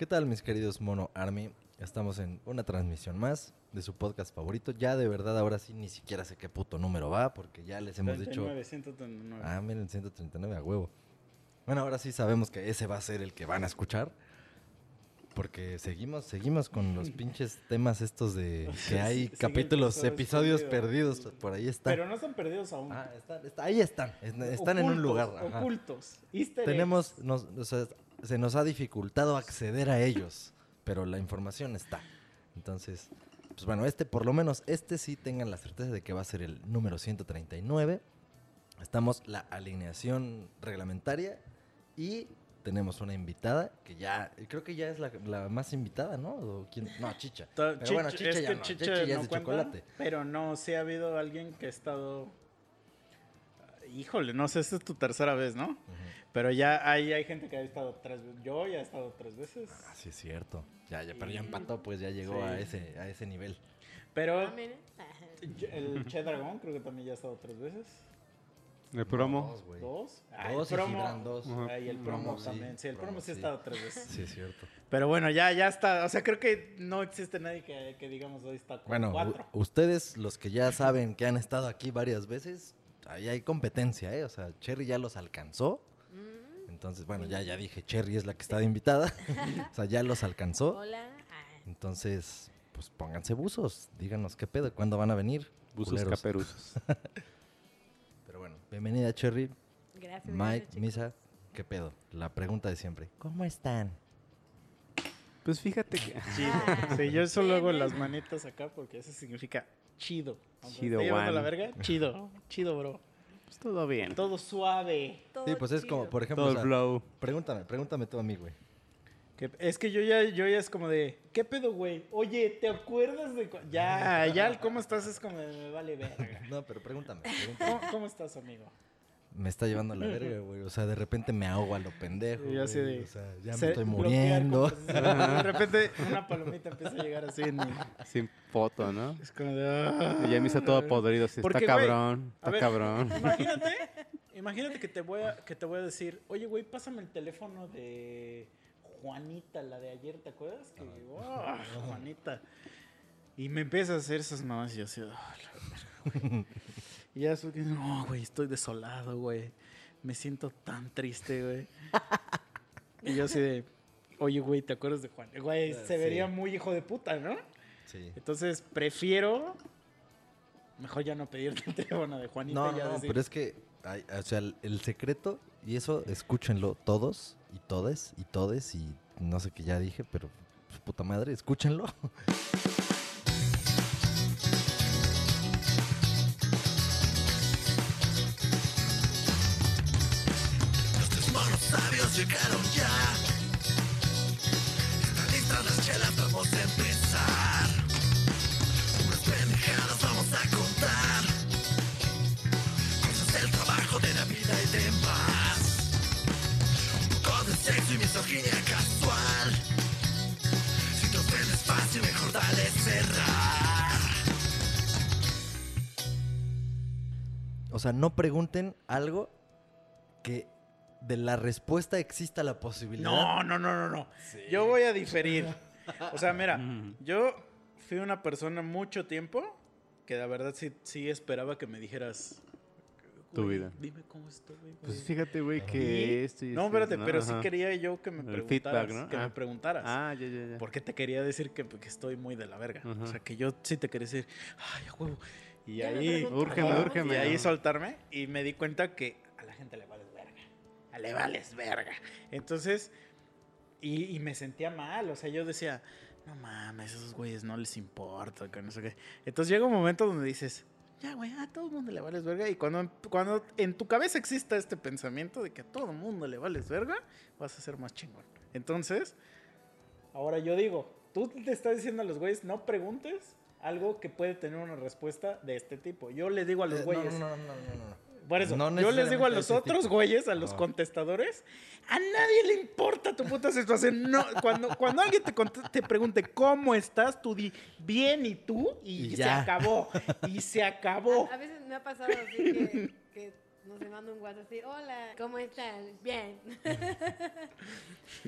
¿Qué tal, mis queridos Mono Army? Estamos en una transmisión más de su podcast favorito. Ya de verdad, ahora sí ni siquiera sé qué puto número va, porque ya les hemos 39, dicho. 139. Ah, miren, 139 a huevo. Bueno, ahora sí sabemos que ese va a ser el que van a escuchar. Porque seguimos, seguimos con los pinches temas estos de que hay capítulos, episodios perdidos. perdidos. Por ahí están. Pero no están perdidos aún. Ah, están, está- ahí están. es- Están en un Ocultos, lugar. ajá. Ocultos. Easter Tenemos, nos- o sea, se nos ha dificultado acceder a ellos, pero la información está. Entonces, pues bueno, este, por lo menos este sí tengan la certeza de que va a ser el número 139. Estamos la alineación reglamentaria y tenemos una invitada que ya, creo que ya es la, la más invitada, ¿no? ¿O quién? No, Chicha. Pero bueno, Chicha es ya no, Chicha Chicha ya es de cuenta, chocolate. Pero no, sí ha habido alguien que ha estado. Híjole, no sé, esta es tu tercera vez, ¿no? Pero ya hay, hay gente que ha estado tres veces. Yo ya he estado tres veces. Ah, sí es cierto. Ya, ya, pero ya Y- empató, pues ya llegó Sí. a ese, a ese nivel. Pero Ah, el Che Dragón creo que también ya ha estado tres veces. El promo. Dos, güey. ¿Dos? Dos y Gibran dos. Ajá. Ay, el Promo, promo también. Sí, el promo, promo, sí ha estado tres veces. Sí, es cierto. Pero bueno, ya, ya está. O sea, creo que no existe nadie que, que digamos hoy está con Bueno, cuatro. u- ustedes, los que ya saben que han estado aquí varias veces, ahí hay competencia, ¿eh? O sea, Cherry ya los alcanzó. Mm, Entonces, bueno, ya, ya dije, Cherry es la que está de invitada. o sea, ya los alcanzó. Hola. Entonces, pues pónganse buzos. Díganos qué pedo, cuándo van a venir. Buzos culeros. caperuzos. Pero bueno, bienvenida, Cherry. Gracias. Mike, gracias. Misa, ¿qué pedo? La pregunta de siempre. ¿Cómo están? Pues fíjate que. Chido. Ah. Sí, yo solo hago las manitas acá porque eso significa chido. Chido, llevando la Juan. verga, chido. Chido, bro. Pues todo bien. Todo suave. Todo Sí, pues es como, por ejemplo, Todo o el sea, flow. pregúntame, pregúntame tú a mí, güey. Es que yo ya, yo ya es como de, ¿qué pedo, güey? Oye, ¿te acuerdas de...? cu-?" Ya, ya, el ¿cómo estás? Es como de, me vale verga. No, pero pregúntame, pregúntame. ¿Cómo, cómo estás, amigo? Me está llevando a la verga, güey. O sea, de repente me ahogo a lo pendejo. Y yo así güey. de- O sea, ya me estoy muriendo. De repente una palomita empieza a llegar así en mi... Sin foto, ¿no? Es como de... "Ah". Y ya me hizo todo podrido. Sí, Porque, está cabrón. Está ver, cabrón. Imagínate, imagínate que te voy a, que te voy a decir, oye, güey, pásame el teléfono de Juanita, la de ayer, ¿te acuerdas? Que, "Oh, Juanita. Y me empieza a hacer esas mamás y yo así, "Ah, la verga, güey". Y ya estoy, no, güey, estoy desolado, güey. Me siento tan triste, güey. Y yo así de, oye, güey, ¿te acuerdas de Juan? Güey, se Sí. vería muy hijo de puta, ¿no? Sí. Entonces, prefiero mejor ya no pedirte el teléfono de Juanita. No, ya no, no, decir, pero es que, hay- o sea, el, el secreto, y eso escúchenlo todos y todes y todes y no sé qué ya dije, pero pues, puta madre, escúchenlo. llegaron ya. Están listas las chelas, vamos a empezar. Unas pendejadas vamos a contar. Cosas del trabajo, de la vida y demás. Un poco de sexo y misoginia casual. Si te ofendes fácil, mejor dale cerrar. O sea, no pregunten algo de la respuesta exista la posibilidad. No, no, no, no, no. Yo voy a diferir. O sea, mira, Ujú. yo fui una persona mucho tiempo que la verdad sí, sí esperaba que me dijeras. Tu "Güey, vida. Dime cómo estoy, güey. Pues fíjate, güey, que esto y No, espérate, pero sí Ajá. quería yo que me El preguntaras. feedback, ¿no? Que Ah. me preguntaras. Ah, ya, ya, ya. Porque te quería decir que, que estoy muy de la verga. O sea, que yo sí te quería decir, ay, a huevo. Y ahí. Úrgeme, úrgeme. y ahí soltarme. Y me di cuenta que a la gente le vales verga. A le vales verga. Entonces, y, y me sentía mal. O sea, yo decía, no mames, esos güeyes no les importa, que no sé qué. Entonces llega un momento donde dices, ya, güey, a todo el mundo le vales verga. Y cuando, cuando en tu cabeza exista este pensamiento de que a todo el mundo le vales verga, vas a ser más chingón. Entonces, ahora yo digo, tú te estás diciendo a los güeyes, no preguntes algo que puede tener una respuesta de este tipo. Yo les digo a los Eh, güeyes, No, no, no, no, no, no. Por eso, no yo les digo a los otros tipo. güeyes, a los No. contestadores, a nadie le importa tu puta situación. No, cuando, cuando alguien te, te pregunte cómo estás, tú di bien y tú y, Y se acabó. Y se acabó. A, a veces me ha pasado así que, que No se manda un WhatsApp así, hola, ¿cómo estás? Bien.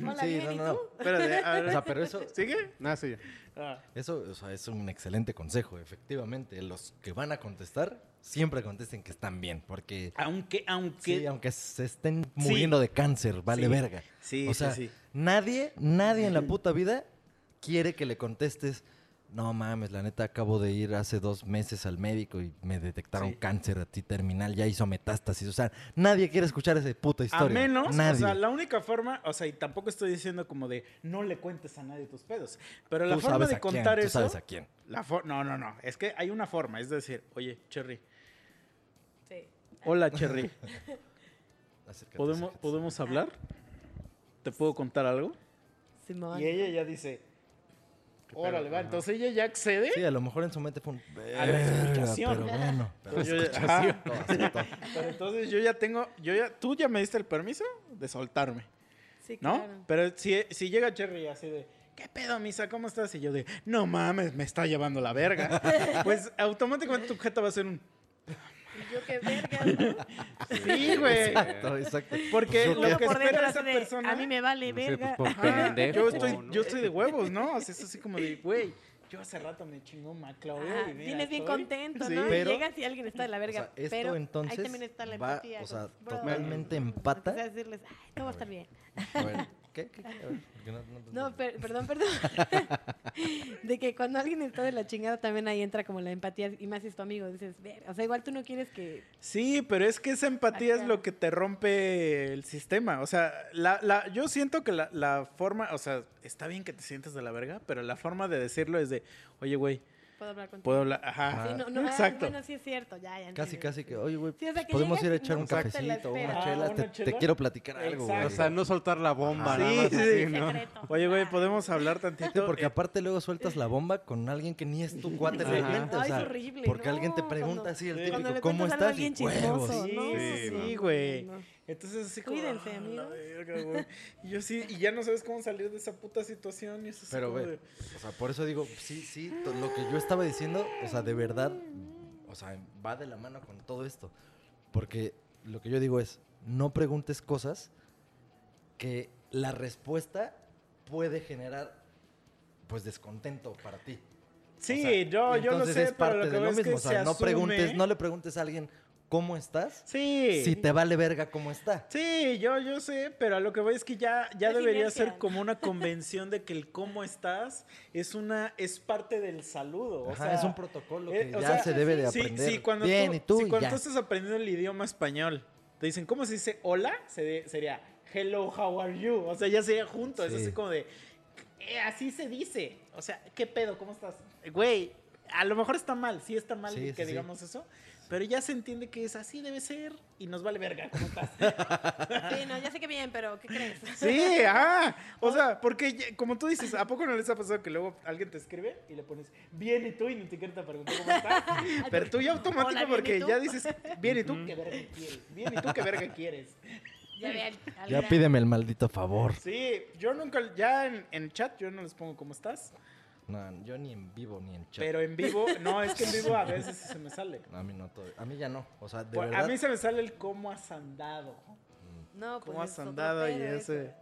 hola, Sí, bien, no, ¿y no, no. tú? Espérate, a ver. O sea, pero eso, ¿Sigue? Ah, sí. Ah. eso o sea, es un excelente consejo, efectivamente. Los que van a contestar, siempre contesten que están bien, porque Aunque, aunque. sí, aunque se estén muriendo de cáncer, vale Sí. verga. Sí, o sí, sea, sí. nadie, nadie en la puta vida quiere que le contestes, no mames, la neta acabo de ir hace dos meses al médico y me detectaron Sí. cáncer a ti terminal, ya hizo metástasis. O sea, nadie quiere escuchar esa puta historia. A menos, nadie. o sea, la única forma, o sea, y tampoco estoy diciendo como de no le cuentes a nadie tus pedos, pero la Tú forma sabes de a quién, contar tú eso, sabes a quién. la no, no, no, es que hay una forma, es decir, oye, Cherry, Sí. hola Cherry, ¿podemos. ¿podemos hablar? ¿Te puedo contar algo? Simón. Y ella ya dice? Órale, va, Ajá. entonces ella ya accede. Sí, a lo mejor en su mente fue un... A la escuchación. Pero bueno. pero Entonces yo ya- todo, todo. Pero entonces yo ya tengo, yo ya, tú ya me diste el permiso de soltarme, Sí, ¿no? claro. Pero si, si llega Cherry así de, ¿qué pedo, Misa? ¿Cómo estás? Y yo de, no mames, me está llevando la verga. pues automáticamente tu jeta va a ser un, yo qué verga, ¿no? sí, güey. Exacto, exacto. Porque Pues, lo que por espera esa de, persona. A mí me vale No sé, verga. pues, por Ajá, pendejo, yo estoy, ¿no? yo estoy de huevos, ¿no? O sea, es así como de, güey, yo hace rato me chingó y mira, vienes bien estoy- contento, Sí. ¿no? Pero- y llegas y alguien está de la O verga. sea, esto pero entonces ahí también está la va, empatía. o sea, totalmente empata. sea decirles, ay, todo va a estar bien. Ver, ¿qué? ¿Qué? no- no- No, per- perdón, perdón. de que cuando alguien está de la chingada también ahí entra como la empatía y más si es tu amigo. Dices, ver, o sea, igual tú no quieres que... Sí, pero es que esa empatía es lo que te rompe el sistema. O sea, la, la, yo siento que la, la forma, o sea, está bien que te sientes de la verga, pero la forma de decirlo es de, oye, güey, Puedo hablar contigo. puedo hablar. Ajá. Sí, no, no, Exacto. bueno, sí es cierto, ya, ya. Casi, entendí. casi que, oye, güey, Sí, o sea, que podemos ir a echar no un te cafecito o una chela. Ah, te, una te chela. quiero platicar algo, güey. O sea, no soltar la bomba, Ajá. nada Sí, más sí, así, sí. ¿no? Secreto. Oye, güey, podemos hablar tantito. Porque Eh, aparte luego sueltas la bomba con alguien que ni es tu cuate realmente. O es horrible, porque alguien te pregunta así, el típico, ¿cómo estás? Y Sí, sí, güey. Entonces así como. Cuídense, "Ah, amigos". verga. Y yo sí, y ya no sabes cómo salir de esa puta situación. Y eso es Pero, de- o sea, por eso digo, sí, sí, lo que yo estaba diciendo, o sea, de verdad, o sea, va de la mano con todo esto. Porque lo que yo digo es, no preguntes cosas que la respuesta puede generar, pues, descontento para ti. Sí, O sea, yo, yo lo entonces sé, es pero parte lo que de lo es mismo. que o sea, se no preguntes, no le preguntes a alguien cómo estás Sí. si te vale verga cómo está. Sí, yo, yo sé, pero a lo que voy es que ya, ya Es debería ser como una convención de que el cómo estás es una, es parte del saludo. o Ajá, sea, es un protocolo que eh, o ya sea, se debe de sí, aprender. sí, cuando Bien, tú, y tú, sí, cuando ya. tú estás aprendiendo el idioma español, te dicen, ¿cómo se dice hola? Se de- sería hello, how are you? O sea, ya sería junto, es Sí. así como de, eh, así se dice. O sea, ¿qué pedo? ¿Cómo estás? Güey, a lo mejor está mal, sí está mal Sí, que sí, sí. digamos eso, pero ya se entiende que es así debe ser y nos vale verga, ¿cómo estás? Sí, no, ya sé que bien, pero ¿qué crees? Sí, ajá. O sea, porque como tú dices, ¿a poco no les ha pasado que luego alguien te escribe y le pones bien y tú y ni siquiera te preguntó cómo estás? Pero tú ya automático Hola, porque ya dices bien y tú qué verga quieres. Bien y tú qué verga quieres. Ya ve al- al Ya grano. pídeme el maldito favor. Sí, yo nunca, ya en, en chat yo no les pongo cómo estás, No, yo ni en vivo ni en chat. pero en vivo, no, es que en vivo a veces sí se me sale. No, a mí no todo. A mí ya no. O sea, de Pues, verdad. a mí se me sale el cómo has andado. No, pues ¿Cómo has andado? Y ese,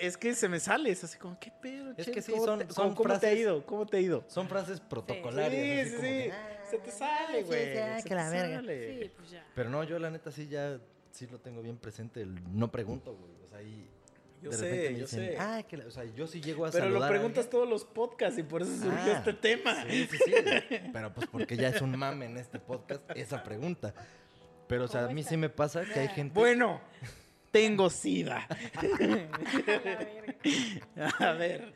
Es que se me sale, es así como, ¿qué pedo? Es che? que sí, ¿Cómo son- te- son ¿Cómo, cómo te ha frases- ido? ¿Cómo te ha ido? Son frases Sí, protocolarias. sí, así como sí. que, "Ah, Se te sale, sí, güey. sí, ah, se que la verga". sale. Sí, pues ya. Pero no, yo la neta sí ya sí lo tengo bien presente. El no pregunto, güey. O sea, y Yo de sé, repente me yo dicen, sé. "Ah, que la-". o sea, yo sí llego a Pero lo saludar preguntas todos los podcasts y por eso surgió Ah, este tema. Sí, sí, sí. Pero pues porque ya es un mame en este podcast esa pregunta. Pero, o sea, a ¿Cómo mí está? sí me pasa que hay gente. Bueno, tengo sida. A ver.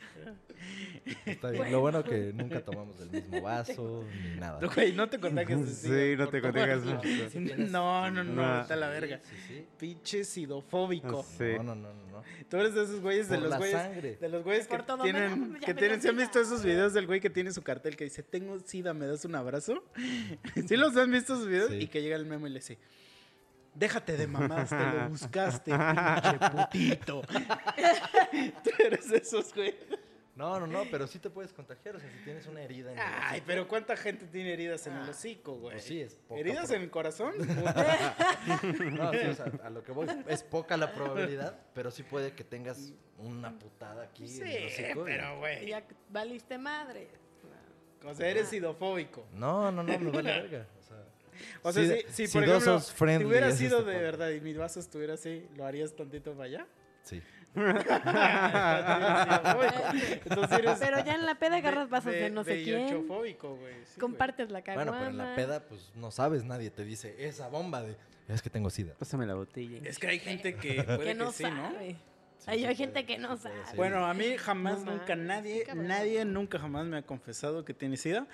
Está bien. Lo bueno que nunca tomamos del mismo vaso ni nada. Güey, no te contagias Sí, no te contagias mucho. No, no, no, No. está la verga. Sí, sí. Pinche sidofóbico. Sí. No, no, no, no. Tú eres de esos güeyes de los la güeyes. sangre. De los güeyes que da- tienen. Que tienen. ¿Se han visto esos videos del güey que tiene su cartel que dice: Tengo sida, ¿me das un abrazo? ¿Sí los han visto esos videos? Sí. Y que llega el memo y le dice: Déjate de mamás, te lo buscaste, pinche putito. Tú eres de esos, güey. No, no, no, pero sí te puedes contagiar, o sea, si tienes una herida en el Ay, hocico. pero ¿cuánta gente tiene heridas en el hocico, güey? Pues sí, es poca ¿Heridas pro- en el corazón? No, sí, o sea, a lo que voy, es poca la probabilidad, pero sí puede que tengas una putada aquí sí, en el hocico. pero, Y güey. ya valiste madre. O sea, eres sidofóbico. No, no, no, me vale verga. O sea, O sea, Sida- si, si por ejemplo, si hubiera sido este de verdad y mi vaso estuviera así, ¿lo harías tantito para allá? sí. Entonces eres Pero ya en la peda agarras vasos de, de- no sé quién. güey. sí. Compartes la caguama. Bueno, pero en la peda, pues no sabes, nadie te dice esa bomba de. Es que tengo sida. Pásame la botella. Es que hay gente que puede Que que, no sabe. Sí, Hay sí hay puede, gente que no sabe. ser. Bueno, a mí jamás, nunca, nadie, nadie nunca jamás me ha confesado que tiene sida.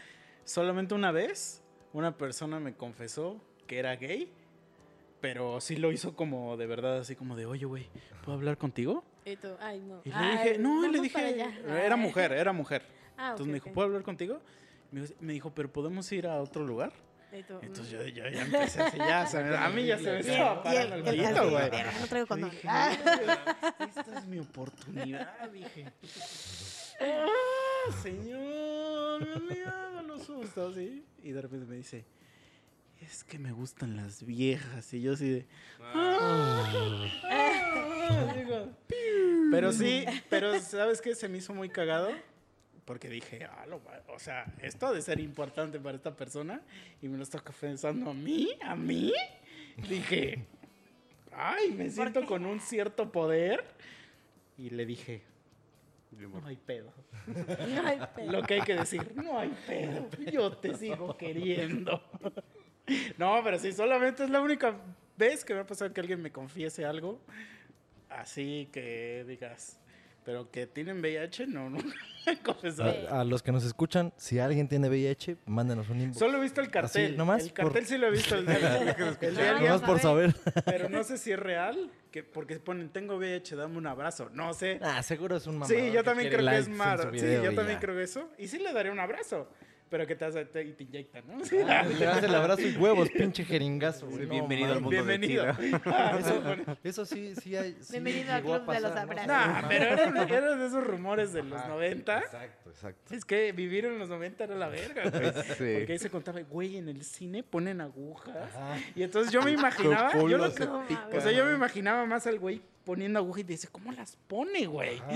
Solamente una vez, una persona me confesó que era gay, pero sí lo hizo como de verdad, así como de, oye, güey, ¿puedo hablar contigo? Y tú, ay, no. Y le Ay, dije, no, y le dije, era mujer, era mujer. Ah, Entonces ok, me dijo. ¿puedo hablar contigo? Me dijo, me dijo, pero ¿podemos ir a otro lugar? Y tú, Entonces mm. yo, yo ya empecé así, ya, se me- a mí ya se me estaba parando el así, güey. "Verga, no traigo condón". dije, esta es mi oportunidad, dije. Ah, señor, me hago los sustos, ¿sí? Y de repente me dice, es que me gustan las viejas. Y yo así de... "Ah". Digo, pero sí, pero ¿sabes qué? Se me hizo muy cagado. Porque dije, ah, lo o sea, esto ha de ser importante para esta persona. Y me lo está confesando a mí, a mí. Dije, ay, me siento con un cierto poder. Y le dije, no hay pedo. No hay pedo. Lo que hay que decir, no hay pedo. Yo te sigo queriendo. No, pero sí, solamente es la única vez que me ha pasado que alguien me confiese algo. Así que digas, pero que tienen VIH, no, no. A, a los que nos escuchan, si alguien tiene VIH, mándenos un inbox. Solo he visto el cartel. Así, nomás el por- cartel sí lo he visto. El de, el de alguien, Nomás por saber. pero no sé si es real. Que, porque ponen, tengo VIH, dame un abrazo. No sé. Ah, seguro es un mamá. Sí, yo también creo que es malo. Sí, yo también creo creo eso. Y sí le daré un abrazo. Pero que te, hace, te, y te inyectan, ¿no? Sí. Le das el abrazo y huevos, pinche jeringazo. güey. Sí, No bienvenido al mundo Bienvenido. SIDA. Ah, Eso, bueno. eso sí, sí hay. sí Bienvenido al club de los ¿no? abrazos. Sí, pero eran, eran de esos rumores de los Ajá. 90. Exacto, exacto. Es que vivir en los 90 era la verga, güey. Sí. Porque ahí se contaba, güey, en el cine ponen agujas. Ajá. Y entonces yo me imaginaba, yo lo se No pica. o sea, yo me imaginaba más al güey poniendo agujas y dice, ¿cómo las pone, güey? Ajá.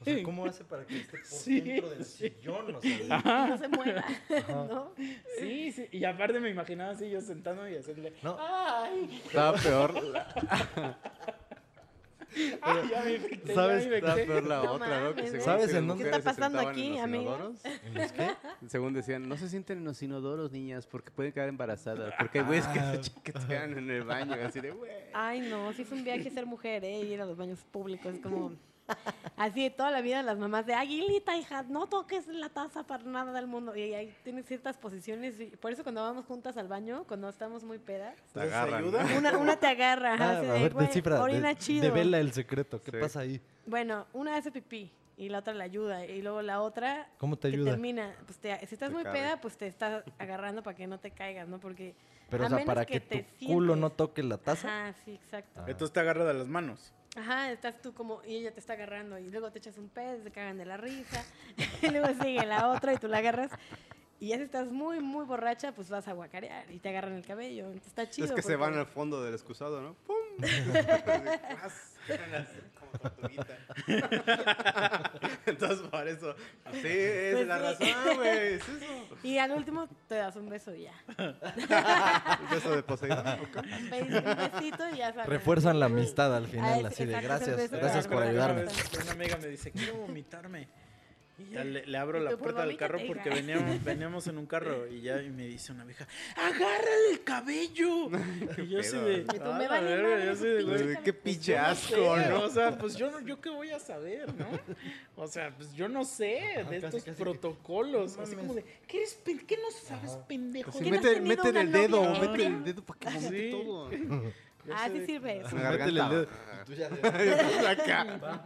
O sea, ¿cómo hace para que esté por Sí, dentro del sí. sillón? O sea, Y no se mueva, ¿no? Sí, sí. Y aparte me imaginaba así yo sentando y hacerle, No. ¡ay! Estaba peor, ¡Ay, ya me infecté! ¿Sabes? Ya me estaba infecté! peor la No otra, ¿no? Que mames, según ¿Sabes que en dónde? ¿Qué está pasando aquí, inodoros. ¿En los qué? Según decían, no se sienten en los inodoros, niñas, porque pueden quedar embarazadas. Porque hay güeyes que Ah. se chaquetean en el baño, así de, güey. Ay, no, sí es un viaje ser mujer, ¿eh? Ir a los baños públicos, es como... Así de toda la vida las mamás de Aguilita, hija, no toques la taza para nada del mundo. Y ahí tienes ciertas posiciones. y por eso cuando vamos juntas al baño, cuando estamos muy pedas, Te agarran. ayuda. una, una te agarra. Ah, a así de, ver, "Güey, descifra. Orina de- chido. Devela el secreto. ¿Qué Sí. pasa ahí? Bueno, una hace pipí y la otra le ayuda. Y luego la otra ¿Cómo te que ayuda? termina, pues te- si estás Te muy cabe. peda, pues te estás agarrando para que no te caigas, ¿no? Porque Pero, a o sea, menos para que, te tu culo sientes- no toque la taza. Ajá, sí, exacto. Ah. Entonces te agarra de las manos. Ajá, estás tú como, y ella te está agarrando, y luego te echas un pez, se cagan de la risa, y luego sigue la otra y tú la agarras. Y ya si estás muy, muy borracha, pues vas a guacarear y te agarran el cabello. Entonces está chido. Es que se porque- van al fondo del excusado, ¿no? ¡Pum! Como tortuguita. Entonces, por eso. Sí, es Pues la sí. razón, güey. Es eso. Y al último te das un beso y ya. El beso de Poseidón. ¿ok? Un besito y ya sabes. Refuerzan la amistad al final, Ah, así de gracias, gracias por ayudarme. Una amiga me dice, quiero vomitarme. Y ya le, le abro la pues, puerta del carro porque veníamos, veníamos en un carro y ya y me dice una vieja, agárrale el cabello. Y yo así de, Y tú, "Ah, me la vale verga", madre yo así de, güey, Qué pues, pinche no asco, sé, ¿no? O sea, pues yo, no- yo qué voy a saber, ¿no? O sea, pues yo no sé Ajá, de casi, estos casi que- protocolos. No así como de, ¿qué, eres, qué no sabes, pendejo? Sí, ¿Quién no has mete, mete el dedo, mete el dedo para que Sí. todo. Ah, sí sirve eso. Métele el dedo. Y tú ya Acá.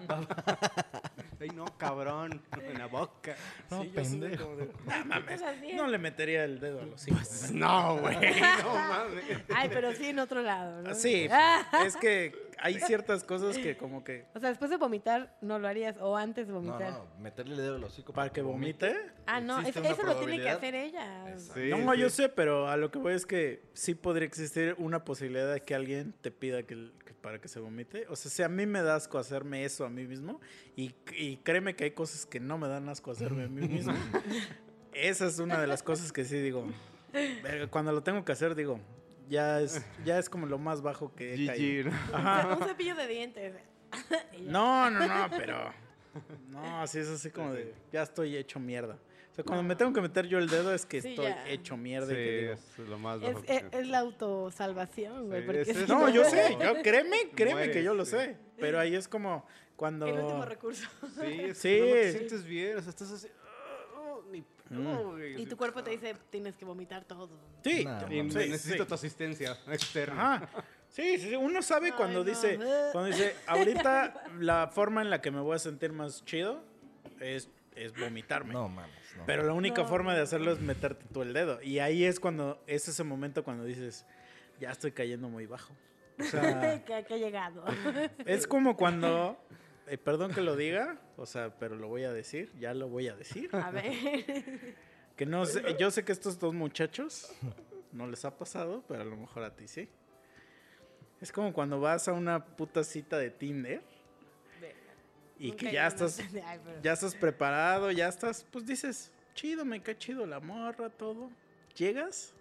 Ay, no, cabrón. En la boca. No, Sí, pendejo. como de, No mames, no le metería el dedo a los hijos. Pues no, güey. No mames. Ay, pero sí en otro lado, ¿no? Sí, es que hay ciertas cosas que como que... O sea, después de vomitar, no lo harías. O antes de No, vomitar. no, meterle el dedo al hocico Para que vomite. Ah, no, es- eso lo tiene que hacer ella. Sí, no, sí. yo sé, pero a lo que voy es que sí podría existir una posibilidad de que alguien te pida que para que se vomite. O sea, si a mí me da asco hacerme eso a mí mismo, y, y créeme que hay cosas que no me dan asco hacerme a mí mismo, esa es una de las cosas que sí digo. Cuando lo tengo que hacer, digo, ya es, ya es como lo más bajo que he caído. Ajá. Un cepillo de dientes. No, no, no, pero. No, así es así como de. Ya estoy hecho mierda. Sea, cuando me tengo que meter yo el dedo es que Sí, estoy ya. hecho mierda Sí, y que digo. es lo más Es, bajo es, que- es la autosalvación, güey. Sí, porque es- si es- No, yo sé, yo créeme, créeme que yo lo sí. sé. Pero ahí es como cuando. El último recurso. Sí, es Sí. que no te sientes bien, o sea, estás así... "Ah, oh, ni güey", Y tu cuerpo te "Ah". dice, tienes que vomitar todo. Sí, sí, necesito sí. tu asistencia externa. Ajá. Sí, sí, sí, uno sabe Ay, cuando no. dice, cuando dice, ahorita la forma en la que me voy a sentir más chido es, es vomitarme. No mames, no. Pero la única No. forma de hacerlo es meterte tú el dedo. Y ahí es cuando, es ese momento cuando dices, ya estoy cayendo muy bajo. O sea, que, que ha llegado. es como cuando, eh, perdón que lo diga, o sea, pero lo voy a decir, ya lo voy a decir. A ver. Que no sé, yo sé que estos dos muchachos no les ha pasado, pero a lo mejor a ti sí. Es como cuando vas a una puta cita de Tinder y que ya estás Ay, pero- ya estás preparado, ya estás, pues dices, chido, me cae chido la morra, todo. Llegas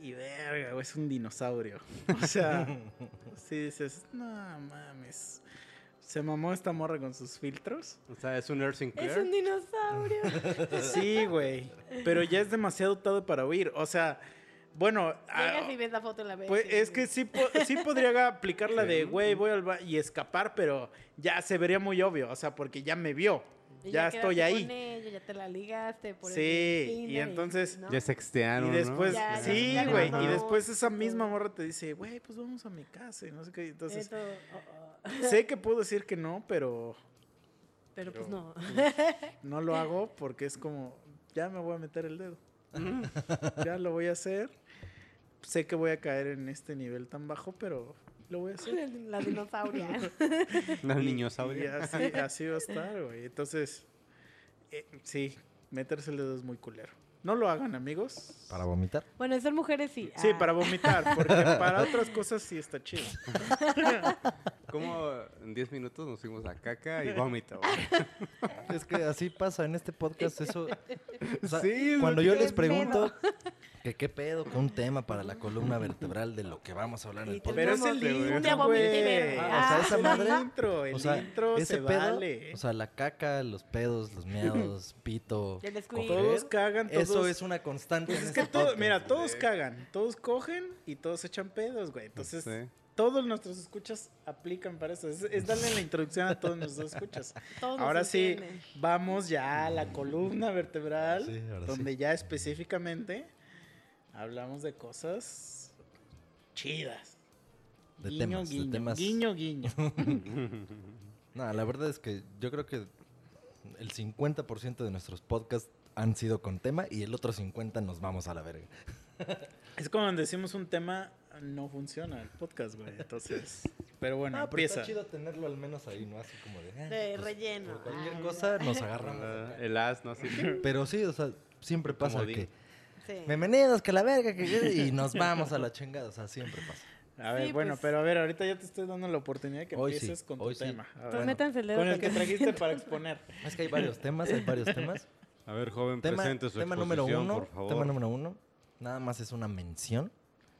y verga, güey, es un dinosaurio. O sea, sí dices, no mames. Se mamó esta morra con sus filtros. O sea, es un Earth Es Sinclair. un dinosaurio. Sí, güey. Pero ya es demasiado tarde para huir. O sea, bueno, ah, y ves la foto en la vez. pues es que sí, po- sí podría aplicar la de, güey, voy al ba- y escapar, pero ya se vería muy obvio. O sea, porque ya me vio. y Ya estoy ahí. Con ella, ya te la ligaste. Por el Sí, Tinder y entonces- ¿no? Ya sextearon, Y ¿no? después, Ya, ya, sí, ya güey. Y después esa misma morra te dice, güey, pues vamos a mi casa y no sé qué. Entonces, Esto, oh, oh. sé que puedo decir que no, pero Pero pues Pero- no. no lo hago porque es como, ya me voy a meter el dedo. ya lo voy a hacer. Sé que voy a caer en este nivel tan bajo, pero lo voy a hacer. La dinosauria. La niñosauria. Y así, así va a estar, güey. Entonces, eh, sí, meterse el dedo es muy culero. No lo hagan, amigos. ¿Para vomitar? bueno, ser mujeres sí. Sí, Ah. para vomitar, porque para otras cosas sí está chido. Como en 10 minutos nos fuimos a caca y vómito. güey. Es que así pasa en este podcast, eso... o sea, Sí, cuando yo les pregunto que qué pedo con un tema para la columna vertebral de lo que vamos a hablar en el podcast. Pero es el intro, güey. Ah, o sea, esa el madre- intro, el O sea, intro ese se pedo, vale. o sea, la caca, los pedos, los meados, pito, El coger, todos cagan, todos... eso es una constante Pues en es que este todo, podcast. mira, todos cagan, todos cogen y todos echan pedos, güey. Entonces, Sí. Todos nuestros escuchas aplican para eso. Es, es darle la introducción a todos nuestros escuchas. Todos Ahora sí, entienden. vamos ya a la columna vertebral, Sí, ahora sí. donde ya específicamente hablamos de cosas chidas. De guiño, temas, de guiño, temas. guiño, guiño. No, la verdad es que yo creo que el 50% de nuestros podcasts han sido con tema y el otro 50% nos vamos a la verga. es como cuando decimos un tema, no funciona el podcast, güey. Entonces, pero bueno, Ah, pero empieza. está chido tenerlo al menos ahí, ¿no? Así como de... ah, De pues, relleno. por cualquier Ah, cosa nos agarramos. Ah, El as, ¿no? Sí. Pero sí, o sea, siempre pasa que... Sí. Bienvenidos, que la verga, que... Y nos vamos a la chingada, o sea, siempre pasa. A ver, Sí, bueno, pues. pero a ver, ahorita ya te estoy dando la oportunidad de que Hoy sí, empieces con tu tema. A Pues ver, métanse el dedo con el que trajiste para exponer. Es que hay varios temas, hay varios temas. A ver, joven, Tema, presente su tema número uno, por favor. tema número uno, nada más es una mención.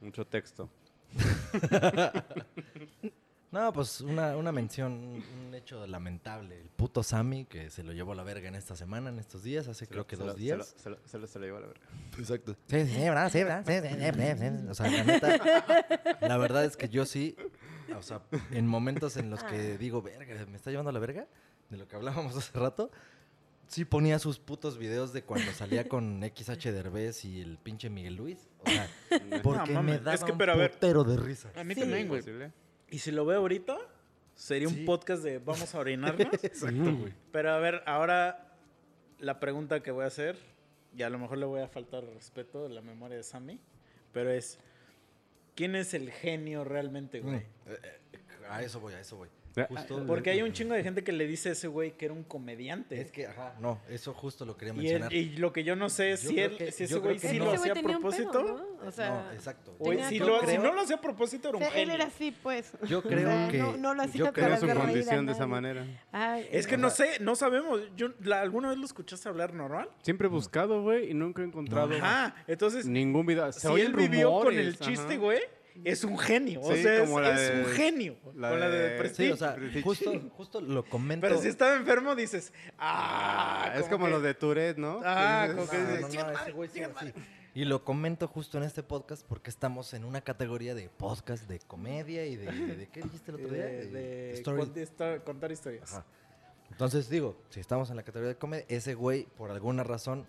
Mucho texto. No, pues una, una mención, un, hecho lamentable. El puto Sammy que se lo llevó a la verga en esta semana, en estos días, hace creo que Se dos lo- días. Se lo, se lo, se lo- llevó a la verga. Exacto. Sí, sí, ¿verdad? Sí, ¿verdad? Sí, sí, sí, sí, sí. O sea, la neta, la verdad es que yo sí, o sea, en momentos en los que digo, verga, ¿me está llevando a la verga? De lo que hablábamos hace rato, sí ponía sus putos videos de cuando salía con XH Derbez y el pinche Miguel Luis. O sea, porque No, me daba es que, un pero putero de risa. A mí Sí. también, güey. Y si lo veo ahorita, sería un podcast de vamos a orinarnos. Exacto, güey. pero a ver, ahora la pregunta que voy a hacer, y a lo mejor le voy a faltar respeto a la memoria de Sammy, pero es, ¿quién es el genio realmente, güey? Mm. Eh, eh, a eso voy, a eso voy. Ah, Justo, Porque hay un chingo de gente que le dice a ese güey que era un comediante. Es que, ajá, no, eso justo lo quería y, mencionar. y lo que yo no sé es Yo si, él, que- si ese güey sí no. lo hacía a pedo, propósito. ¿no? O sea, no, exacto. O si, lo, si creo- no lo hacía a propósito, era o un sea, él era así, pues. Yo O creo sea, que- No, no lo hacía yo para creo Tenía su condición de esa manera. Ay, Es que O no sé, no sabemos. Yo, la- ¿Alguna vez lo escuchaste hablar normal? Siempre he buscado, güey, y nunca he encontrado Ajá, entonces, ningún video. Se si oyen él vivió con el chiste, güey, es un genio. o sea, es, la de- un genio. la con la de, de- Prestige. Sí, o sea, justo, justo lo comento. Pero si estaba enfermo, dices, ah, es como que- lo de Tourette, ¿no? Ah, Que dices, como que No, dices, no, no, "Chinga tu ese madre, güey sí chinga era tu así. Y lo comento justo en este podcast porque estamos en una categoría de podcast de comedia y de... ¿De qué dijiste el otro día? de, de story- con- de esta- contar historias. Ajá. Entonces digo, si estamos en la categoría de comedia, ese güey, por alguna razón,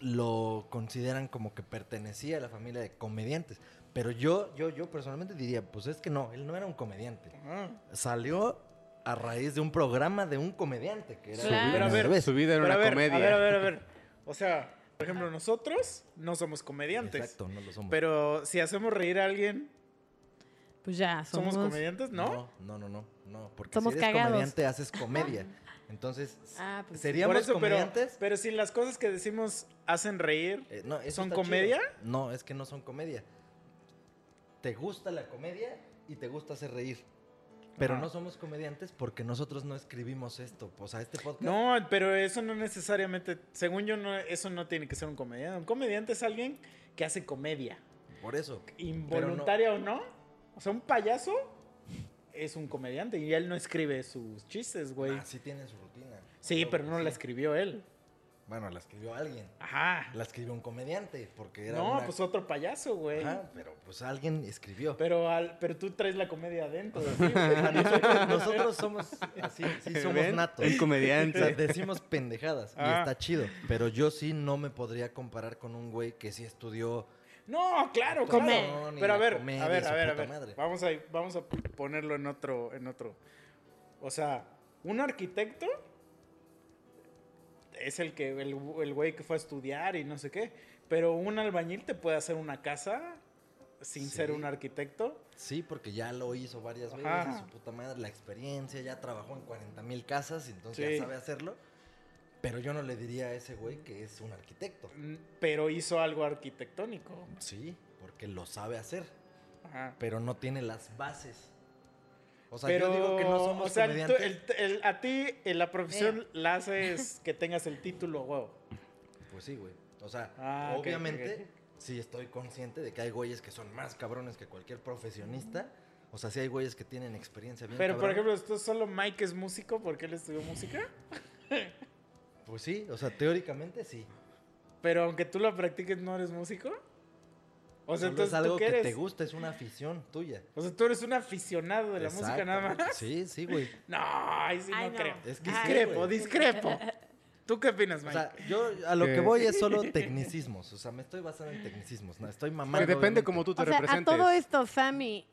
lo consideran como que pertenecía a la familia de comediantes. Pero yo, yo, yo personalmente diría, pues es que no, él no era un comediante. Ajá. Salió a raíz de un programa de un comediante que era Claro. Pero a ver. Su vida era Pero una a ver, comedia. a ver, a ver, a ver. O sea, por ejemplo, nosotros no somos comediantes. Exacto, no lo somos. Pero si hacemos reír a alguien, Pues ya, ¿somos, somos... comediantes? ¿No? No, no, no, no. Porque Somos si eres cagados. comediante, haces comedia. Entonces, Ah, pues. ¿seríamos Por eso, pero, comediantes? pero si las cosas que decimos hacen reír, Eh, no, ¿Son comedia? chido. No, es que no son comedia. Te gusta la comedia y te gusta hacer reír. Pero Ajá. no somos comediantes porque nosotros no escribimos esto. O sea, este podcast. no, pero eso no necesariamente, según yo, no, eso no tiene que ser un comediante. Un comediante es alguien que hace comedia, Por eso. involuntaria o no. O sea, un payaso es un comediante y él no escribe sus chistes, güey. Ah, sí tiene su rutina. sí, pero no la sí. escribió él. Bueno, la escribió alguien. Ajá. La escribió un comediante porque era No, una- pues otro payaso, güey. Ajá, pero pues alguien escribió. Pero, al, pero tú traes la comedia adentro. así, Ajá, güey. nosotros, nosotros somos así, sí somos ¿Ven? natos. El O sea, comediante. decimos pendejadas y Ah. está chido. Pero yo sí no me podría comparar con un güey que sí estudió. No, claro. Y Pero a ver, comedia a ver, a ver, a ver. madre. Vamos a, vamos a ponerlo en otro, en otro. O sea, un arquitecto es el que, el, el güey que fue a estudiar y no sé qué. Pero un albañil te puede hacer una casa sin ser un arquitecto. Sí, porque ya lo hizo varias veces, su puta madre, la experiencia, ya trabajó en 40 mil casas, entonces Sí. ya sabe hacerlo. Pero yo no le diría a ese güey que es un arquitecto. mm, Pero hizo algo arquitectónico. Sí, porque lo sabe hacer, Ajá. pero no tiene las bases. O sea, pero, yo digo que no somos o sea, el- comediantes. el- el- a ti en la profesión la haces que tengas el título, huevo. Pues sí, güey. O sea, Ah, obviamente, sí estoy consciente de que hay güeyes que son más cabrones que cualquier profesionista. O sea, sí hay güeyes que tienen experiencia bien Pero, por ejemplo, esto solo Mike es músico porque él estudió música. Pues sí, o sea, teóricamente sí. Pero aunque tú lo practiques, ¿no eres músico? O sea, entonces, es algo ¿tú qué que eres? te gusta, es una afición tuya. O sea, tú eres un aficionado de la música nada más. Sí, sí, güey. No, ahí sí Ay, no, no. creo. Es que sí, discrepo, güey. discrepo. ¿Tú qué opinas, O Mike? sea, yo a lo Que- que voy es solo tecnicismos. O sea, me estoy basando en tecnicismos. No, estoy mamando. Que depende obviamente. cómo tú te O sea, a representes. todo esto, Sammy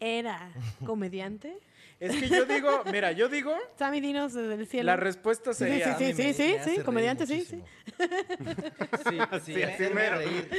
era comediante. Es que yo digo, mira, yo digo, Sammy, dinos desde el cielo. la respuesta Sí, sería... sí, sí, me sí, hace reír comediante, sí. Sí, sí, Sí, mero. reír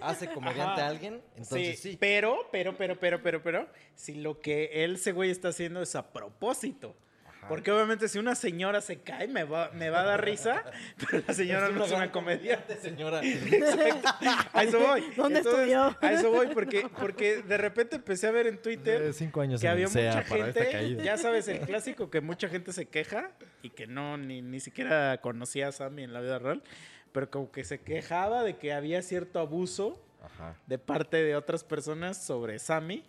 hace comediante Ajá. a alguien, entonces sí. Pero, pero, pero, pero, pero, pero, si lo que él, ese güey, está haciendo es a propósito. Ajá. Porque obviamente si una señora se cae me va, me va a dar risa, pero la señora no es una comediante. señora. Exacto. A eso voy. ¿Dónde Entonces, estudió? A eso voy, porque, porque de repente empecé a ver en Twitter De cinco años que en había mucha gente, ya sabes, el clásico que mucha gente se queja y que no, ni, ni siquiera conocía a Sammy en la vida real, pero como que se quejaba de que había cierto abuso Ajá. de parte de otras personas sobre Sammy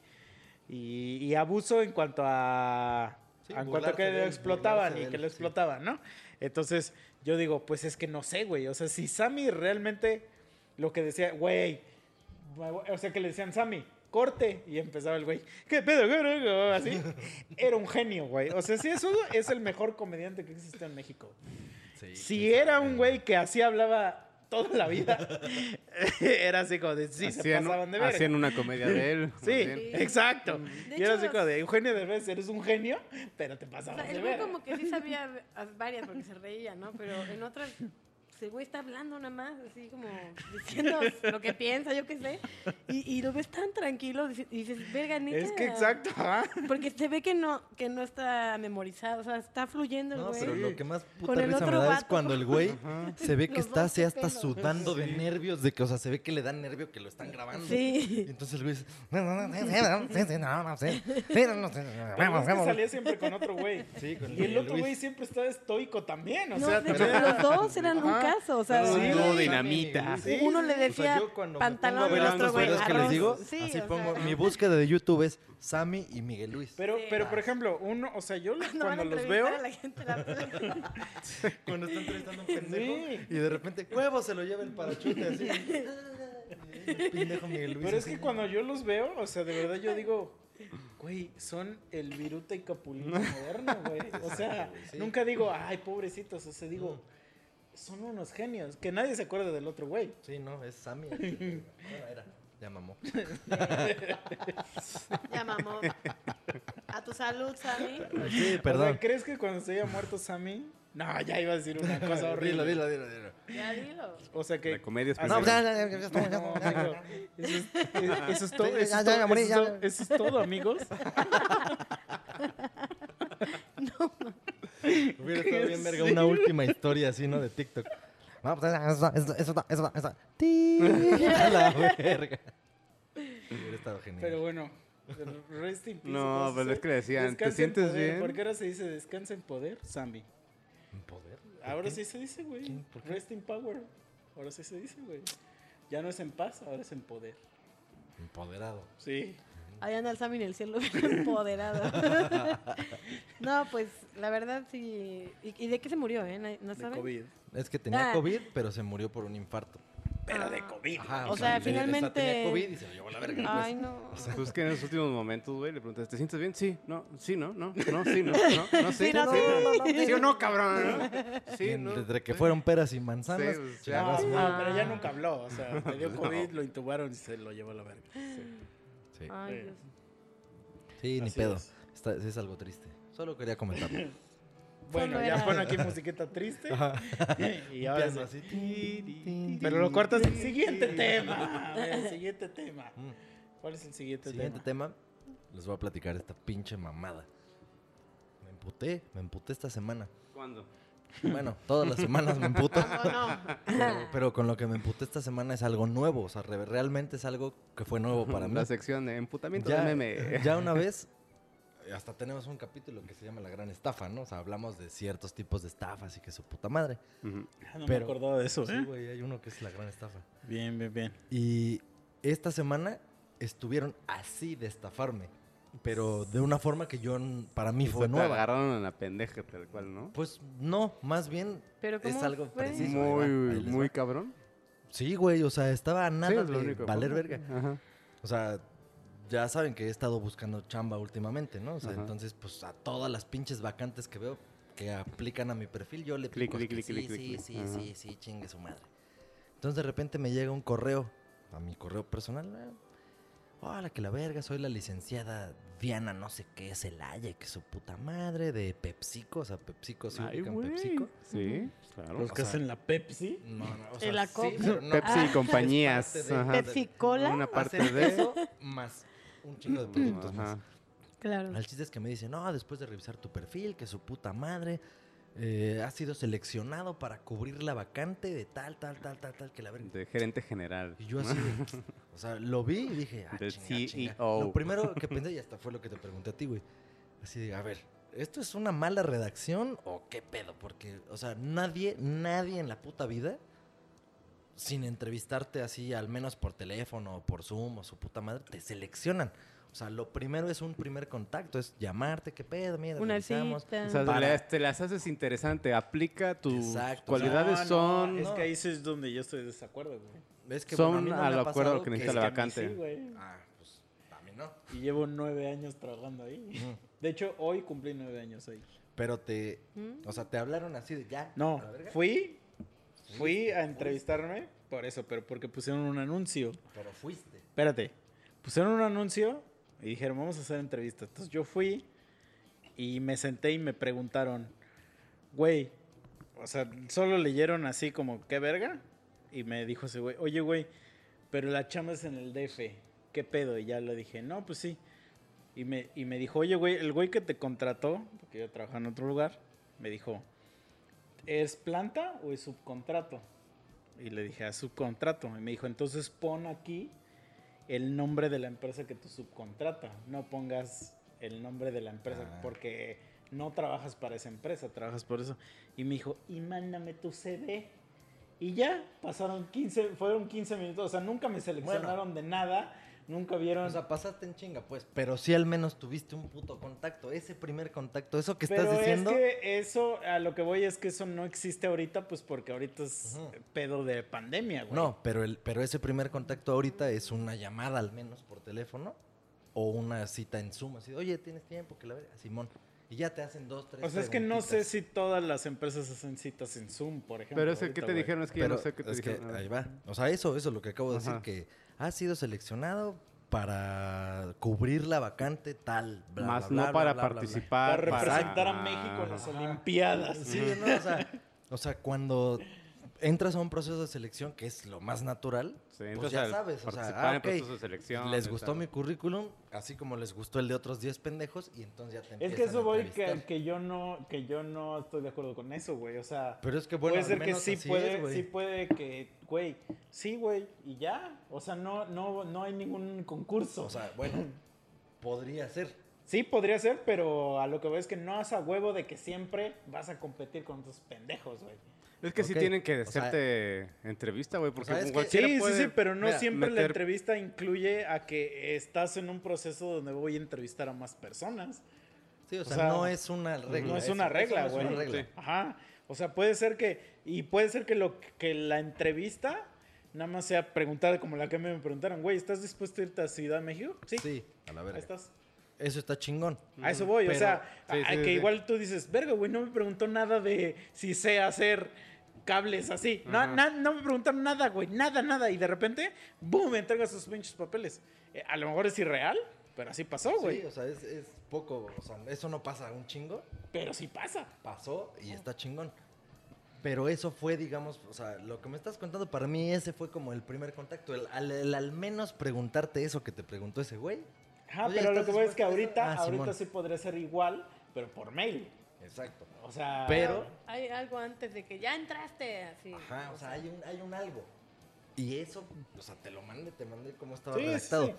y, y abuso en cuanto a, Sí, en cuanto a que lo explotaban y que lo explotaban, ¿no? Entonces yo digo, pues es que no sé, güey, o sea, si Sammy realmente lo que decía, güey, o sea, que le decían Sammy. Corte y empezaba el güey, ¿qué pedo? qué pedo?", Así, era un genio, güey. O sea, sí, eso es el mejor comediante que existe en México. Sí, Si era un güey que así hablaba toda la vida, era así como de, sí, se hacían, pasaban de verga. hacían una comedia de él. Sí, exacto. De y era hecho, así como de, Eugenio Derbez, eres un genio, pero te O pasabas sea, de el güey verga. como que sí sabía varias porque se reía, ¿no? Pero en otras el güey está hablando nada más, así como diciendo lo que piensa, yo qué sé. Y, y lo ves tan tranquilo y dices, verga, neta. Es que exacto. Porque se ve que no, que no está memorizado, o sea, está fluyendo el No, güey. pero lo que más Con puta el me es cuando el güey se ve que Los está así hasta sudando de nervios, de que, o sea, se ve que le da nervio que lo están grabando. Y Sí. entonces el güey dice, es que salía siempre con otro güey. Sí, con Y el otro güey siempre estaba estoico también. O No, sea, de hecho, también- los dos eran un Ajá. Caso, o sea, Sí, dinamita. sí. uno le O sea, decía yo cuando me pantalón pongo a otro güey que les digo, Sí, así o pongo, sea. mi búsqueda de YouTube es Sammy y Miguel Luis. Pero, Sí. pero por ejemplo, uno, o sea, yo No cuando los veo, a la gente, la- Cuando está entrevistando a un pendejo Sí. y de repente, huevo, se lo lleva el parachute así. Y el pendejo Miguel Luis. pero es así. que cuando yo los veo, o sea, de verdad yo digo, güey, son el Viruta y Capulino moderno, güey. O sea, Sí. nunca digo, ay, pobrecitos, o sea, digo, son unos genios, que nadie se acuerda del otro güey. Sí, no, es Sammy. Bueno, era. Ya mamó. Ya, mamó. A tu salud, Sammy. Sí, O perdón. sea, ¿crees que cuando se haya muerto Sammy? No, ya iba a decir una cosa horrible. Dilo, dilo, dilo, dilo. Ya dilo. O sea que. La comedia es No, primero. ya, ya, ya, ya, estuvo, ya No, amigo, eso es, es- eso es todo. Eso ya, es ya, todo, ya morí, eso es ya. todo, eso es todo, amigos. Hubiera estado bien verga una última historia así, ¿no? De TikTok. No, pues eso, eso, eso, eso, eso. Ti. A la verga. Hubiera estado genial. Pero bueno, rest in peace. No, pues es que le decían, ¿te sientes bien? ¿Por qué ahora se dice descansa en poder, Sammy? ¿En poder? ¿Por Ahora sí se dice, güey. Rest in power. Ahora sí se dice, güey. Ya no es en paz, ahora es en poder. Empoderado. Sí. Ahí anda el en el cielo bien empoderado. no, pues la verdad sí. ¿Y, y de qué se murió, eh? ¿No, no De saben? COVID. Es que tenía Ah. COVID, pero se murió por un infarto. Pero de Ah. COVID. Ajá, O sea, le- finalmente- tenía COVID y se lo llevó a la verga. pues. Ay, no. Pues que en los últimos momentos, güey, le preguntas, ¿te sientes bien? Sí, no, sí, no, no, no, sí, no, no, no, sí, Sí, no, no, sí. no, no, sí o no, cabrón, ¿no? Sí, no. Desde que fueron peras y manzanas. Sí, pues, ya. agarró a su No, madre. no, pero ya nunca habló. O sea, le dio No. COVID, lo intubaron y se lo llevó a la verga. Sí, Ay, Dios. Sí, ni Así pedo. es. Está- es algo triste. Solo quería comentarlo. Bueno, Solo ya era- pon aquí musiqueta triste. y ahora sí. Pero lo cortas el siguiente tema. El siguiente tema. Mm. ¿Cuál es el siguiente, Siguiente tema? tema, les voy a platicar esta pinche mamada. Me emputé, me emputé esta semana. ¿Cuándo? Bueno, todas las semanas me emputo. No. Pero, pero con lo que me emputé esta semana es algo nuevo. O sea, re- realmente es algo que fue nuevo para mí. La sección de emputamiento Ya, de meme. ya una vez, hasta tenemos un capítulo que se llama La Gran Estafa, ¿no? O sea, hablamos de ciertos tipos de estafas y que su puta madre. Ah, No Pero- me acordaba de eso, Sí, ¿eh? güey, hay uno que es La Gran Estafa. Bien, bien, bien. Y esta semana estuvieron así de estafarme. Pero de una forma que yo, para mí sea, fue te nueva. agarraron en la pendeja, tal cual, ¿no? Pues no, más bien Pero es ¿cómo algo fue? preciso. muy, va, muy cabrón. Sí, güey, o sea, estaba a Sí, nada es lo de único. valer verga. Ajá. O sea, ya saben que he estado buscando chamba últimamente, ¿no? O sea, Ajá. entonces, pues a todas las pinches vacantes que veo que aplican a mi perfil, yo le Clic, pico clic, que clic, sí, clic, sí, clic, sí, sí, sí, chingue su madre. Entonces de repente me llega un correo a mi correo personal. Hola, que la verga, soy la licenciada Diana, no sé qué es el Haya, que su puta madre de PepsiCo, o sea, PepsiCo, ¿sí Ay, ubican güey. PepsiCo? Sí, claro. Los que sea, hacen la Pepsi. No, no, o ¿En sea, la sí, copa? pero no, Pepsi y ah, compañías. es parte de- ajá. Pepsi Cola. Una parte Hacen de... eso más un chingo de productos más. Ajá. Claro. El chiste es que me dice, no, después de revisar tu perfil, que su puta madre eh, ha sido seleccionado para cubrir la vacante de tal, tal, tal, tal, tal, que la verga. De gerente general. Y yo así, de- o sea, lo vi y dije, ah, chinga, chinga. CEO. Lo primero que pensé, y hasta fue lo que te pregunté a ti, güey. Así de, a ver, ¿esto es una mala redacción o qué pedo? Porque, o sea, nadie, nadie en la puta vida, sin entrevistarte así, al menos por teléfono o por Zoom o su puta madre, te seleccionan. O sea, lo primero es un primer contacto, es llamarte, qué pedo, mira, Una cita. O sea, Para- le- te las haces interesante. Aplica tus Exacto. cualidades No, no, son... Es que ahí sí es donde yo estoy de desacuerdo, güey. ¿Ves que, Son bueno, a mí no me acuerdo que Es necesita que la a mí vacante. sí, güey. Ah, pues, a mí no. Y llevo nueve años trabajando ahí. De hecho, hoy cumplí nueve años ahí. Pero te, ¿Mm? o sea, te hablaron así de ya. No, fui, fui a entrevistarme por eso, pero porque pusieron un anuncio. Pero fuiste. Espérate, pusieron un anuncio y dijeron, vamos a hacer entrevistas. Entonces yo fui y me senté y me preguntaron, güey, o sea, solo leyeron así como, ¿qué verga? Y me dijo ese güey, oye, güey, pero la chamba es en el DF, ¿qué pedo? Y ya le dije, no, pues sí. Y me, y me dijo, oye, güey, el güey que te contrató, porque yo trabajaba en otro lugar, me dijo, ¿es planta o es subcontrato? Y le dije, a subcontrato. Y me dijo, entonces pon aquí el nombre de la empresa que tú subcontrata. No pongas el nombre de la empresa Ah. porque no trabajas para esa empresa, trabajas por eso. Y me dijo, y mándame tu CD. Y ya, pasaron 15, fueron 15 minutos. O sea, nunca me seleccionaron de nada. Nunca vieron. O sea, pasaste en chinga, pues. Pero sí al menos tuviste un puto contacto. Ese primer contacto, eso que Pero estás diciendo. es que eso, a lo que voy es que eso no existe ahorita, pues porque ahorita es pedo de pandemia, güey. No, pero, el, pero ese primer contacto ahorita es una llamada al menos por teléfono o una cita en Zoom. Así, oye, ¿tienes tiempo? Que la verga, Simón. Y ya te hacen dos, tres O sea, es que no sé si todas las empresas hacen citas en Zoom, por ejemplo. Pero es el que te dijeron, es que yo no sé qué te es que dijeron. ahí va. O sea, eso, eso es lo que acabo de decir, que has sido seleccionado para cubrir la vacante tal, bla, Más bla, no bla, para bla, bla, bla. participar. Para representar a México en las ajá. Olimpiadas. Sí, no, o sea, o sea, cuando entras a un proceso de selección que es lo más natural, Sí, pues ya al sabes, o sea, ah, en de selección. les gustó tal. mi currículum, así como les gustó el de otros 10 pendejos y entonces ya te Es que empiezan eso a voy que, que yo no que yo no estoy de acuerdo con eso, güey. O sea, Pero es que bueno, puede ser que sí puede, es, güey. sí puede que, güey, sí, güey, y ya. O sea, no no no hay ningún concurso. O sea, bueno, podría ser. sí podría ser, pero a lo que voy es que no es a huevo de que siempre vas a competir con tus pendejos, güey. Es que sí Ok, tienen que o sea- hacerte entrevista, güey, porque sea, es que- cualquiera Sí, sí, puede- sí, pero no mira, siempre la entrevista incluye a que estás en un proceso donde voy a entrevistar a más personas. Sí, o O sea, sea, no es una regla. no es una regla, no es güey. una regla. Sí. Ajá. O sea, puede ser que. Y puede ser que lo que la entrevista nada más sea preguntar como la que me preguntaron, güey, ¿estás dispuesto a irte a Ciudad de México? Sí. Sí, a la Ahí verga. estás. Eso está chingón. A eso voy. o sea, sí, a- sí, que sí. igual tú dices, verga, güey, no me preguntó nada de si sé hacer cables así. No, na- no me preguntaron nada, güey. Nada, nada. Y de repente, ¡boom! me entrega sus pinches papeles. Eh, a lo mejor es irreal, pero así pasó, güey. Sí, o sea, es, es poco, o sea, eso no pasa un chingo, Pero sí pasa. pasó y está chingón. Pero eso fue, digamos, o sea, lo que me estás contando, para mí ese fue como el primer contacto, el, al, el al menos preguntarte eso que te preguntó ese güey. Ajá, Oye, pero lo ¿estás que voy es que ahorita, Ah, ahorita Simón. sí podría ser igual, pero por mail. Exacto. O sea, Pero- Hay algo antes de que ya entraste así. Ajá, o sea, hay un, hay un algo. Y eso, o sea, te lo mandé, te mandé cómo estaba Sí, redactado. sí.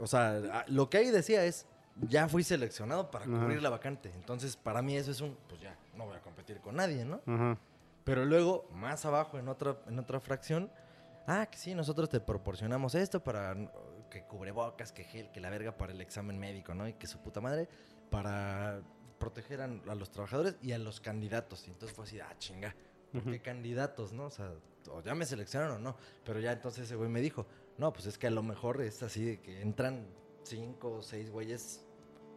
O sea, a- lo que ahí decía es, ya fui seleccionado para Ajá. cubrir la vacante. Entonces, para mí eso es un, pues ya, no voy a competir con nadie, ¿no? Ajá. Pero luego, más abajo, en otra, en otra fracción, ah, que sí, nosotros te proporcionamos esto para que cubrebocas, que gel, que la verga para el examen médico, ¿no? Y que su puta madre, para proteger a, a los trabajadores y a los candidatos. Y entonces fue así, ah, chinga, ¿por qué Ujú. candidatos, no? O sea, o ya me seleccionaron o no. Pero ya entonces ese güey me dijo, no, pues es que a lo mejor es así de que entran cinco o seis güeyes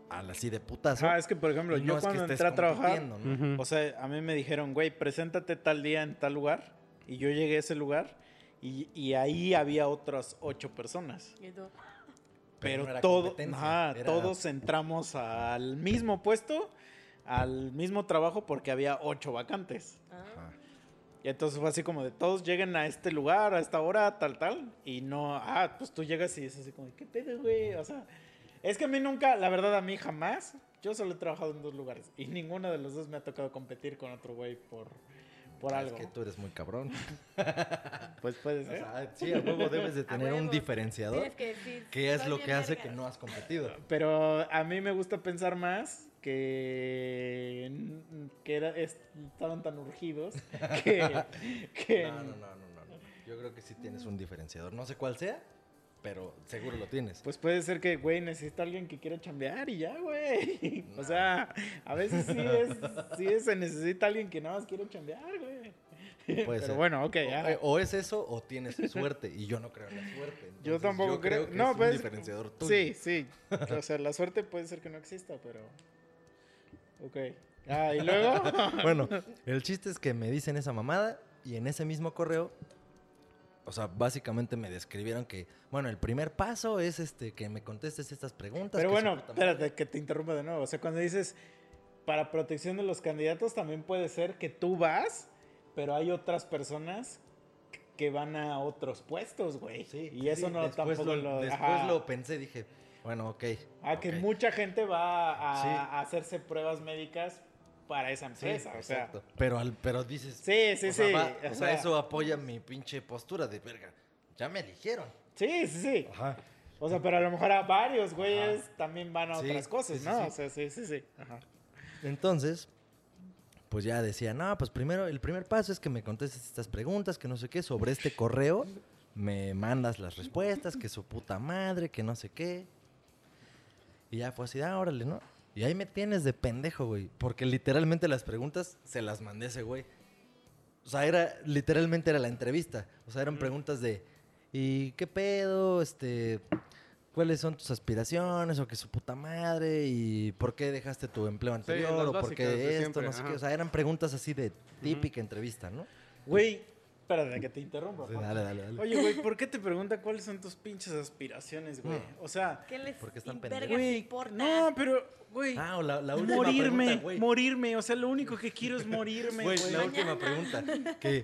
al así de putazo. Ajá, es que por ejemplo, no yo es que cuando entré a trabajar, ¿no? Ujú. o sea, a mí me dijeron, güey, preséntate tal día en tal lugar. Y yo llegué a ese lugar y, y ahí había otras ocho personas. Y tú, Pero, no era todo, ajá, era- todos entramos al mismo puesto, al mismo trabajo, porque había ocho vacantes. ah, Ajá. Y entonces fue así como de todos lleguen a este lugar, a esta hora, tal, tal. Y no, ah, pues tú llegas y es así como, ¿qué pedo, güey? O sea, es que a mí nunca, la verdad, a mí jamás, yo solo he trabajado en dos lugares. Y ninguno de los dos me ha tocado competir con otro güey por, por Es algo. que tú eres muy cabrón. Pues puede O sea, sí, a huevo debes de tener un diferenciador. que decir, Que es "Soy lo que hace vergas". que no has competido. Pero a mí me gusta pensar más que, que era- es- estaban tan urgidos que, que No, no, no, no, no, no. Yo creo que sí tienes un diferenciador. No sé cuál sea, pero seguro lo tienes. pues puede ser que, güey, necesita alguien que quiera chambear y ya, güey. O sea, a veces sí es, sí es- se necesita alguien que nada más quiere chambear, güey. Puede Pero ser. bueno, ok, O, ya. eh, o es eso o tienes suerte. Y yo no creo en la suerte. Yo tampoco creo. que no, es un pues. diferenciador tuyo. Sí, sí. O sea, la suerte puede ser que no exista, pero. Ok. Ah, y luego. Bueno, el chiste es que me dicen esa mamada y en ese mismo correo, o sea, básicamente me describieron que, bueno, el primer paso es este que me contestes estas preguntas. Pero bueno, espérate, que te interrumpa de nuevo. O sea, cuando dices para protección de los candidatos, también puede ser que tú vas pero hay otras personas que van a otros puestos, güey. Sí, y eso sí, no después tampoco lo, lo... Después ajá. lo pensé, dije, bueno, ok. Ah, que mucha gente va a, Sí. a hacerse pruebas médicas para esa Sí, empresa, sea. exacto. Pero, al, pero dices... Sí, sí, o sea, sí. va- o o sea, sea, eso apoya mi pinche postura de verga. Ya me eligieron. Sí, sí, sí. Ajá. O sea, pero a lo mejor a varios güeyes también van a Sí, otras cosas, sí, sí, ¿no? sí. O sea, sí, sí, sí. Ajá. Entonces, pues ya decía, no, pues primero, el primer paso es que me contestes estas preguntas, que no sé qué, sobre este correo, me mandas las respuestas, que su puta madre, que no sé qué. Y ya fue así, ah, órale, ¿no? Y ahí me tienes de pendejo, güey. Porque literalmente las preguntas se las mandé a ese güey. O sea, era, literalmente era la entrevista. O sea, eran preguntas de, ¿y qué pedo? Este, ¿cuáles son tus aspiraciones? O que su puta madre, ¿y por qué dejaste tu empleo anterior? o por qué esto, siempre, no sé qué. O sea, eran preguntas así de típica entrevista, ¿no? Güey, espérate que te interrumpa. Sí, dale, dale, dale. Oye, güey, ¿por qué te pregunta cuáles son tus pinches aspiraciones, güey? Mm. O sea, ¿Qué les Porque están güey, importa? no, pero, güey, Ah, o la, la última morirme, pregunta, güey. morirme. O sea, lo único que quiero es morirme, Güey, güey. la última pregunta. ¿Qué,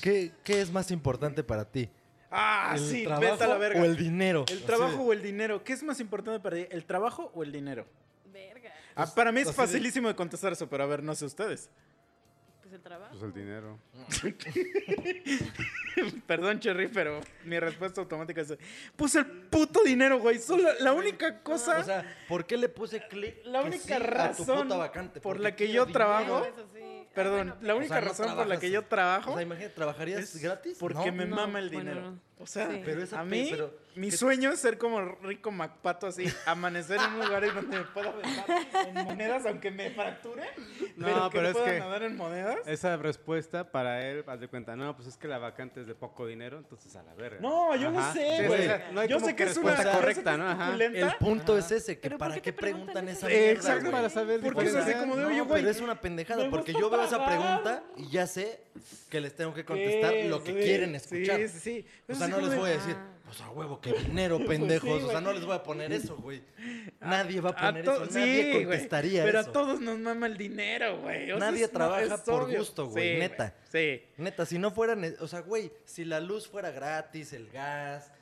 qué, qué es más importante para ti? Ah, ¿El sí, trabajo vete a la verga. o el dinero? El trabajo o el dinero. ¿Qué es más importante para ti? ¿El trabajo o el dinero? Verga. Ah, para mí es de- facilísimo de contestar eso, pero a ver, no sé ustedes. Pues el trabajo. Pues el dinero. Perdón, Cherry, pero mi respuesta automática es: Puse el puto dinero, güey. Solo la única cosa, O sea, ¿por qué le puse clic? la única sí razón vacante? por la que yo trabajo. dinero. Eso sí. Ah, Perdón, bueno, la O única sea, no razón por la que yo trabajo O sea, imagínate, ¿trabajarías gratis? porque No. me No, mama el dinero. O sea, Sí. Pero esa a mí, pero- mi ¿qué- sueño es ser como rico MacPato, así, amanecer en un lugar en donde me pueda aventar en monedas, aunque me fracture, No, pero que pero es pueda que- nadar en monedas. Esa respuesta para él, haz de cuenta, no, pues es que la vacante es de poco dinero, entonces a la verga. No, yo Ajá. sé, Sí, güey. o sea, no hay yo como sé que es una yo correcta, es ¿no? Ajá. El punto es ese, que ¿Pero por para qué preguntan esa mierda, Exacto, para saber Porque es así como de, No, oye, güey, pero es una pendejada, porque yo veo esa pregunta y ya sé que les tengo que contestar lo que quieren escuchar. Sí, sí, sí. O sea, no les voy a decir, Ah. pues a huevo, que dinero, pendejos. o sea, no les voy a poner eso, güey. Nadie va a poner eso, nadie sí, güey, contestaría Pero eso. a todos nos mama el dinero, güey. O Nadie trabaja por obvio. gusto, güey, Sí, neta. Sí. Neta, si no fuera, ne- o sea, güey, si la luz fuera gratis, el gas,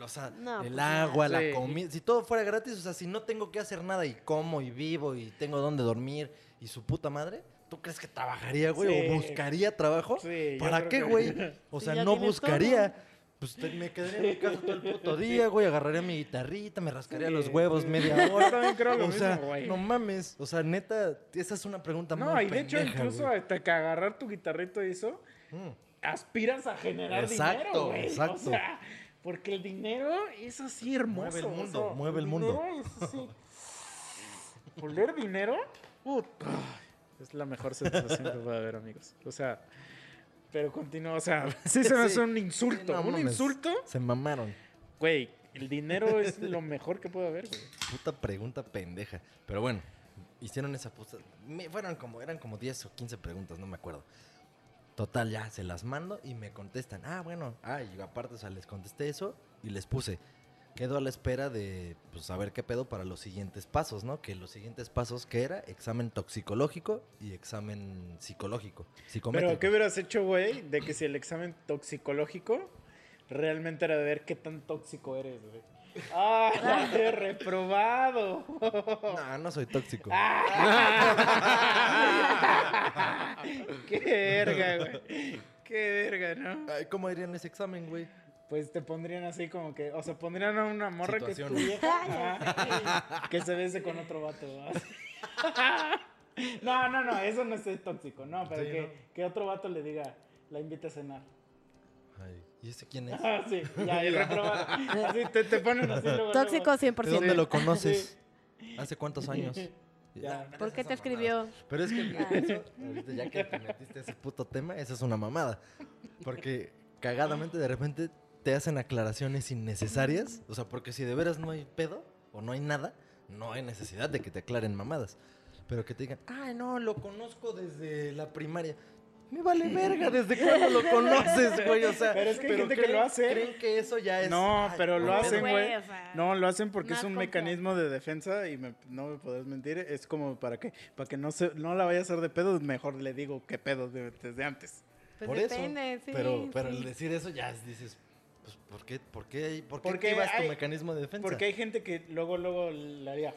o sea, No, el pues agua, Sí. la comida, si todo fuera gratis, o sea, si no tengo que hacer nada y como y vivo y tengo dónde dormir y su puta madre, ¿tú crees que trabajaría, güey? Sí. ¿O buscaría trabajo? Sí, ¿Para qué, que- güey? O sea, no buscaría. Pues me quedaría en mi casa todo el puto día, güey, agarraría mi guitarrita, me rascaría Sí, los huevos sí. media Yo hora. también creo lo o sea, mismo, güey. no mames. O sea, neta, esa es una pregunta No, muy y de hecho, incluso güey. hasta que agarrar tu guitarrito y eso, Mm. aspiras a generar Exacto, dinero, güey. exacto. O sea, porque el dinero es así hermoso. Mueve el o mundo, sea, mueve el mundo. dinero es así. Oler dinero, puta, es la mejor sensación que puede haber, amigos. O sea, pero continúa, o sea, sí se me hace Sí. un insulto. No un mames. insulto, Se mamaron. güey. El dinero es lo mejor que puede haber, güey. Puta pregunta pendeja. Pero bueno, hicieron esa puta. me- Fueron como, eran como 10 o 15 preguntas, no me acuerdo. Total, ya se las mando y me contestan. Ah, bueno. Ah, y aparte, o sea, les contesté eso y les puse. Quedo a la espera de pues, saber qué pedo para los siguientes pasos, ¿no? Que los siguientes pasos, que era? Examen toxicológico y examen psicológico. Pero, ¿qué hubieras hecho, güey? De que si el examen toxicológico realmente era de ver qué tan tóxico eres, güey. ¡Ah! he reprobado! No, no soy tóxico. ¡Qué verga, güey! ¡Qué verga, ¿no? Ay, ¿Cómo harían ese examen, güey? Pues te pondrían así como que... O sea, pondrían a una morra que es vieja. que se bese con otro vato. ¿va? No, no, no. Eso no es tóxico. No, pero Sí, que, ¿no? que otro vato le diga... La invite a cenar. Ay, ¿y ese quién es? Ah, sí, ya, y reprobado. Así te, te ponen así luego. Tóxico luego. 100%. ¿De dónde lo conoces? ¿Hace cuántos años? Ya. ¿Por qué te escribió? Pero es que eso, ahorita ya que te metiste ese puto tema, esa es una mamada. Porque cagadamente de repente te hacen aclaraciones innecesarias. O sea, porque si de veras no hay pedo o no hay nada, no hay necesidad de que te aclaren mamadas. Pero que te digan, ay, no, lo conozco desde la primaria. Me vale verga, ¿desde cuándo lo conoces, güey? O sea, Pero es que hay gente que lo hace. Creen que eso ya es. No, ay, pero lo hacen, güey. o sea, No, lo hacen porque es un mecanismo de defensa y me- no me podés mentir. Es como para que para que no se, no la vaya a hacer de pedo, mejor le digo qué pedo de- desde antes. Pues Por depende, eso. sí, pero, pero el sí. decir eso ya es- dices, ¿por qué, por qué, por qué Porque activas tu mecanismo de defensa? Porque hay gente que luego, luego le haría.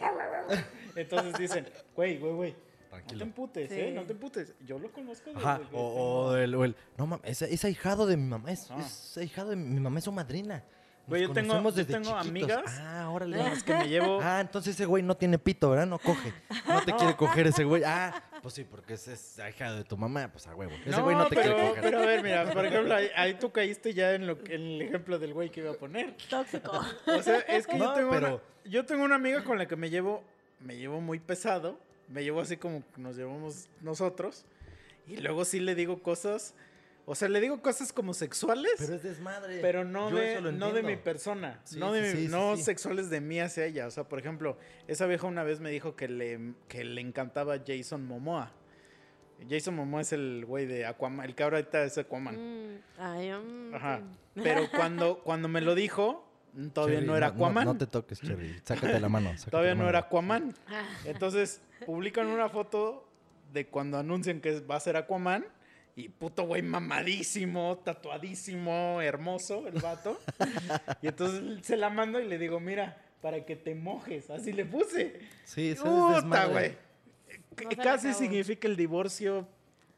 Entonces dicen, güey, güey, güey. No te Tranquilo. emputes, Sí. ¿eh? No te emputes. Yo lo conozco. desde Ajá, que o, o el, o el, no mames, es, es ahijado de mi mamá, es, Ah. es ahijado de mi, mamá, es su madrina. Nos Güey, yo tengo- conocemos yo desde tengo chiquitos. amigas Ah, órale. Las que me llevo. Ah, entonces ese güey no tiene pito, ¿verdad? No coge. No te quiere coger ese güey. Ah, pues sí, porque ese es ahijado de tu mamá, pues a huevo. Ese güey no te pero, quiere coger. pero a ver, mira, por ejemplo, ahí, ahí tú caíste ya en, lo, que- en el ejemplo del güey que iba a poner. Tóxico. O sea, es que yo, tengo pero- una, yo tengo una amiga con la que me llevo, me llevo muy pesado, me llevo así como nos llevamos nosotros, y luego sí le digo cosas, o sea, le digo cosas como sexuales, Pero pero, es desmadre. no, Yo de, no de mi persona, Sí, no, de sí, mi- sí, sí, no sí. sexuales de mí hacia ella. O sea, por ejemplo, esa vieja una vez me dijo que le, que le encantaba Jason Momoa. Jason Momoa es el güey de Aquaman, el que ahorita es Aquaman. Mm, ay, mm, Ajá. Pero cuando, cuando me lo dijo, todavía no era Aquaman. No, te toques, Cherry. Sácate la mano. sácate Todavía la no era Aquaman. Ah, Entonces, publican una foto de cuando anuncian que va a ser Aquaman. Y puto güey mamadísimo, tatuadísimo, hermoso el vato. y entonces se la mando y le digo, mira, para que te mojes. Así le puse. Sí, eso es Puta, güey. No se Casi significa el divorcio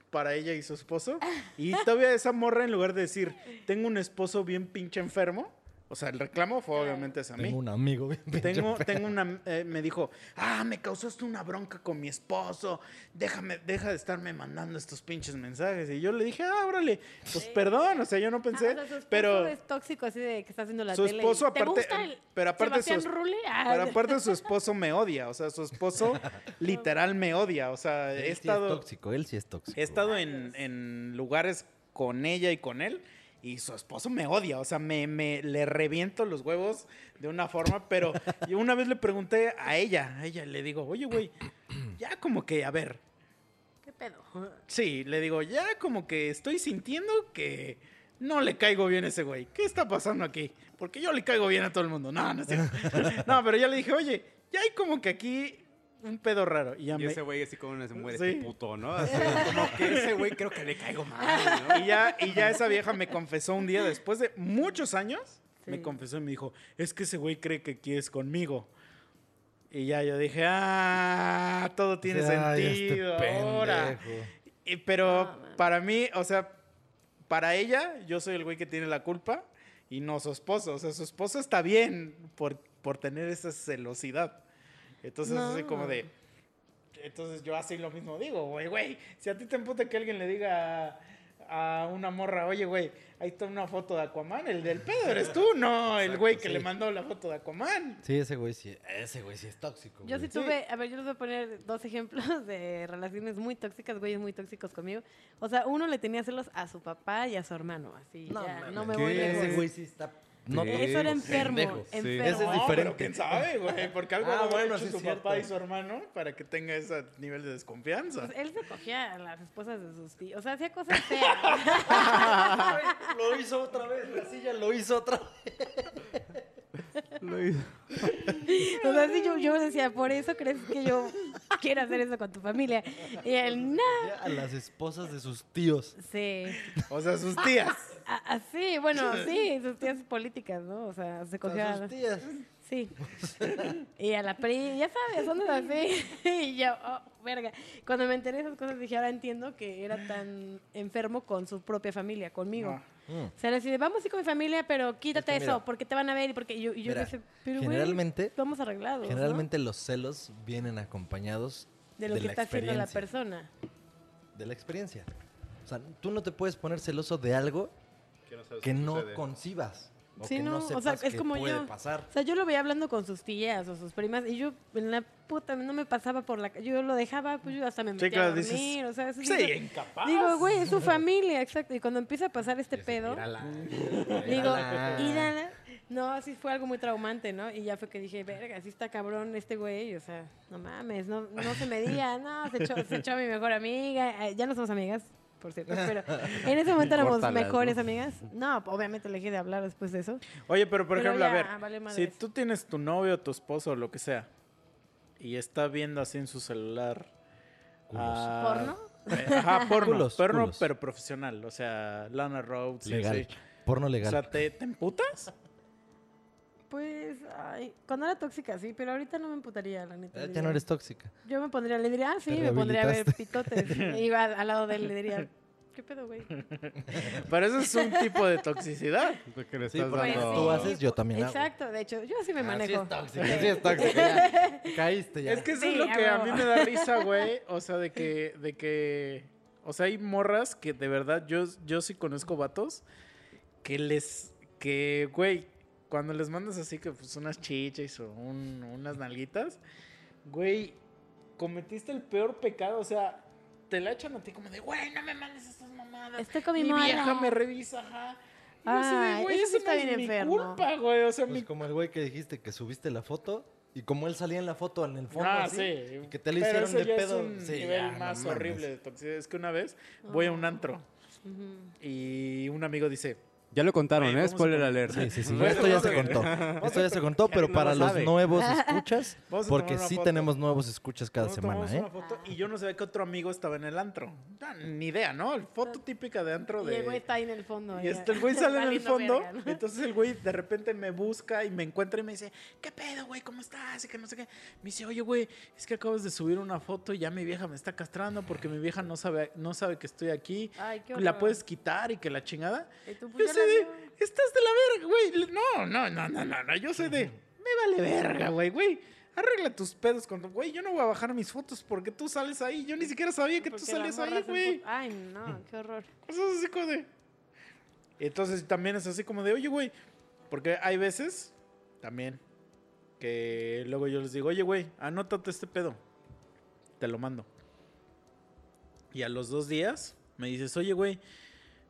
para ella y su esposo. Y todavía esa morra, en lugar de decir, tengo un esposo bien pinche enfermo. O sea, el reclamo fue obviamente hacia mí. Tengo un amigo bien Tengo, tengo una, eh, me dijo, ah, me causaste una bronca con mi esposo, déjame, deja de estarme mandando estos pinches mensajes. Y yo le dije, ah, órale, pues perdón, o sea, yo no ah, pensé, o sea, su esposo pero es tóxico así de que está haciendo la su tele. esposo ¿Te aparte, gusta el pero aparte su, Sebastián es- Rulli? Ah, pero aparte su esposo me odia, o sea, su esposo literal me odia, o sea, Él he sí es estado, tóxico, él sí es tóxico. he estado en, en lugares con ella y con él. Y su esposo me odia, o sea, me, me le reviento los huevos de una forma, pero yo una vez le pregunté a ella, a ella le digo, oye, güey, ya como que, a ver, ¿Qué pedo? sí, le digo, ya como que estoy sintiendo que no le caigo bien a ese güey. ¿Qué está pasando aquí? Porque yo le caigo bien a todo el mundo. No, no es cierto. No, pero ya le dije, oye, ya hay como que aquí un pedo raro. Y ya, Y me- ese güey así como se muere Sí. este puto, ¿no? Así, como que ese güey creo que le caigo mal, ¿no? y ya, y ya esa vieja me confesó un día, después de muchos años, me confesó y me dijo, es que ese güey cree que quieres conmigo. Y ya yo dije, ah, todo tiene Ay, este sentido ahora. pendejo. Y- pero No, para mí, o sea, para ella, yo soy el güey que tiene la culpa y no su esposo. O sea, su esposo está bien por, por tener esa celosidad. Entonces, así No. como de. Entonces, yo así lo mismo digo, güey, güey. Si a ti te emputa que alguien le diga a, a una morra, oye, güey, ahí está una foto de Aquaman, el del pedo eres tú, no el güey que sí. le mandó la foto de Aquaman. Sí, ese güey sí, ese güey sí es tóxico. Yo sí tuve, a ver, yo les voy a poner dos ejemplos de relaciones muy tóxicas, güeyes muy tóxicos conmigo. O sea, uno le tenía celos a su papá y a su hermano, así, No, ya, no me ¿qué? voy Ese lejos. güey sí está. No, Sí. Eso era enfermo. Sí. enfermo. Ese es No, pero diferente. quién sabe, güey, porque algo Ah, bueno, hecho sí su papá y su hermano para que tenga ese nivel de desconfianza. Pues él se cogía a las esposas de sus tíos. O sea, hacía cosas feas. lo hizo otra vez, la silla lo hizo otra vez. Lo hizo. o sea, sí, yo, yo decía, por eso crees que yo quiero hacer eso con tu familia. Y él, no. A las esposas de sus tíos. Sí. O sea, sus tías. A- Así, bueno, sí, sus tías políticas, ¿no? O sea, se A cogía. sus tías. Sí. Y a la PRI, ya sabes, son así. Y yo, oh, verga. Cuando me enteré de esas cosas dije, ahora entiendo que era tan enfermo con su propia familia, conmigo. Ah. Mm. O sea, era así de, vamos a ir con mi familia, pero quítate Es que eso, porque te van a ver y porque y yo, y yo mira, decía, pero generalmente- estamos arreglados. ¿no? Generalmente los celos vienen acompañados De lo que la está haciendo la persona. De la experiencia. O sea, tú no te puedes poner celoso de algo que no concibas. O Sí, que no, no, o sea, es que como puede yo. pasar. O sea, yo lo veía hablando con sus tías o sus primas y yo en la puta no me pasaba por la ca- yo lo dejaba, pues yo hasta me Sí, metía claro, a dices, dormir, o sea, eso Sí, digo- incapaz. Digo, güey, es su familia, exacto. Y cuando empieza a pasar este pedo, digo, Mírala. y Dana, no, sí fue algo muy traumante, ¿no? Y ya fue que dije, verga, sí está cabrón este güey, o sea, no mames, no, no se medía, no, se echó, se echó a mi mejor amiga, eh, ya no somos amigas, por cierto, pero en ese momento éramos Córtalas, mejores ¿no? amigas. No, obviamente le dejé de hablar después de eso. Oye, pero por Pero ejemplo, a ver, vale madres. si tú tienes tu novio, tu esposo, o lo que sea, y está viendo así en su celular. ah, ¿Porno? Eh, Ajá, porno. Culos, porno, culos. pero profesional. O sea, Lana Rhodes. Legal. sí. Porno O legal. sea, ¿te, ¿te emputas? Pues, ay, cuando era tóxica, sí, pero ahorita no me emputaría, la neta. Eh, ya diría- no eres tóxica. Yo me pondría, le diría, ah, sí, me pondría a ver pitotes. Iba al, al lado de él, le diría, ¿qué pedo, güey? Pero eso es un tipo de toxicidad. Lo que le Sí, estás Pues dando. tú haces, yo también hago. Exacto, de hecho, yo así me Ah, manejo. Sí es tóxica, sí es tóxica. ya. Caíste ya. Es que eso Sí, es lo que a mí me da risa, güey. O sea, de que, de que, o sea, hay morras que de verdad yo, yo sí conozco vatos que les, que, güey, cuando les mandas así que pues unas chichas o un- unas nalguitas, güey, cometiste el peor pecado, o sea, te la echan a ti como de, güey, no me mandes estas mamadas. Estoy con mi mi vieja morra". me revisa, ajá. Y Ay, güey, eso sí eso está no es bien mi enfermo. culpa, güey, o sea, Pues mi como el güey que dijiste que subiste la foto y como él salía en la foto en el fondo Ah, así, sí. y que te le hicieron eso de ya pedo. Es un Sí, nivel ya, no más mames. horrible de toxicidad. Es que una vez voy a un antro Ujú. y un amigo dice, Ya lo contaron, Güey, ¿eh? a Spoiler alert. Sí, sí, sí. Bueno, Esto ya se contó. Esto ya se contó, pero no para lo los nuevos escuchas, porque sí foto. tenemos nuevos escuchas cada "Nos semana, ¿eh? una foto", y yo no sabía que otro amigo estaba en el antro. Ah, Ni idea, ¿no? El foto típica de antro Y de... el güey está ahí en el fondo. Y este, el güey sale en el fondo. verga, ¿no? Entonces el güey de repente me busca y me encuentra y me dice, ¿qué pedo, güey? ¿Cómo estás? Y que no sé qué. Me dice, oye, güey, es que acabas de subir una foto y ya mi vieja me está castrando porque mi vieja no sabe, no sabe que estoy aquí. Ay, qué La puedes quitar y que la chingada. Y tú, pues, sé de, estás de la verga, güey. No, no, no, no, no, no. Yo sé de, me vale verga, güey, güey. Arregla tus pedos con güey. Yo no voy a bajar mis fotos porque tú sales ahí. Yo ni siquiera sabía que tú Porque salías ahí, güey. Ay, no, qué horror. Cosas así como de. Entonces también es así como de, oye, güey. Porque hay veces también que luego yo les digo, oye, güey, anótate este pedo. Te lo mando. Y a los dos días me dices, oye, güey,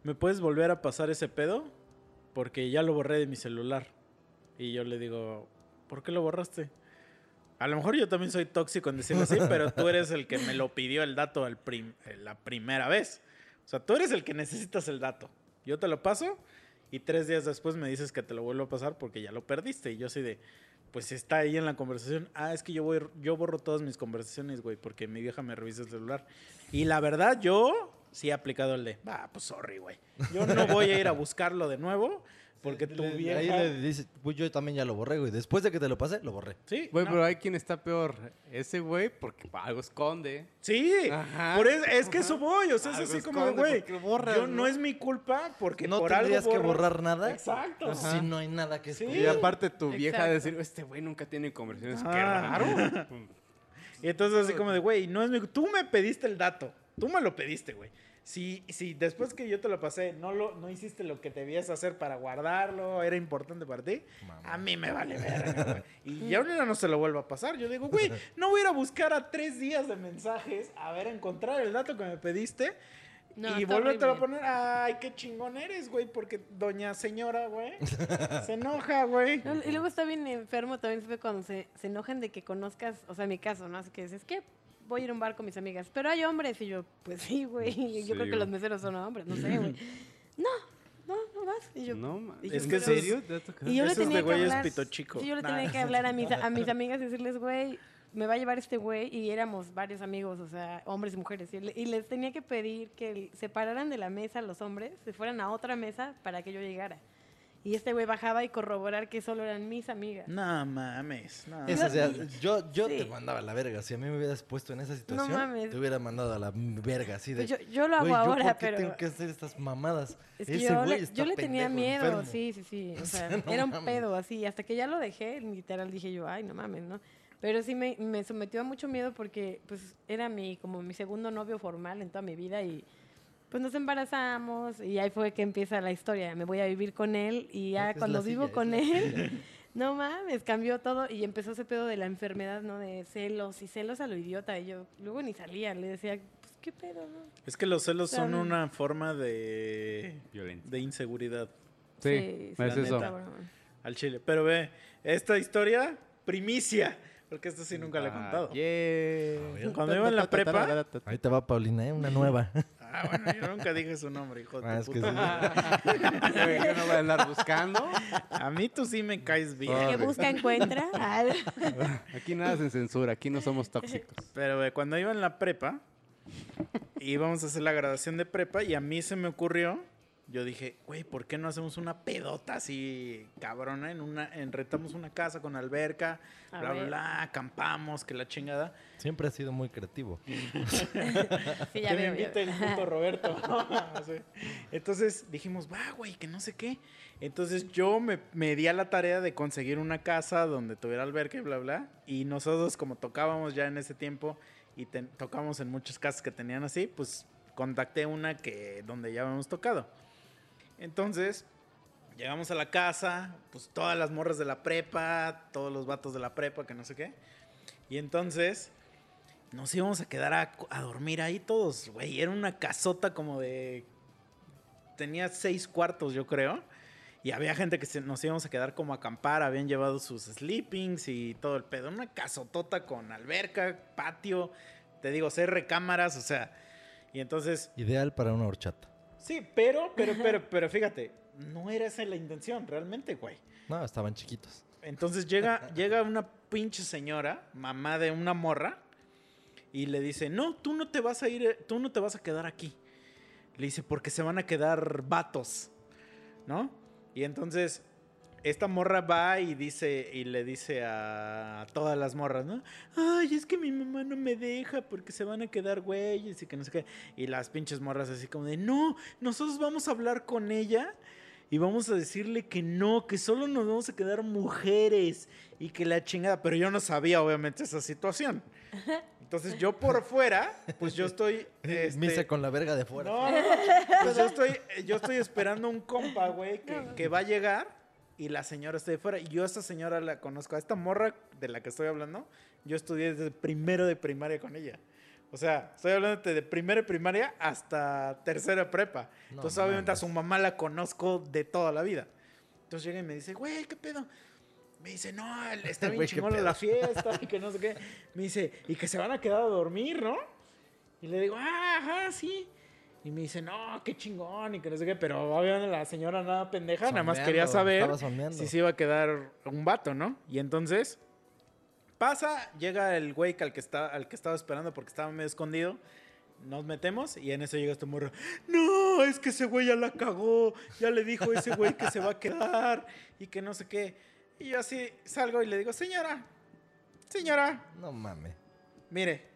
¿me puedes volver a pasar ese pedo? Porque ya lo borré de mi celular. Y yo le digo, ¿por qué lo borraste? A lo mejor yo también soy tóxico en decirlo así, pero tú eres el que me lo pidió el dato al prim- eh, la primera vez. O sea, tú eres el que necesitas el dato. Yo te lo paso y tres días después me dices que te lo vuelvo a pasar porque ya lo perdiste. Y yo soy de, pues está ahí en la conversación. Ah, es que yo, voy, yo borro todas mis conversaciones, güey, porque mi vieja me revisa el celular. Y la verdad, yo sí he aplicado el de, va, pues sorry, güey. Yo no voy a ir a buscarlo de nuevo porque tu Le- vieja... Ahí le dices, pues yo también ya lo borré, güey. Después de que te lo pasé, lo borré. Sí, Güey, no. pero hay quien está peor. Ese güey, porque algo esconde. Sí, Ajá. por es, es que eso voy, o sea, es así como güey, ¿por qué borras, yo no? no? es mi culpa porque no por algo tendrías que borrar nada. Exacto. Si no hay nada que Sí. esconder. Y aparte tu vieja Exacto. decir, este güey nunca tiene conversaciones. Qué Ah. raro. Y entonces así como de, güey, no es mi tú me pediste el dato, tú me lo pediste, güey. Si, si después que yo te lo pasé no lo no hiciste lo que debías hacer para guardarlo, era importante para ti, a mí me vale verga, güey. Y ya no, no se lo vuelvo a pasar. Yo digo, güey, no voy a ir a buscar a tres días de mensajes a ver, a encontrar el dato que me pediste. No, y está vuélvete a poner, ay, qué chingón eres, güey, porque doña señora, güey, se enoja, güey. No, Y luego está bien enfermo también cuando se, se enojan de que conozcas, o sea, mi caso, ¿no? Así que dices, ¿qué? Voy a ir a un bar con mis amigas, pero hay hombres. Y yo, pues sí, güey. Sí, yo creo que los meseros son hombres, no sé, güey. No, no, no vas. Y yo, No, y Es yo, que ¿En es- serio? ¿Te ha tocado? Y yo le es tenía de que hablar. pito chico. Sí, yo le Nah. tenía que hablar a mis, a mis amigas y decirles, güey, me va a llevar este güey. Y éramos varios amigos, o sea, hombres y mujeres. Y, le- y les tenía que pedir que separaran de la mesa a los hombres, se fueran a otra mesa para que yo llegara. Y este güey bajaba y corroborar que solo eran mis amigas. No mames, no. Eso, o sea, yo, yo Sí. te mandaba a la verga. Si a mí me hubieras puesto en esa situación, mames. te hubiera mandado a la verga así de. Pues yo, yo lo hago "Güey, ¿yo ahora, por qué pero... tengo que hacer estas mamadas? Es que Ese yo, güey le, está yo le tenía pendejo, miedo, enfermo". sí, sí, sí. O O sea, sea, no era un mames. pedo así. Hasta que ya lo dejé, literal dije yo, ay, no mames, ¿no? Pero sí me, me sometió a mucho miedo porque pues era mi, como mi segundo novio formal en toda mi vida y pues nos embarazamos y ahí fue que empieza la historia. Me voy a vivir con él y ya cuando vivo con él, silla. no mames, cambió todo y empezó ese pedo de la enfermedad, ¿no? De celos y celos a lo idiota. Y yo luego ni salía, le decía, pues qué pedo, ¿no? Es que los celos son una forma de, Violencia. de inseguridad Sí, sí, es eso. neta. al chile. Pero ve, esta historia, primicia, porque esta sí nunca la he Ah, contado. yeah. Cuando iba en la prepa- Ahí te va Paulina, ¿eh? Una nueva. Ah, bueno, yo nunca dije su nombre, hijo de Ah, es que puta sí. madre. Güey, yo no voy a andar buscando. A mí tú sí me caes bien. Que busca, encuentra. Aquí nada sin censura, aquí no somos tóxicos. Pero cuando iba en la prepa íbamos a hacer la graduación de prepa y a mí se me ocurrió, yo dije, güey, ¿por qué no hacemos una pedota así cabrona? En una, en, rentamos una casa con alberca, A bla, bla, ver. bla, acampamos, que la chingada. Siempre ha sido muy creativo. Sí, ya que me invite el puto Roberto. Entonces dijimos, va, güey, que no sé qué. Entonces yo me, me di a la tarea de conseguir una casa donde tuviera alberca y bla, bla. Y nosotros, como tocábamos ya en ese tiempo y ten- tocábamos en muchas casas que tenían así, pues contacté una que donde ya habíamos tocado. Entonces, llegamos a la casa, pues todas las morras de la prepa, todos los vatos de la prepa, que no sé qué. Y entonces nos íbamos a quedar a, dormir ahí todos, güey. Era una casota como de... Tenía seis cuartos, yo creo. Y había gente que nos íbamos a quedar como a acampar, habían llevado sus sleepings y todo el pedo. Una casotota con alberca, patio, te digo, seis recámaras, o sea. Y entonces Ideal para una horchata. Sí, pero, pero, pero, pero fíjate, no era esa la intención, realmente, güey. No, estaban chiquitos. Entonces llega, llega una pinche señora, mamá de una morra, y le dice, no, tú no te vas a ir, tú no te vas a quedar aquí. Le dice, porque se van a quedar vatos, ¿no? Y entonces esta morra va y dice, y le dice a todas las morras, ¿no? Ay, es que mi mamá no me deja porque se van a quedar güeyes y que no sé qué. Y las pinches morras así como de, no, nosotros vamos a hablar con ella y vamos a decirle que no, que solo nos vamos a quedar mujeres y que la chingada. Pero yo no sabía, obviamente, esa situación. Entonces yo por fuera, pues yo estoy... este, Misa con la verga de fuera. no, no, no. Pues yo estoy, yo estoy esperando un compa, güey, que, que va a llegar y la señora está de fuera. Y yo a esta señora la conozco. A esta morra de la que estoy hablando, yo estudié desde primero de primaria con ella. O sea, estoy hablando de primero de primaria hasta tercero de prepa. No Entonces, obviamente, a su mamá la conozco de toda la vida. Entonces llega y me dice, güey, ¿qué pedo? Me dice, no, está bien pedo. la fiesta y que no sé qué. Me dice, y que se van a quedar a dormir, ¿no? Y le digo, ah, ajá, sí. Y me dice, no, qué chingón y que no sé qué. Pero obviamente la señora nada pendeja, nada más quería saber si se iba a quedar un vato, ¿no? Y entonces pasa, llega el güey al que, está, al que estaba esperando porque estaba medio escondido. Nos metemos y en eso llega este morro. No, es que ese güey ya la cagó. Ya le dijo ese güey que se va a quedar y que no sé qué. Y yo así salgo y le digo, señora, señora, No mames. Mire,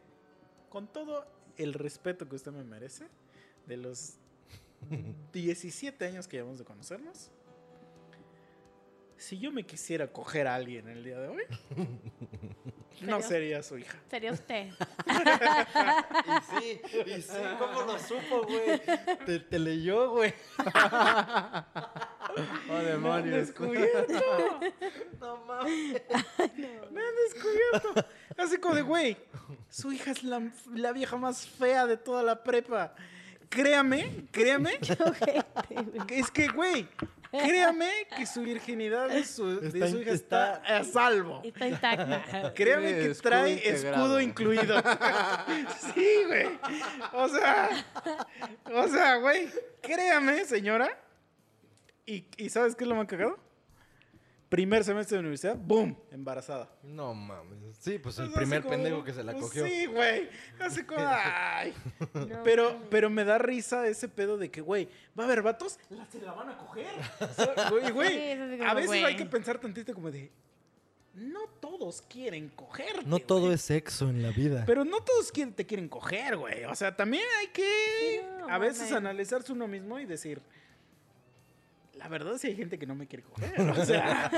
con todo el respeto que usted me merece, de los 17 años que llevamos de conocernos, si yo me quisiera coger a alguien el día de hoy, no sería su hija. Sería usted. Y sí, y sí, ¿cómo lo supo, güey? Te, te leyó, güey. Oh, demonios. descubierto! No mames. ¡Me han descubierto! Así como de, güey, su hija es la, la vieja más fea de toda la prepa. Créame, créame, es que, güey, créame que su virginidad de su, de hija está, a salvo. Está intacta. Créame que escudo trae integrado. escudo incluido. sí, güey. O sea, o sea, güey, créame, señora. ¿Y, y sabes qué es lo más cagado? Primer semestre de universidad, ¡boom! Embarazada. No mames. Sí, pues el Entonces, primer como pendejo de, que se la pues cogió. Sí, güey. Así como, ay. No Pero, pero me da risa ese pedo de que, güey, va a haber vatos, la, se la van a coger. O sea, güey, güey, Sí, a veces hay que pensar tantito como de, no todos quieren coger. No todo es sexo en la vida. Pero no todos te quieren coger, güey. O sea, también hay que Sí, no, a veces analizarse uno mismo y decir, la verdad sí hay gente que no me quiere coger. O sea,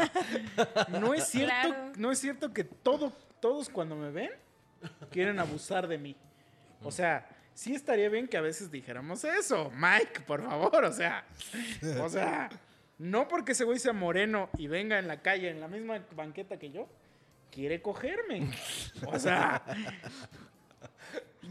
no es cierto, Claro. no es cierto que todo, todos cuando me ven quieren abusar de mí. O sea, sí estaría bien que a veces dijéramos eso. Mike, por favor, o sea, o sea, no porque ese güey sea moreno y venga en la calle en la misma banqueta que yo, quiere cogerme. O sea,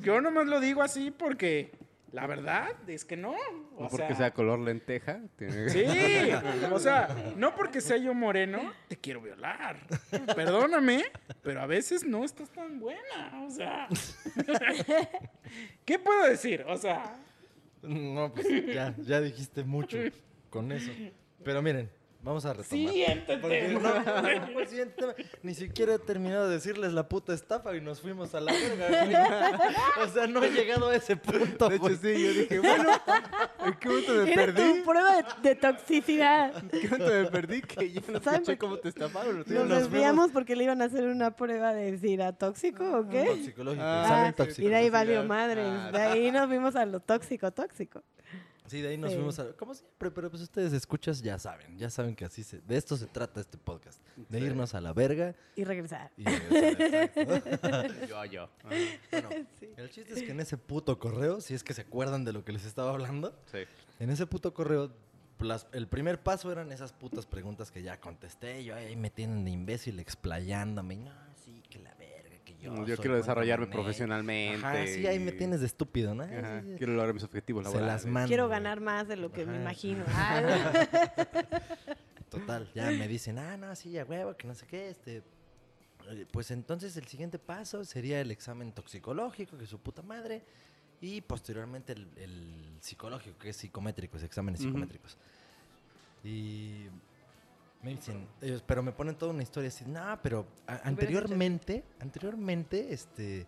yo nomás lo digo así porque la verdad es que no. O No porque sea, sea color lenteja. tiene- Sí, o sea, no porque sea yo moreno, te quiero violar. Perdóname, pero a veces no estás tan buena. O sea, ¿qué puedo decir? O sea, No, pues ya, ya dijiste mucho con eso. Pero miren, vamos a retomar. Siéntete. Porque no, no, por el siguiente tema, ni siquiera he terminado de decirles la puta estafa y nos fuimos a la verga. O sea, no he llegado a ese punto, De hecho, güey. sí, yo dije, bueno, ¿en qué momento me Era perdí? tu prueba de, de toxicidad. ¿En qué momento me perdí? Que yo no ¿Saben escuché cómo te estafaron. Nos no- nos desviamos porque le iban a hacer una prueba de si era tóxico o qué. Toxicológico, Ah, Ah, tóxico. y de ahí valió Ah. madre. De ahí nos vimos a lo tóxico, tóxico. Sí, de ahí nos Sí. fuimos a... Como siempre, pero pues ustedes escuchas, ya saben, ya saben que así se... De esto se trata este podcast. De Sí. irnos a la verga Y regresar. y regresar, exacto. Yo, yo. Bueno, el chiste es que en ese puto correo, si es que se acuerdan de lo que les estaba hablando, Sí. en ese puto correo, las- el primer paso eran esas putas preguntas que ya contesté. Yo ahí me tienen de imbécil explayándome. No, sí, que la verga, que yo. Quiero desarrollarme camonero". profesionalmente. Ajá, sí, ahí me tienes de estúpido, ¿no? Ajá. Quiero lograr mis objetivos Se laborales. las mando. Quiero ganar más de lo que me imagino. Ah, Total, ya me dicen, ah, no, sí, ya huevo, que no sé qué, este. Pues entonces el siguiente paso sería el examen toxicológico, que es su puta madre, y posteriormente el, el psicológico, que es psicométricos, exámenes Ujú. psicométricos. Y me dicen, ellos, pero me ponen toda una historia así, no, pero a- anteriormente, anteriormente, este,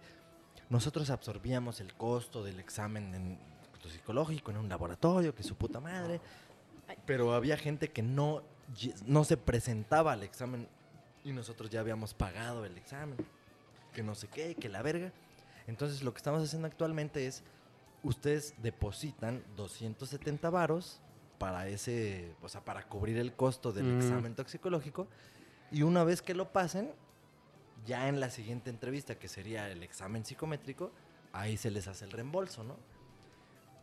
nosotros absorbíamos el costo del examen en psicológico en un laboratorio, que su puta madre. Pero había gente que no, no se presentaba al examen y nosotros ya habíamos pagado el examen. Que no sé qué, que la verga. Entonces lo que estamos haciendo actualmente es, ustedes depositan 270 varos para ese, o sea, para cubrir el costo del Mm. examen toxicológico. Y una vez que lo pasen, ya en la siguiente entrevista, que sería el examen psicométrico, ahí se les hace el reembolso, ¿no?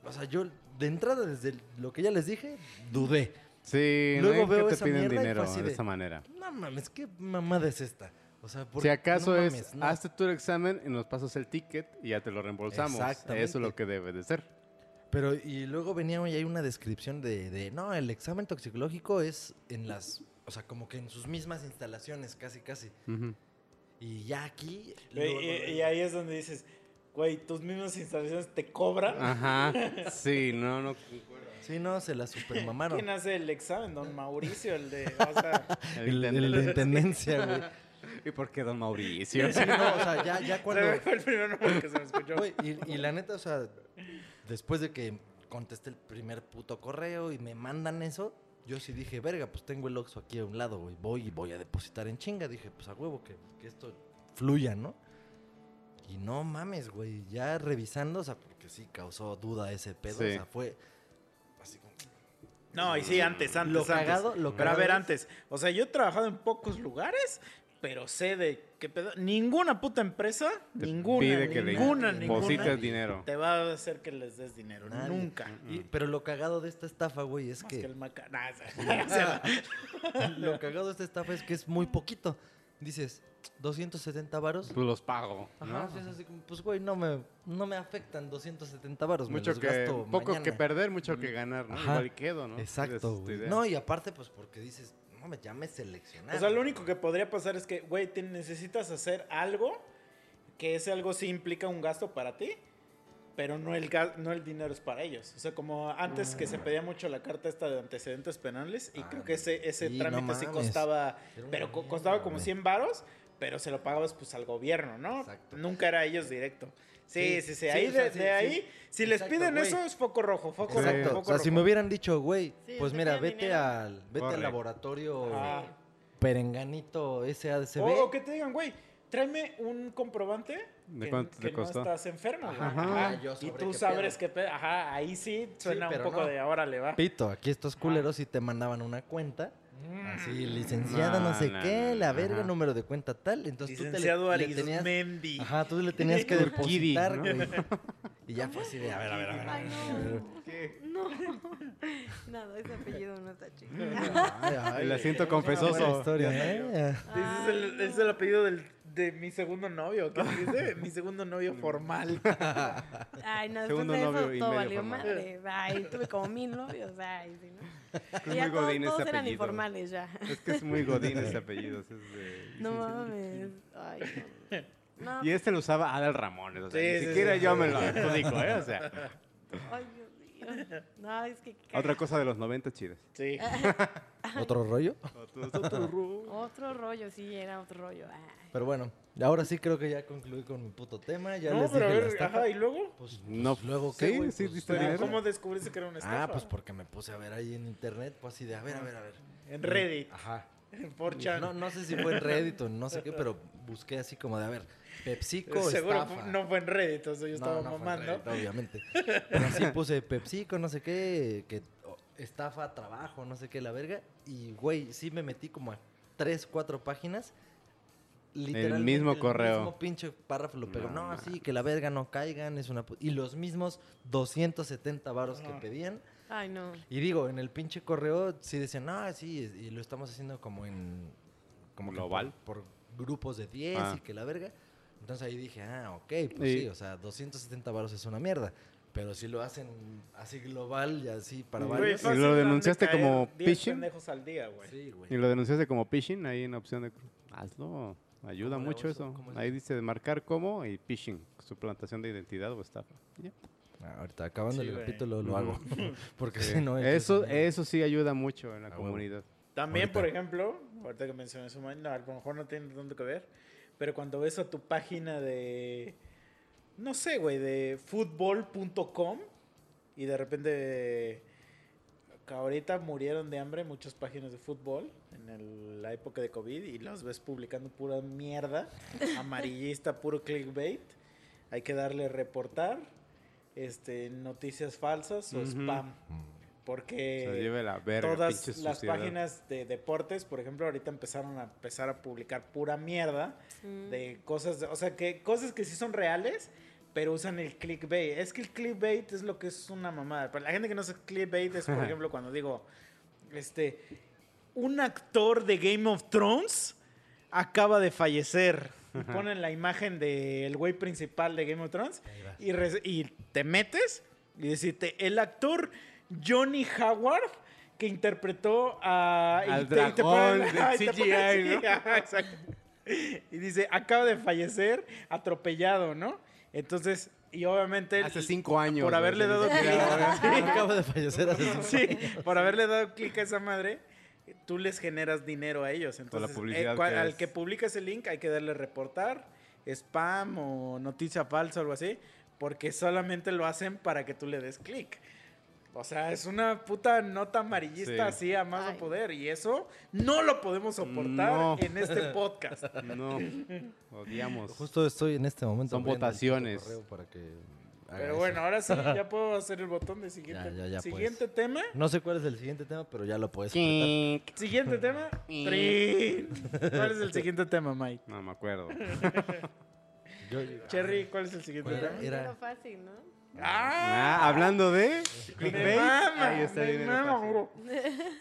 O sea, yo de entrada, desde lo que ya les dije, dudé. Sí, Luego no veo que te piden dinero de de- esa manera. No mames, ¿qué mamada es esta? O sea, ¿por Si acaso No es, mames, no. hazte tu examen y nos pasas el ticket y ya te lo reembolsamos. Eso es lo que debe de ser. Pero, y luego venía y hay una descripción de, de, no, el examen toxicológico es en las, o sea, como que en sus mismas instalaciones, casi, casi. Y ya aquí... Y, y ahí es donde dices, güey, tus mismas instalaciones te cobran. Ajá. Sí, no, no. Sí, no, se la supermamaron. ¿Quién hace el examen? Don Mauricio, el de. O sea, el, el de intendencia, güey. ¿Y por qué don Mauricio? Sí, no, o sea, ya, ya cuando... fue el primer nombre que se me escuchó. Güey, y, y la neta, o sea, después de que contesté el primer puto correo y me mandan eso, yo sí dije, verga, pues tengo el Oxxo aquí a un lado, güey. Voy y voy a depositar en chinga. Dije, pues a huevo, que, que esto fluya, ¿no? Y no mames, güey. Ya revisando, o sea, porque sí causó duda ese pedo. Sí. O sea, fue así como... No, y sí, antes, antes. Lo antes. cagado- lo Pero a ver, es- antes. O sea, yo he trabajado en pocos lugares, pero sé de qué pedo. Ninguna puta empresa, Te ninguna, pide que le ninguna, deposites ninguna, dinero. te va a hacer que les des dinero. Nadie. Nunca. Y- pero lo cagado de esta estafa, güey, es Más que que... el maca... Nah, lo cagado de esta estafa es que es muy poquito. Dices, 270 varos. Pues los pago. ¿no? Ajá, así pues güey, no me, no me afectan 270 varos, me Mucho los que, gasto poco que perder, mucho que ganar, ¿no? Ajá. Igual quedo, ¿no? Exacto, güey. No, y aparte, pues porque dices, no, me, ya me seleccionaron. O sea, lo único que podría pasar es que, güey, te necesitas hacer algo, que ese algo sí implica un gasto para ti, pero no el, no el dinero es para ellos. O sea, como antes que se pedía mucho la carta esta de antecedentes penales, y Ah, creo que ese, ese sí, no trámite sí mames. costaba, pero co- costaba como güey. 100 varos, pero se lo pagabas pues al gobierno, ¿no? Exacto. Nunca era ellos directo. Sí, Sí, sí, sí. sí, Ahí o sea, de, sí, de sí. ahí, si les Exacto, piden güey. eso, es foco rojo, foco rojo, Exacto. foco O sea, si rojo. me hubieran dicho, güey, Sí, pues mira, vete dinero. al, vete Corre. al laboratorio Ah. Perenganito SADCB. O, o que te digan, güey, tráeme un comprobante ¿De que, cuánto que te costó? no estás enfermo. güey. Ajá. Ajá. Ah, yo Y tú qué sabres pedo. qué pedo. Ajá, ahí sí suena un poco no. de ahora le va. Pito, aquí estos culeros sí te mandaban una cuenta. Así, licenciada, no, No, sé no, qué, no, la no, verga, ajá. número de cuenta tal. Entonces Licenciado tú te le, le tenías. Ajá, tú le tenías que depositar, ¿no? güey. Y ya fue así de, a ver, a ver, a ver. Ay, a ver. no. No. Nada, ese apellido no está chido. Ay, ay, El asiento confesoso. historia, ¿eh? Ese es el, es el apellido del, de mi segundo novio. ¿Qué dice? mi segundo novio formal. Ay, no, después Segundo de novio eso todo valió formal. madre. Ay, tuve como mil novios. Ay, sí, ¿no? Es ya muy todos, godín ese todos eran apellido. informales ya. Es que es muy godín ese apellido. ese es de- No mames. Ay, no. No, Y este lo usaba Adal Ramones. O sea, Sí, ni sí, siquiera sí. yo me lo adjudico, ¿eh? O sea, Ay, Dios. No, es que... Otra cosa de los 90 chidas. Sí. ¿Otro rollo? Otro rollo, sí, era otro rollo. Ay. Pero bueno, ahora sí creo que ya concluí con mi puto tema. Ya no, les pero a dije la ver, ajá, y luego. Pues, No, pues, luego sí, qué, güey? sí, Pues, diste Pero, dinero. ¿Cómo descubriste que era una estafa? Ah, pues porque me puse a ver ahí en internet, pues así de, a ver, a ver, a ver. En Reddit, Ajá. en 4chan. No, no sé si fue en Reddit o no sé qué, pero busqué así como de, a ver, PepsiCo Seguro estafa. no fue en Reddit, o sea, yo estaba No, no fue en mamando. Reddit, obviamente. Pero así puse PepsiCo, no sé qué, que oh, estafa, trabajo, no sé qué, la verga. Y, güey, sí me metí como a tres, cuatro páginas. Literalmente mismo el correo. mismo pinche párrafo lo pegó. No No, sí, que la verga no caigan, es una... pu-". Y los mismos 270 varos que pedían. Ay, no. Y digo, en el pinche correo sí decían, no, sí, y lo estamos haciendo como en... Como Global. Por, por grupos de 10 Ah. y que la verga. Entonces ahí dije, ah, ok, pues Y- sí, o sea, 270 varos es una mierda. Pero si lo hacen así global y así para Güey, varios. ¿Y lo denunciaste como 10 phishing? al día, güey. Sí, Y güey. lo denunciaste como phishing ahí en la opción de... Hazlo, ayuda ¿Cómo le mucho eso? eso. ¿Cómo es Ahí eso? dice de marcar como y phishing, suplantación de identidad o estafa. Y ya. Ah, ahorita acabando Sí, el güey. capítulo lo hago. Porque Sí. si no... eso, es eso sí ayuda mucho en la A huevo. comunidad. También, Ahorita. por ejemplo, ahorita que mencioné eso, a lo mejor no tiene tanto que ver, pero cuando ves a tu página de, no sé, güey, de fútbol.com y de repente, que ahorita murieron de hambre muchas páginas de fútbol en el- la época de COVID y las ves publicando pura mierda, amarillista, puro clickbait, hay que darle reportar, este, noticias falsas o spam. Porque Se lleve la verga, todas las suciedad. páginas de deportes, por ejemplo, ahorita empezaron a empezar a publicar pura mierda Mm. de cosas, de- o sea, que cosas que sí son reales, pero usan el clickbait. Es que el clickbait es lo que es una mamada. Para la gente que no sabe clickbait es, por ejemplo, cuando digo, este, un actor de Game of Thrones acaba de fallecer. Y ponen la imagen del güey principal de Game of Thrones y, y te metes y decirte, el actor Johnny Howard que interpretó a... y Al te- y te dragón ponen- Ay, te CGI. Y dice, acaba de fallecer atropellado, ¿no? Entonces, y obviamente... Hace cinco años. Por haberle dado clic. ahora. Acabo de fallecer hace cinco Sí, por haberle dado clic a esa madre, tú les generas dinero a ellos. Con la Entonces, publicidad eh, que al que publica ese link hay que darle reportar, spam o noticia falsa o algo así, porque solamente lo hacen para que tú le des clic. O sea, es una puta nota amarillista Sí. así a más no Ay. poder. Y eso no lo podemos soportar No. en este podcast. No, odiamos. Justo estoy en este momento. Son votaciones. para que Pero eso. bueno, ahora sí, ya puedo hacer el botón de siguiente, Ya, ya, ya, siguiente pues. tema. No sé cuál es el siguiente tema, pero ya lo puedes. Siguiente tema. ¿Cuál es el siguiente tema, Mike? No me acuerdo. Yo- Cherry, ¿cuál es el siguiente ¿Cuál tema? era? Dinero fácil, ¿no? ¡Ah! Ah, hablando de Me clickbait. mama, Ahí está me el dinero mama.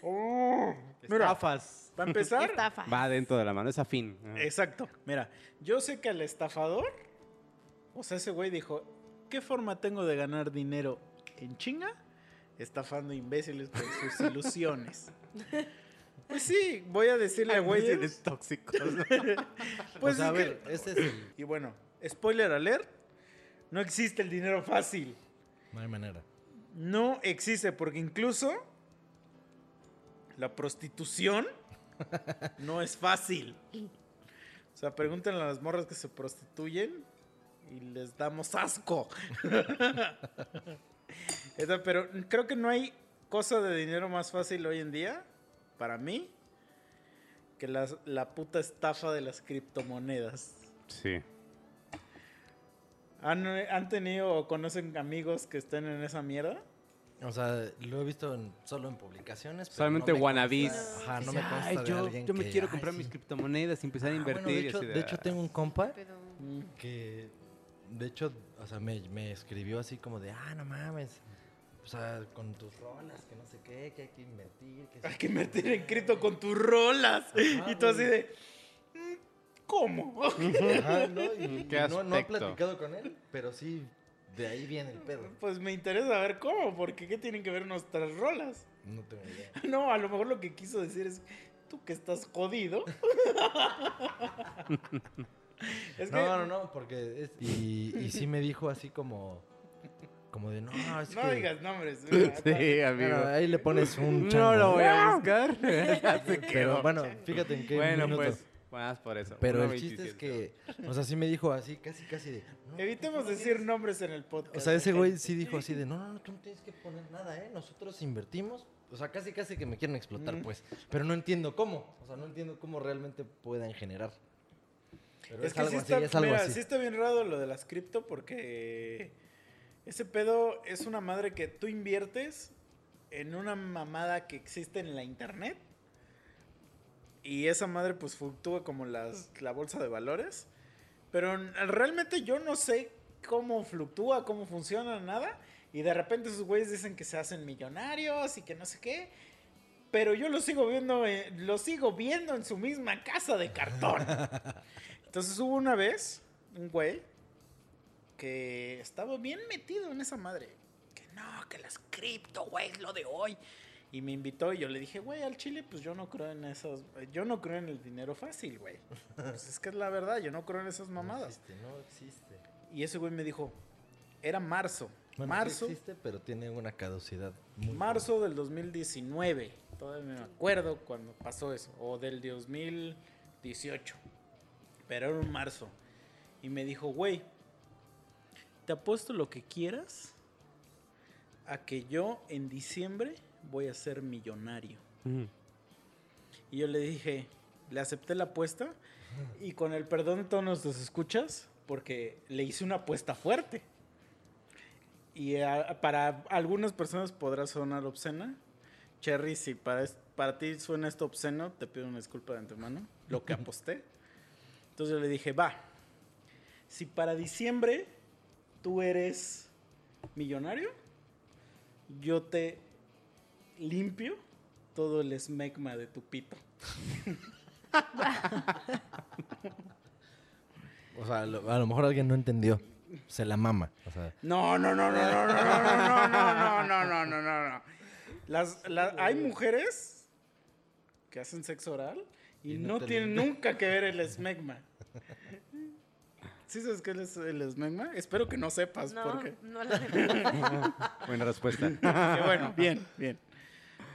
Oh, mira, Estafas. para empezar. Va dentro de la mano, es afín. Ah. exacto. Mira, yo sé que al estafador, o sea, ese güey dijo, ¿qué forma tengo de ganar dinero en chinga? Estafando imbéciles con sus ilusiones. Pues sí, voy a decirle a güeyes. Eres tóxico. Pues o sea, a ver, este es el... Y bueno, spoiler alert, no existe el dinero fácil. No hay manera. No existe, porque incluso la prostitución no es fácil. O sea, pregúntenle a las morras que se prostituyen y les damos asco. Pero creo que no hay cosa de dinero más fácil hoy en día, para mí, que las- la puta estafa de las criptomonedas. Sí. ¿Han, han tenido o conocen amigos que estén en esa mierda? O sea, lo he visto en- solo en publicaciones. pero Solamente no consta- Ajá, no me consta "Ay, de yo, alguien yo me que, quiero ay, comprar sí". mis criptomonedas y empezar a Ah, invertir. bueno, de, hecho, de hecho, "Ah". tengo un compa Pero que, de hecho, o sea, me, me escribió así como de, ah, no mames. O sea, con tus rolas, que no sé qué, que hay que invertir. Que Hay que invertir en cripto con tus rolas. Ajá, y tú así de. "Mm, ¿Cómo? Ajá, ¿no? Y, ¿Qué y no, no he platicado con él, pero sí, de ahí viene el pedo. Pues me interesa saber cómo, porque ¿qué tienen que ver nuestras rolas? No tengo idea. No, a lo mejor lo que quiso decir es, tú que estás jodido. es que, No, no, no, porque... es- y, y sí me dijo así como... Como de, no, es No que... digas nombres. Sí, amigo. Bueno, ahí le pones un No chango. lo voy a buscar. Pero bueno, fíjate en qué Bueno, minuto. pues, más por eso. Pero el 1.27. chiste es que, o sea, sí me dijo así, casi, casi de... "No, Evitemos no decir tienes-". nombres en el podcast. O sea, ese güey sí dijo así de, no, no, no, tú no tienes que poner nada, ¿eh? Nosotros invertimos. O sea, casi, casi que me quieren explotar, Mm. pues. Pero no entiendo cómo. O sea, no entiendo cómo realmente puedan generar. Pero Es, es, que algo sí así, está, es algo mira, así. sí está bien raro lo de las cripto porque ese pedo es una madre que tú inviertes en una mamada que existe en la internet y esa madre pues fluctúa como las, la bolsa de valores. Pero realmente yo no sé cómo fluctúa, cómo funciona, nada. Y de repente esos güeyes dicen que se hacen millonarios y que no sé qué. Pero yo lo sigo viendo, eh, lo sigo viendo en su misma casa de cartón. Entonces hubo una vez un güey que estaba bien metido en esa madre. Que no, que las cripto, güey, es lo de hoy. Y me invitó y yo le dije, güey, al chile, pues yo no creo en esos. Yo no creo en el dinero fácil, güey. Pues es que es la verdad, yo no creo en esas No mamadas. existe, no existe. Y ese güey me dijo, era marzo. Bueno, sí marzo. existe, pero tiene una caducidad muy Marzo del 2019. Todavía me acuerdo cuando pasó eso. O del 2018. Pero era un marzo. Y me dijo, güey, te apuesto lo que quieras a que yo en diciembre voy a ser millonario. Y yo le dije, le acepté la apuesta. Y con el perdón de todos nuestros escuchas, porque le hice una apuesta fuerte. Y a- para algunas personas podrá sonar obscena. Cherry, si para, para ti suena esto obsceno, te pido una disculpa de antemano. Lo que aposté. Entonces yo le dije, va. Si para diciembre tú eres millonario, yo te limpio todo el esmegma de tu pito. O sea, lo- a lo mejor alguien no entendió. Se la mama. O sea, No, no, no, no, no, no, no, no, no, no, no, no, no, no. Las, la- hay mujeres que hacen sexo oral y, Y no, no tienen nunca que ver el esmegma. ¿Sí sabes qué es el esmegma? Espero que no sepas No, porque... no lo sé. Buena respuesta. Bueno, bien, bien.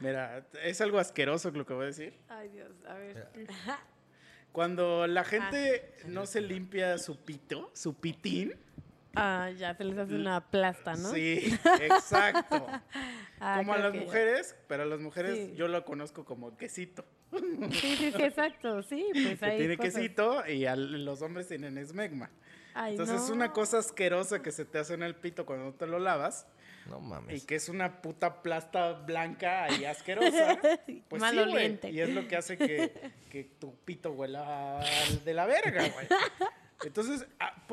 Mira, es algo asqueroso lo que voy a decir. Ay, Dios, a ver. Cuando la gente no se limpia su pito, su pitín. Ah, ya, se les hace una plasta, ¿no? Sí, exacto. Ah, como a las ya. mujeres, pero a las mujeres Sí. yo lo conozco como quesito. Sí, sí, sí, exacto. Sí, pues Que hay tiene cosas. quesito y a los hombres tienen esmegma. Ay, Entonces es una cosa asquerosa que se te hace en el pito cuando no te lo lavas no y mames. que es una puta plasta blanca y asquerosa. Pues sí, güey. Maloliente. Y es lo que hace que, que tu pito huela de la verga, güey. Entonces,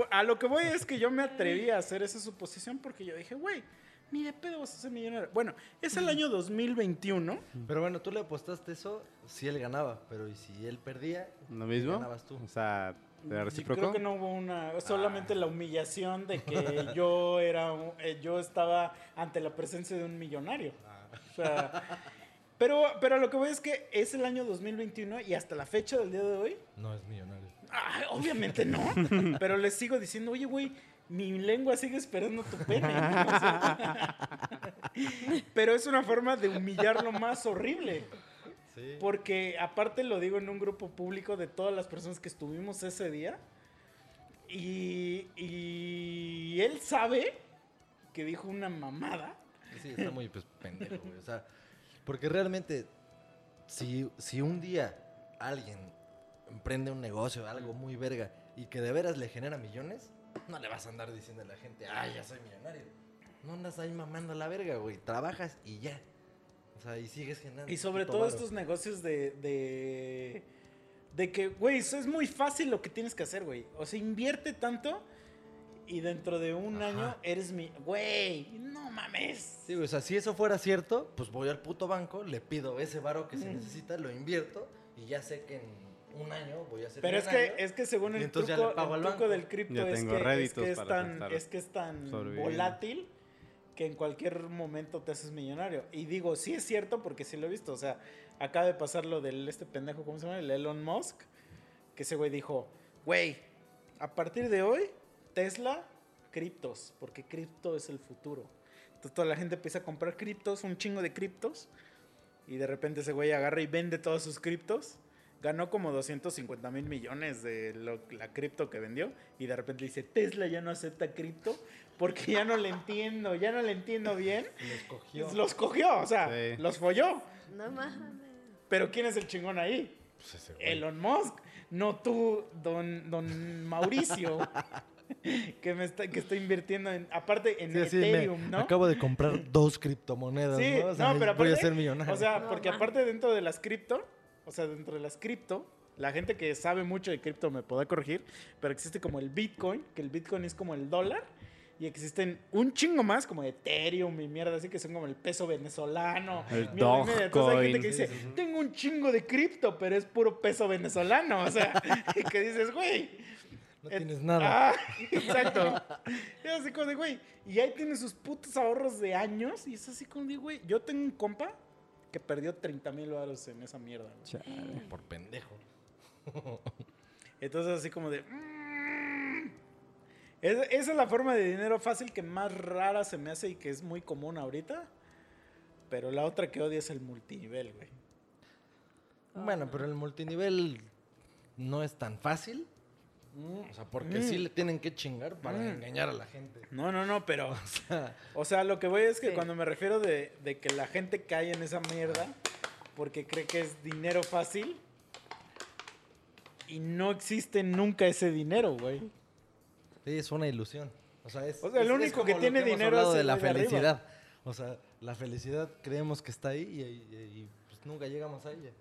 a, lo que voy es que yo me atreví a hacer esa suposición porque yo dije, güey, ni de pedo vas a ser millonario. Bueno, es el año 2021. Pero bueno, tú le apostaste eso si él ganaba. Pero ¿y si él perdía? ¿Lo mismo? ganabas tú? O sea, creo que no hubo una, solamente la humillación de que yo era, eh, yo estaba ante la presencia de un millonario. O sea, pero, pero lo que voy es que es el año 2021 y hasta la fecha del día de hoy, No es millonario. ay, obviamente no, pero les sigo diciendo, oye, güey, mi lengua sigue esperando tu pene. O sea, pero es una forma de humillarlo más horrible. Sí. Porque aparte lo digo en un grupo público de todas las personas que estuvimos ese día. Y, y él sabe que dijo una mamada. Sí, está muy pues, pendejo, güey. O sea, porque realmente, si, si un día alguien emprende un negocio, algo muy verga, y que de veras le genera millones, no le vas a andar diciendo a la gente, ay, ya soy millonario. No andas ahí mamando la verga, güey. Trabajas y ya. O sea, y sigues generando. Y sobre todo varo. estos negocios de, de, de que, güey, eso es muy fácil lo que tienes que hacer, güey. O sea, invierte tanto y dentro de un Ajá. año eres mi... Güey, no mames. Sí, güey, o sea, si eso fuera cierto, pues voy al puto banco, le pido ese varo que se Mm. necesita, lo invierto y ya sé que en un año voy a ser Pero es que, es que según el truco, el truco banco. del cripto es que, es que tan, es que es tan volátil que en cualquier momento te haces millonario. Y digo, sí es cierto porque sí lo he visto. O sea, acaba de pasar lo del este pendejo, ¿cómo se llama? El Elon Musk. Que ese güey dijo, güey, a partir de hoy, Tesla criptos, porque cripto es el futuro. Entonces toda la gente empieza a comprar criptos, un chingo de criptos, y de repente ese güey agarra y vende todos sus criptos. Ganó como 250 mil millones de lo- la cripto que vendió. Y de repente dice, Tesla ya no acepta cripto porque ya no le entiendo, ya no le entiendo bien. Los cogió. Los cogió, o sea, Sí. los folló. No mames. Pero ¿quién es el chingón ahí? Pues ese güey. Elon Musk, no tú, don, don Mauricio, que me está, que está invirtiendo en, aparte en Sí, así me- Ethereum, ¿no? Acabo de comprar dos criptomonedas, Sí, ¿no? O sea, no, pero voy a aparte- ser millonario. O sea, No porque aparte dentro de las cripto, o sea, dentro de las cripto, la gente que sabe mucho de cripto me podrá corregir, pero existe como el Bitcoin, que el Bitcoin es como el dólar, y existen un chingo más como Ethereum y mierda así que son como el peso venezolano. El mierda y. Entonces hay gente que dice, tengo un chingo de cripto, pero es puro peso venezolano. O sea, y que dices, güey, no eh, tienes nada. Ah, exacto. Es así como de, güey. Y ahí tiene sus putos ahorros de años. Y es así como de, güey. Yo tengo un compa que perdió 30 mil dólares en esa mierda. güey. Por pendejo. Entonces, así como de. mm. Es- esa es la forma de dinero fácil que más rara se me hace y que es muy común ahorita. Pero la otra que odia es el multinivel, güey. Bueno, pero el multinivel no es tan fácil. O sea, porque Mm. sí le tienen que chingar para Mm. engañar a la gente. No, no, no, pero. O sea, O sea, lo que voy es que Sí. cuando me refiero de, de que la gente cae en esa mierda porque cree que es dinero fácil y no existe nunca ese dinero, güey. Sí, es una ilusión. O sea, es, O sea, el es- es único que tiene dinero es de la arriba. felicidad. O sea, la felicidad creemos que está ahí y, y- y, pues, nunca llegamos a ella.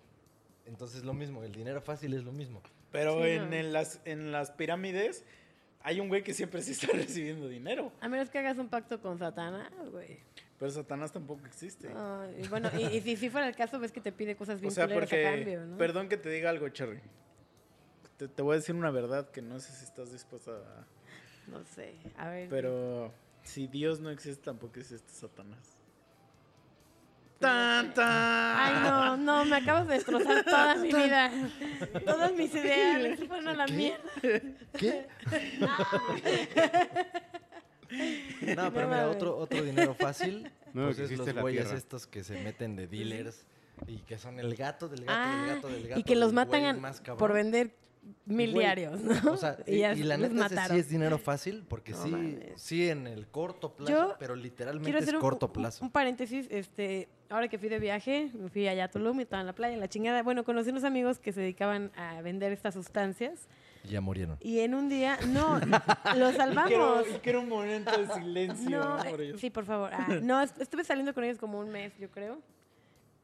Entonces lo mismo, el dinero fácil es lo mismo. Pero Sí, en, no. en las, en las pirámides hay un güey que siempre sí está recibiendo dinero. A menos que hagas un pacto con Satanás, güey. Pero Satanás tampoco existe. Y bueno, y, y si, si fuera el caso, ves que te pide cosas o bien sea, culeras porque... a cambio, ¿no? Perdón que te diga algo, Cherry. Te, te voy a decir una verdad que no sé si estás dispuesta a... No sé, a ver. Pero si Dios no existe, tampoco existe Satanás. no Tan, tan. Ay, no, no, me acabas de destrozar toda mi vida. Todos mis ideales se fueron a la ¿Qué? mierda. ¿Qué? no, pero mira, otro, otro dinero fácil, No, pues que es los güeyes estos que se meten de dealers y que son el gato del gato Ah, del gato del gato. y que los matan por vender mil Güey, diarios, ¿no? O sea, Y y, y la neta sí es dinero fácil porque No sí, mames. sí en el corto plazo, Yo pero literalmente es corto un- plazo. un paréntesis, este, ahora que fui de viaje, me fui allá a Tulum y estaba en la playa, en la chingada. Bueno, conocí unos amigos que se dedicaban a vender estas sustancias Ya murieron. y en un día, no, los Y salvamos. quiero, y quiero un momento de silencio No, por eh, ellos. sí, por favor. Ah, no, est- estuve saliendo con ellos como un mes, yo creo.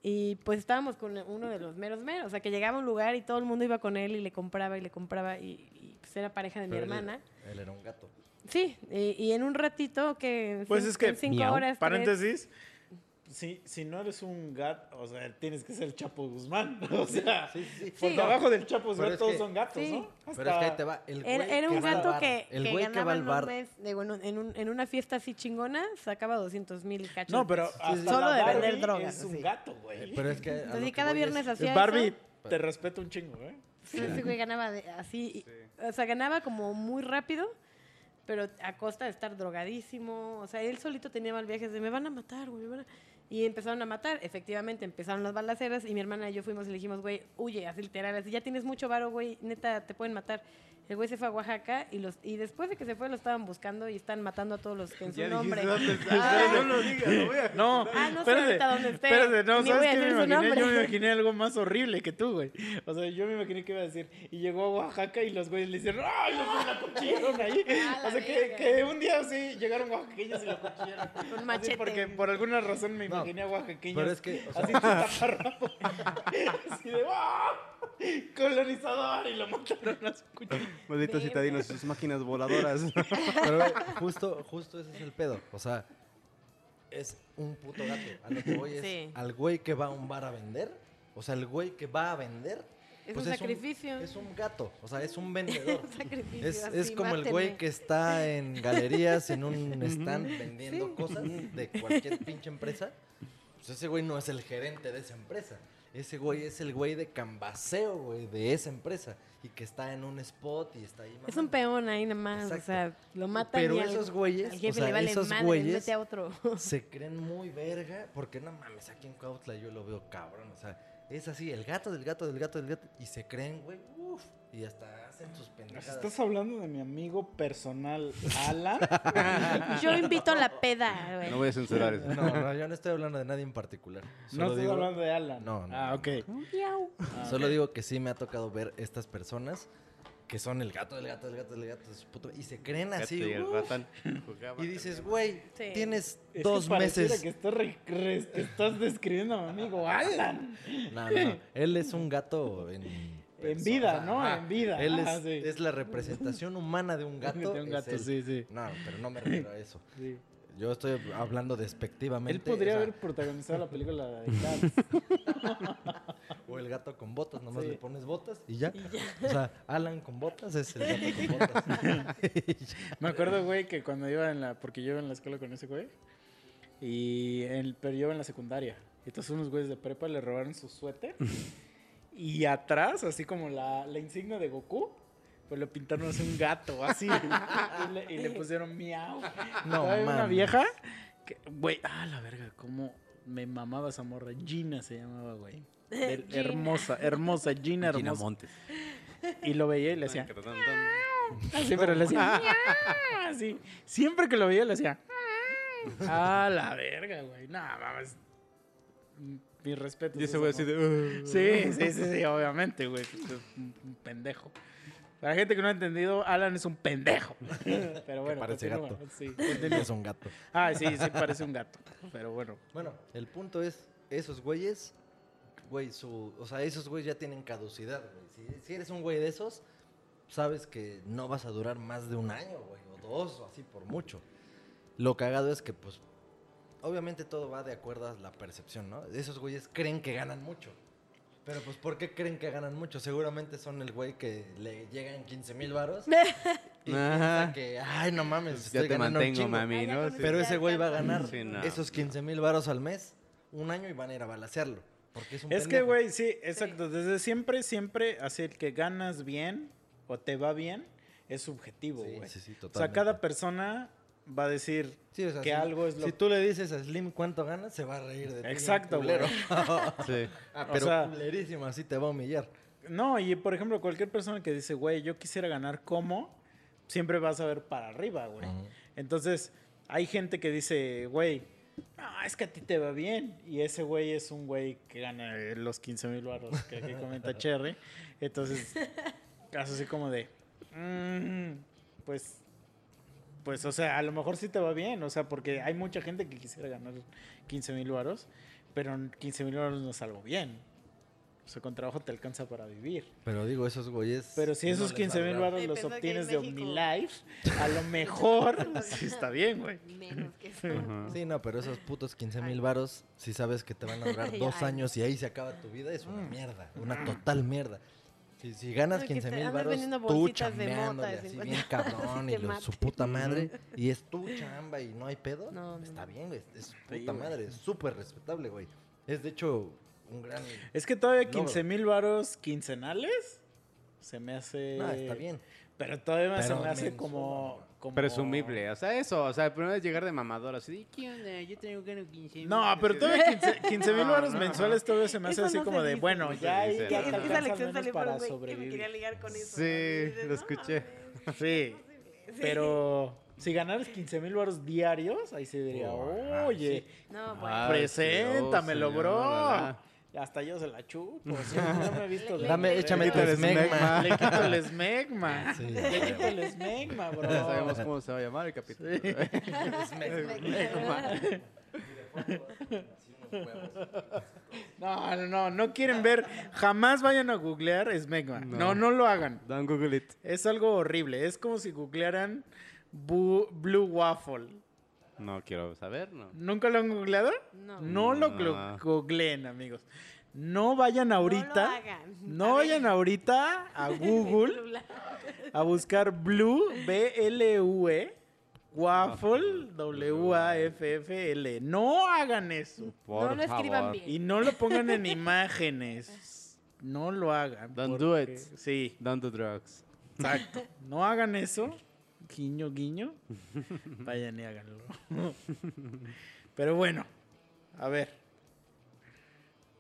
Y pues estábamos con uno de los meros meros. O sea, que llegaba a un lugar y todo el mundo iba con él y le compraba y le compraba. Y, y, pues era pareja de mi él- hermana. Él era un gato. Sí, y, y en un ratito que. Pues es que, cinco miau, horas. tres- Paréntesis. Si, si no eres un gato, o sea, tienes que ser el Chapo Guzmán. O sea, Sí, sí, sí. por Sí. debajo del Chapo Pero Guzmán todos que- son gatos, Sí. ¿no? Pero es que Hasta- ahí te va. El güey Era, era un gato bar, que, el que güey que ganaba va al en un bar. mes, digo, en, un- en, un- en una fiesta así chingona, sacaba 200 mil cachos. No, pero hasta Solo de vender drogas. Es un gato, güey. Pero es que. a Entonces, cada viernes es- hacía Barbie, eso. te respeto un chingo, ¿eh? Sí, ese güey ganaba de- así, o sea, ganaba como muy rápido, pero a costa de estar drogadísimo. O sea, él solito tenía mal viajes de me van a matar, güey. me van a-". Y empezaron a matar. Efectivamente, empezaron las balaceras y mi hermana y yo fuimos y le dijimos, güey, huye, así literal, así ya tienes mucho varo, güey, neta, te pueden matar. El güey se fue a Oaxaca y los y después de que se fue lo estaban buscando y están matando a todos los que en su Ya nombre. dijiste. Ah. No lo digas, lo voy a- No, Ah, no sé ahorita dónde esté. espérate, no, Ni ¿sabes qué me imaginé? Yo me imaginé algo más horrible que tú, güey. O sea, yo me imaginé que iba a decir, y llegó a Oaxaca y los güeyes le hicieron, ¡ay, los la cuchillaron ahí! Ah, o sea, que, que un día sí llegaron oaxaqueños y lo cuchillaron. Así machete. porque por alguna razón me No, imaginé a oaxaqueños pero es que, o sea- así taparrabo. así de, ¡ah! Colonizador, y lo mataron a su cuchillo. Malditos citadinos, sus máquinas voladoras. Pero justo, justo ese es el pedo. O sea, es un puto gato. A lo que voy es Sí. al güey que va a un bar a vender. O sea, el güey que va a vender. Es pues un sacrificio. es un gato. O sea, es un vendedor. Un sacrificio, Es, así, es como el güey mátenme. que está en galerías, en un stand vendiendo cosas de cualquier pinche empresa. pues ese güey no es el gerente de esa empresa. Ese güey es el güey de cambaseo, güey, de esa empresa. Y que está en un spot y está ahí. Es un peón ahí nada más, o Exacto. sea, lo matan Pero y esos güeyes, al o jefe sea, le vale esos madre, güeyes a otro. se creen muy verga, porque no mames, aquí en Cuautla yo lo veo cabrón, o sea, es así, el gato del gato del gato del gato, y se creen, güey, uff, y hasta hacen sus pendejadas. Estás hablando de mi amigo personal, Alan. Yo invito a la peda, güey. No voy a censurar eso. No, no, yo no estoy hablando de nadie en particular. no digo, hablando de Alan. No, no, Ah, ok. Miau. Ah, solo digo que sí me ha tocado ver estas personas que son el gato del gato del gato del gato de su puto- y se creen así, Gato y el ratán y dices, güey, Sí. tienes Es dos que meses. que estás, re- re- que estás describiendo a mi amigo Alan. No, no, no. Él es un gato en. En vida, ¿no? Ajá. En vida. Él Ajá, es, sí. es la representación humana de un gato. De un gato, sí, sí. No, pero no me refiero a eso. Sí. Yo estoy hablando despectivamente. Él podría o sea, haber protagonizado la película de. O el gato con botas, nomás Sí. le pones botas y ya. O sea, Alan con botas es el gato con botas. Me acuerdo, güey, que cuando iba en la. Porque yo iba en la escuela con ese güey. Y pero yo iba en la secundaria. Y entonces unos güeyes de prepa le robaron su suéter. Y atrás, así como la, la insignia de Goku, pues le pintaron así un gato, así. y, le, y le pusieron miau. No Todavía una vieja. que- Güey, ah, la verga, cómo me mamaba esa morra. Gina se llamaba, güey. Del- Gina. hermosa, hermosa, Gina Gina hermosa. Montes. Y lo veía y le decía. Tan. Así, pero le hacía. Así. Siempre que lo veía le hacía. Ah, la verga, güey. No, mames. Mi respeto. Y ese güey así de. "Uh". Sí, sí, sí, sí, obviamente, güey. Es un, pendejo. Para la gente que no ha entendido, Alan es un pendejo. Pero bueno, parece continúa. gato. Sí, es un gato. Ah, sí, sí, parece un gato. Pero bueno. Bueno, el punto es, esos güeyes, güey, su, o sea, esos güeyes ya tienen caducidad, güey. Si, si eres un güey de esos, sabes que no vas a durar más de un año, güey, o dos, o así por mucho. Lo cagado es que, pues, obviamente todo va de acuerdo a la percepción, ¿no? Esos güeyes creen que ganan mucho. Pero, pues, ¿por qué creen que ganan mucho? Seguramente son el güey que le llegan 15 mil varos y piensa que, ay, no mames, Ya estoy te ganando un mantengo, chingo". mami, ya ¿no? Sí. Pero ya ese güey va a ganar Sí, no. esos 15 mil varos al mes, un año y van a ir a balasearlo. Porque es un Es que, güey, sí, exacto. Desde siempre, siempre, así el que ganas bien o te va bien es subjetivo, Sí, güey. sí, sí, o sea, cada persona va a decir Sí, o sea, que si- algo es lo Si tú le dices a Slim cuánto ganas, se va a reír de ti. Exacto, güey. culero. Sí. Ah, O pero sea- culerísimo, así te va a humillar. No, y por ejemplo, cualquier persona que dice, güey, yo quisiera ganar como, siempre vas a ver para arriba, güey. Entonces, hay gente que dice, güey, no, es que a ti te va bien. Y ese güey es un güey que gana los 15 mil barros que aquí comenta Cherry. Entonces, caso así como de, "Mm, pues, pues, o sea, a lo mejor sí te va bien. O sea, porque hay mucha gente que quisiera ganar 15 mil varos, pero 15 mil varos no es algo bien. O sea, con trabajo te alcanza para vivir. Pero digo, esos güeyes. Pero si no esos les 15 mil baros los obtienes en de OmniLife, a lo mejor sí está bien, güey. Menos que eso. Sí, no, pero esos putos 15 mil varos, si sabes que te van a durar dos años y ahí se acaba tu vida, es una mierda, una total mierda. Si, si ganas No, que 15 te mil vendiendo tú de así 50 bien cabrón y lo- su puta madre, y es tu chamba y no hay pedo, No, está no. bien, güey, es Sí, puta madre, es súper respetable, güey. Es de hecho un gran... Es que todavía Logro. 15 mil varos quincenales se me hace... No, está bien. Pero todavía se me hace como, como... Presumible. O sea, eso. O sea, primero es llegar de mamador. Así de, ¿qué onda? Yo tengo ganas 15 mil. No, pero todavía 15 mil No, varos no, mensuales todavía se me hace Eso así no como de, dice. bueno, No ya ahí no. Es- Es- Esa lección salió por para güey que me sobrevivir. quería ligar con eso. Sí, ¿no? Dices, lo no escuché. Sí, pero si ganaras 15 mil varos diarios, ahí se diría, Oh, oye, No, bueno. Preséntamelo, bro. Hasta yo se la chupo. ¿sí? No me he visto de- Dame, échame tu quita el smegma. smegma. Le quito el esmegma. Sí. Le quito el esmegma, bro. Ya sabemos cómo se va a llamar el capítulo. No, no, no, no quieren ver. Jamás vayan a googlear esmegma. No, No. no lo hagan. Don't Google it. Es algo horrible. Es como si googlearan Blue Waffle. No quiero saber, no. ¿Nunca lo han googleado? No. No lo No. googleen, amigos. No vayan No lo ahorita. hagan. No ver. vayan ahorita a Google a buscar Blue, B-L-U-E, Waffle, W-A-F-F-L. No hagan eso. Por no lo escriban favor. bien. Y no lo pongan en imágenes. No lo hagan. Don't do it. Sí, Don't do drugs. exacto. No hagan eso. Guiño, guiño. Vayan y háganlo. Pero bueno, a ver.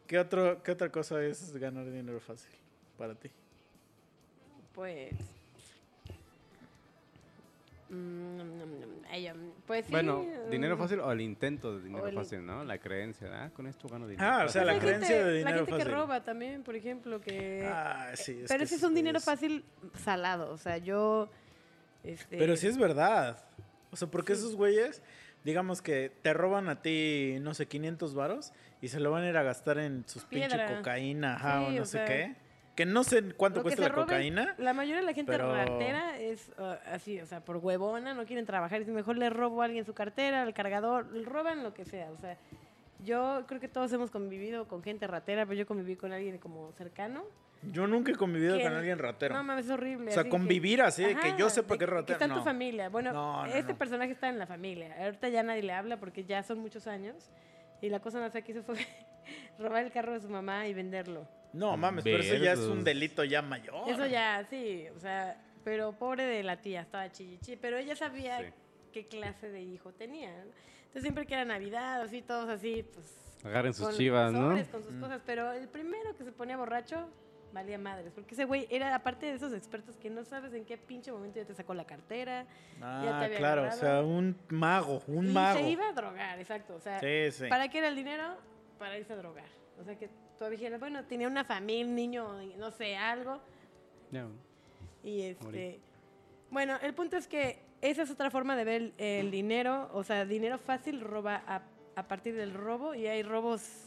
¿Qué, otro, ¿Qué otra cosa es ganar dinero fácil para ti? Pues. mm, pues sí. Bueno, um, dinero fácil o el intento de dinero el- fácil, ¿no? La creencia, ¿ah? Con esto gano dinero. Ah, o sea, la creencia gente- de dinero La gente fácil. que roba también, por ejemplo, que. Ah, sí. Eh, pero que ese es un dinero es- fácil salado. O sea, yo. Este, Pero sí es verdad. O sea, porque esos güeyes, digamos que te roban a ti, no sé, 500 varos y se lo van a ir a gastar en sus pinche Piedra. cocaína, ajá, o no o sé sea, qué. Que no sé cuánto cuesta la roben, cocaína. La mayoría de la gente pero- ratera es ah, así, o sea, por huevona, no quieren trabajar. Es mejor le robo a alguien su cartera, el cargador, le roban lo que sea. O sea, yo creo que todos hemos convivido con gente ratera, pero yo conviví con alguien como cercano. Yo nunca he convivido que- con alguien ratero. No mames, es horrible. O sea, así que- convivir así, de que yo sepa de que es ratero, está en tu no. familia. Bueno, No, no, este no. personaje está en la familia. Ahorita ya nadie le habla porque ya son muchos años. Y la cosa más que hizo fue robar el carro de su mamá y venderlo. No, mames, pero eso ya es un Verdos. delito ya mayor. Eso ya, sí, o sea, pero pobre de la tía, estaba chillichi, pero ella sabía Sí. qué clase de hijo tenía. ¿no? Entonces siempre que era Navidad, así, todos así, pues... Agarren sus con chivas, ¿no? sobres, Con sus cosas, pero el primero que se ponía borracho, valía madres, porque ese güey era, aparte de esos expertos que no sabes en qué pinche momento ya te sacó la cartera, ya te Ah, había claro, o sea, un mago, un y mago. se iba a drogar, exacto, o sea, Sí, sí. ¿para qué era el dinero? Para irse a drogar. O sea, que tú dijeras, bueno, tenía una familia, un niño, no sé, algo, Ya. y este. Morí. Bueno, el punto es que esa es otra forma de ver el, el dinero. O sea, dinero fácil roba a, a partir del robo y hay robos.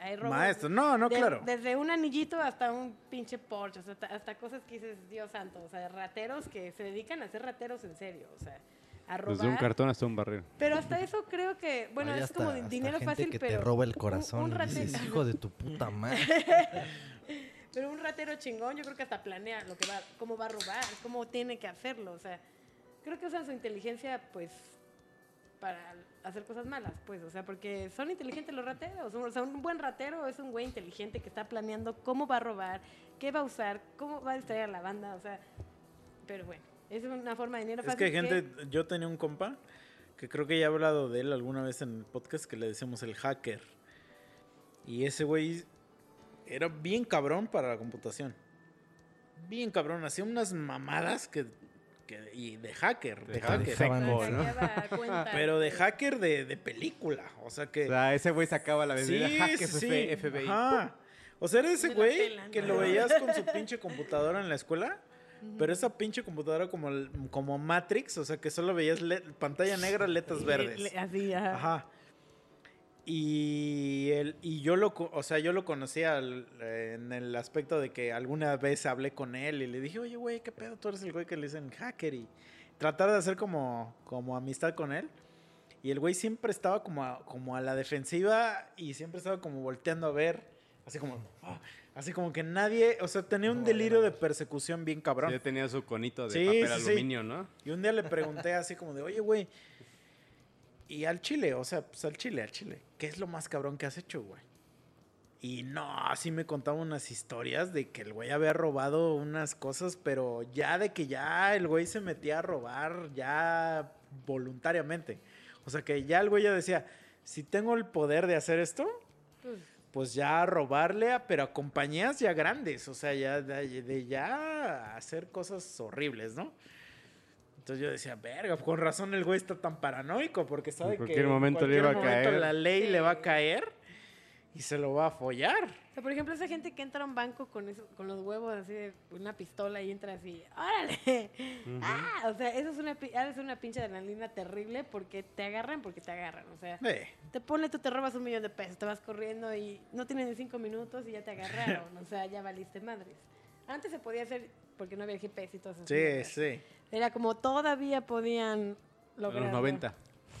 Hay robos Maestro, no, no, de- claro. Desde un anillito hasta un pinche Porsche. hasta, hasta cosas que dices, Dios santo. O sea, rateros que se dedican a ser rateros en serio. O sea, a robar. Desde un cartón hasta un barril. Pero hasta eso creo que. Bueno, es como hasta- di- hasta dinero gente fácil, que pero. te roba el un- corazón un dices, ratero- hijo de tu puta madre. Pero un ratero chingón, yo creo que hasta planea lo que va, cómo va a robar, cómo tiene que hacerlo. O sea, creo que usan su inteligencia, pues, para hacer cosas malas, pues. O sea, porque son inteligentes los rateros. O sea, un buen ratero es un güey inteligente que está planeando cómo va a robar, qué va a usar, cómo va a distraer a la banda. O sea, pero bueno, es una forma de dinero Es que hay gente, yo tenía un compa que creo que ya he hablado de él alguna vez en el podcast que le decíamos el hacker. Y ese güey era bien cabrón para la computación. Bien cabrón, hacía unas mamadas que, que- y de hacker, de De hacker. ¿no? Pero de hacker de, de película, o sea que O sea, ese güey sacaba la bebida Sí, hack sí, sí. FF FBI. Ajá. O sea, era ese güey que lo veías con su pinche computadora en la escuela. Pero esa pinche computadora como, como Matrix, o sea, que solo veías pantalla negra, letras le- verdes. así, ajá. Ajá. Y, el, y yo lo, o sea, yo lo conocía al- en el aspecto de que alguna vez hablé con él y le dije, oye, güey, ¿qué pedo? Tú eres el güey que le dicen hacker y tratar de hacer como, como amistad con él. Y el güey siempre estaba como a, como a la defensiva y siempre estaba como volteando a ver, así como, ah, así como que nadie, o sea, tenía un delirio de persecución bien cabrón. Sí, ya tenía su conito de Sí, papel sí. aluminio, ¿no? Y un día le pregunté así como de, oye, güey, y al chile, o sea, pues al chile, al chile, ¿qué es lo más cabrón que has hecho, güey? Y no, así me contaba unas historias de que el güey había robado unas cosas, pero ya de que ya el güey se metía a robar ya voluntariamente. O sea, que ya el güey ya decía, si tengo el poder de hacer esto, Pues, pues ya robarle, a, pero a compañías ya grandes, o sea, ya de, de ya hacer cosas horribles, ¿no? Entonces yo decía, verga, con razón el güey está tan paranoico, porque sabe que cualquier en momento le iba a momento caer. la ley le va a caer y se lo va a follar. O sea, por ejemplo, esa gente que entra a un banco con, eso, con los huevos así de una pistola y entra así, ¡órale! ¡Ah! O sea, eso es una, ser una pinche adrenalina terrible porque te agarran porque te agarran. O sea, Eh, te pone, tú te robas un millón de pesos, te vas corriendo y no tienes ni cinco minutos y ya te agarraron. o sea, ya valiste madres. Antes se podía hacer porque no había GPS y todo eso. sí, sí. Era como todavía podían En lograrlo. los 90.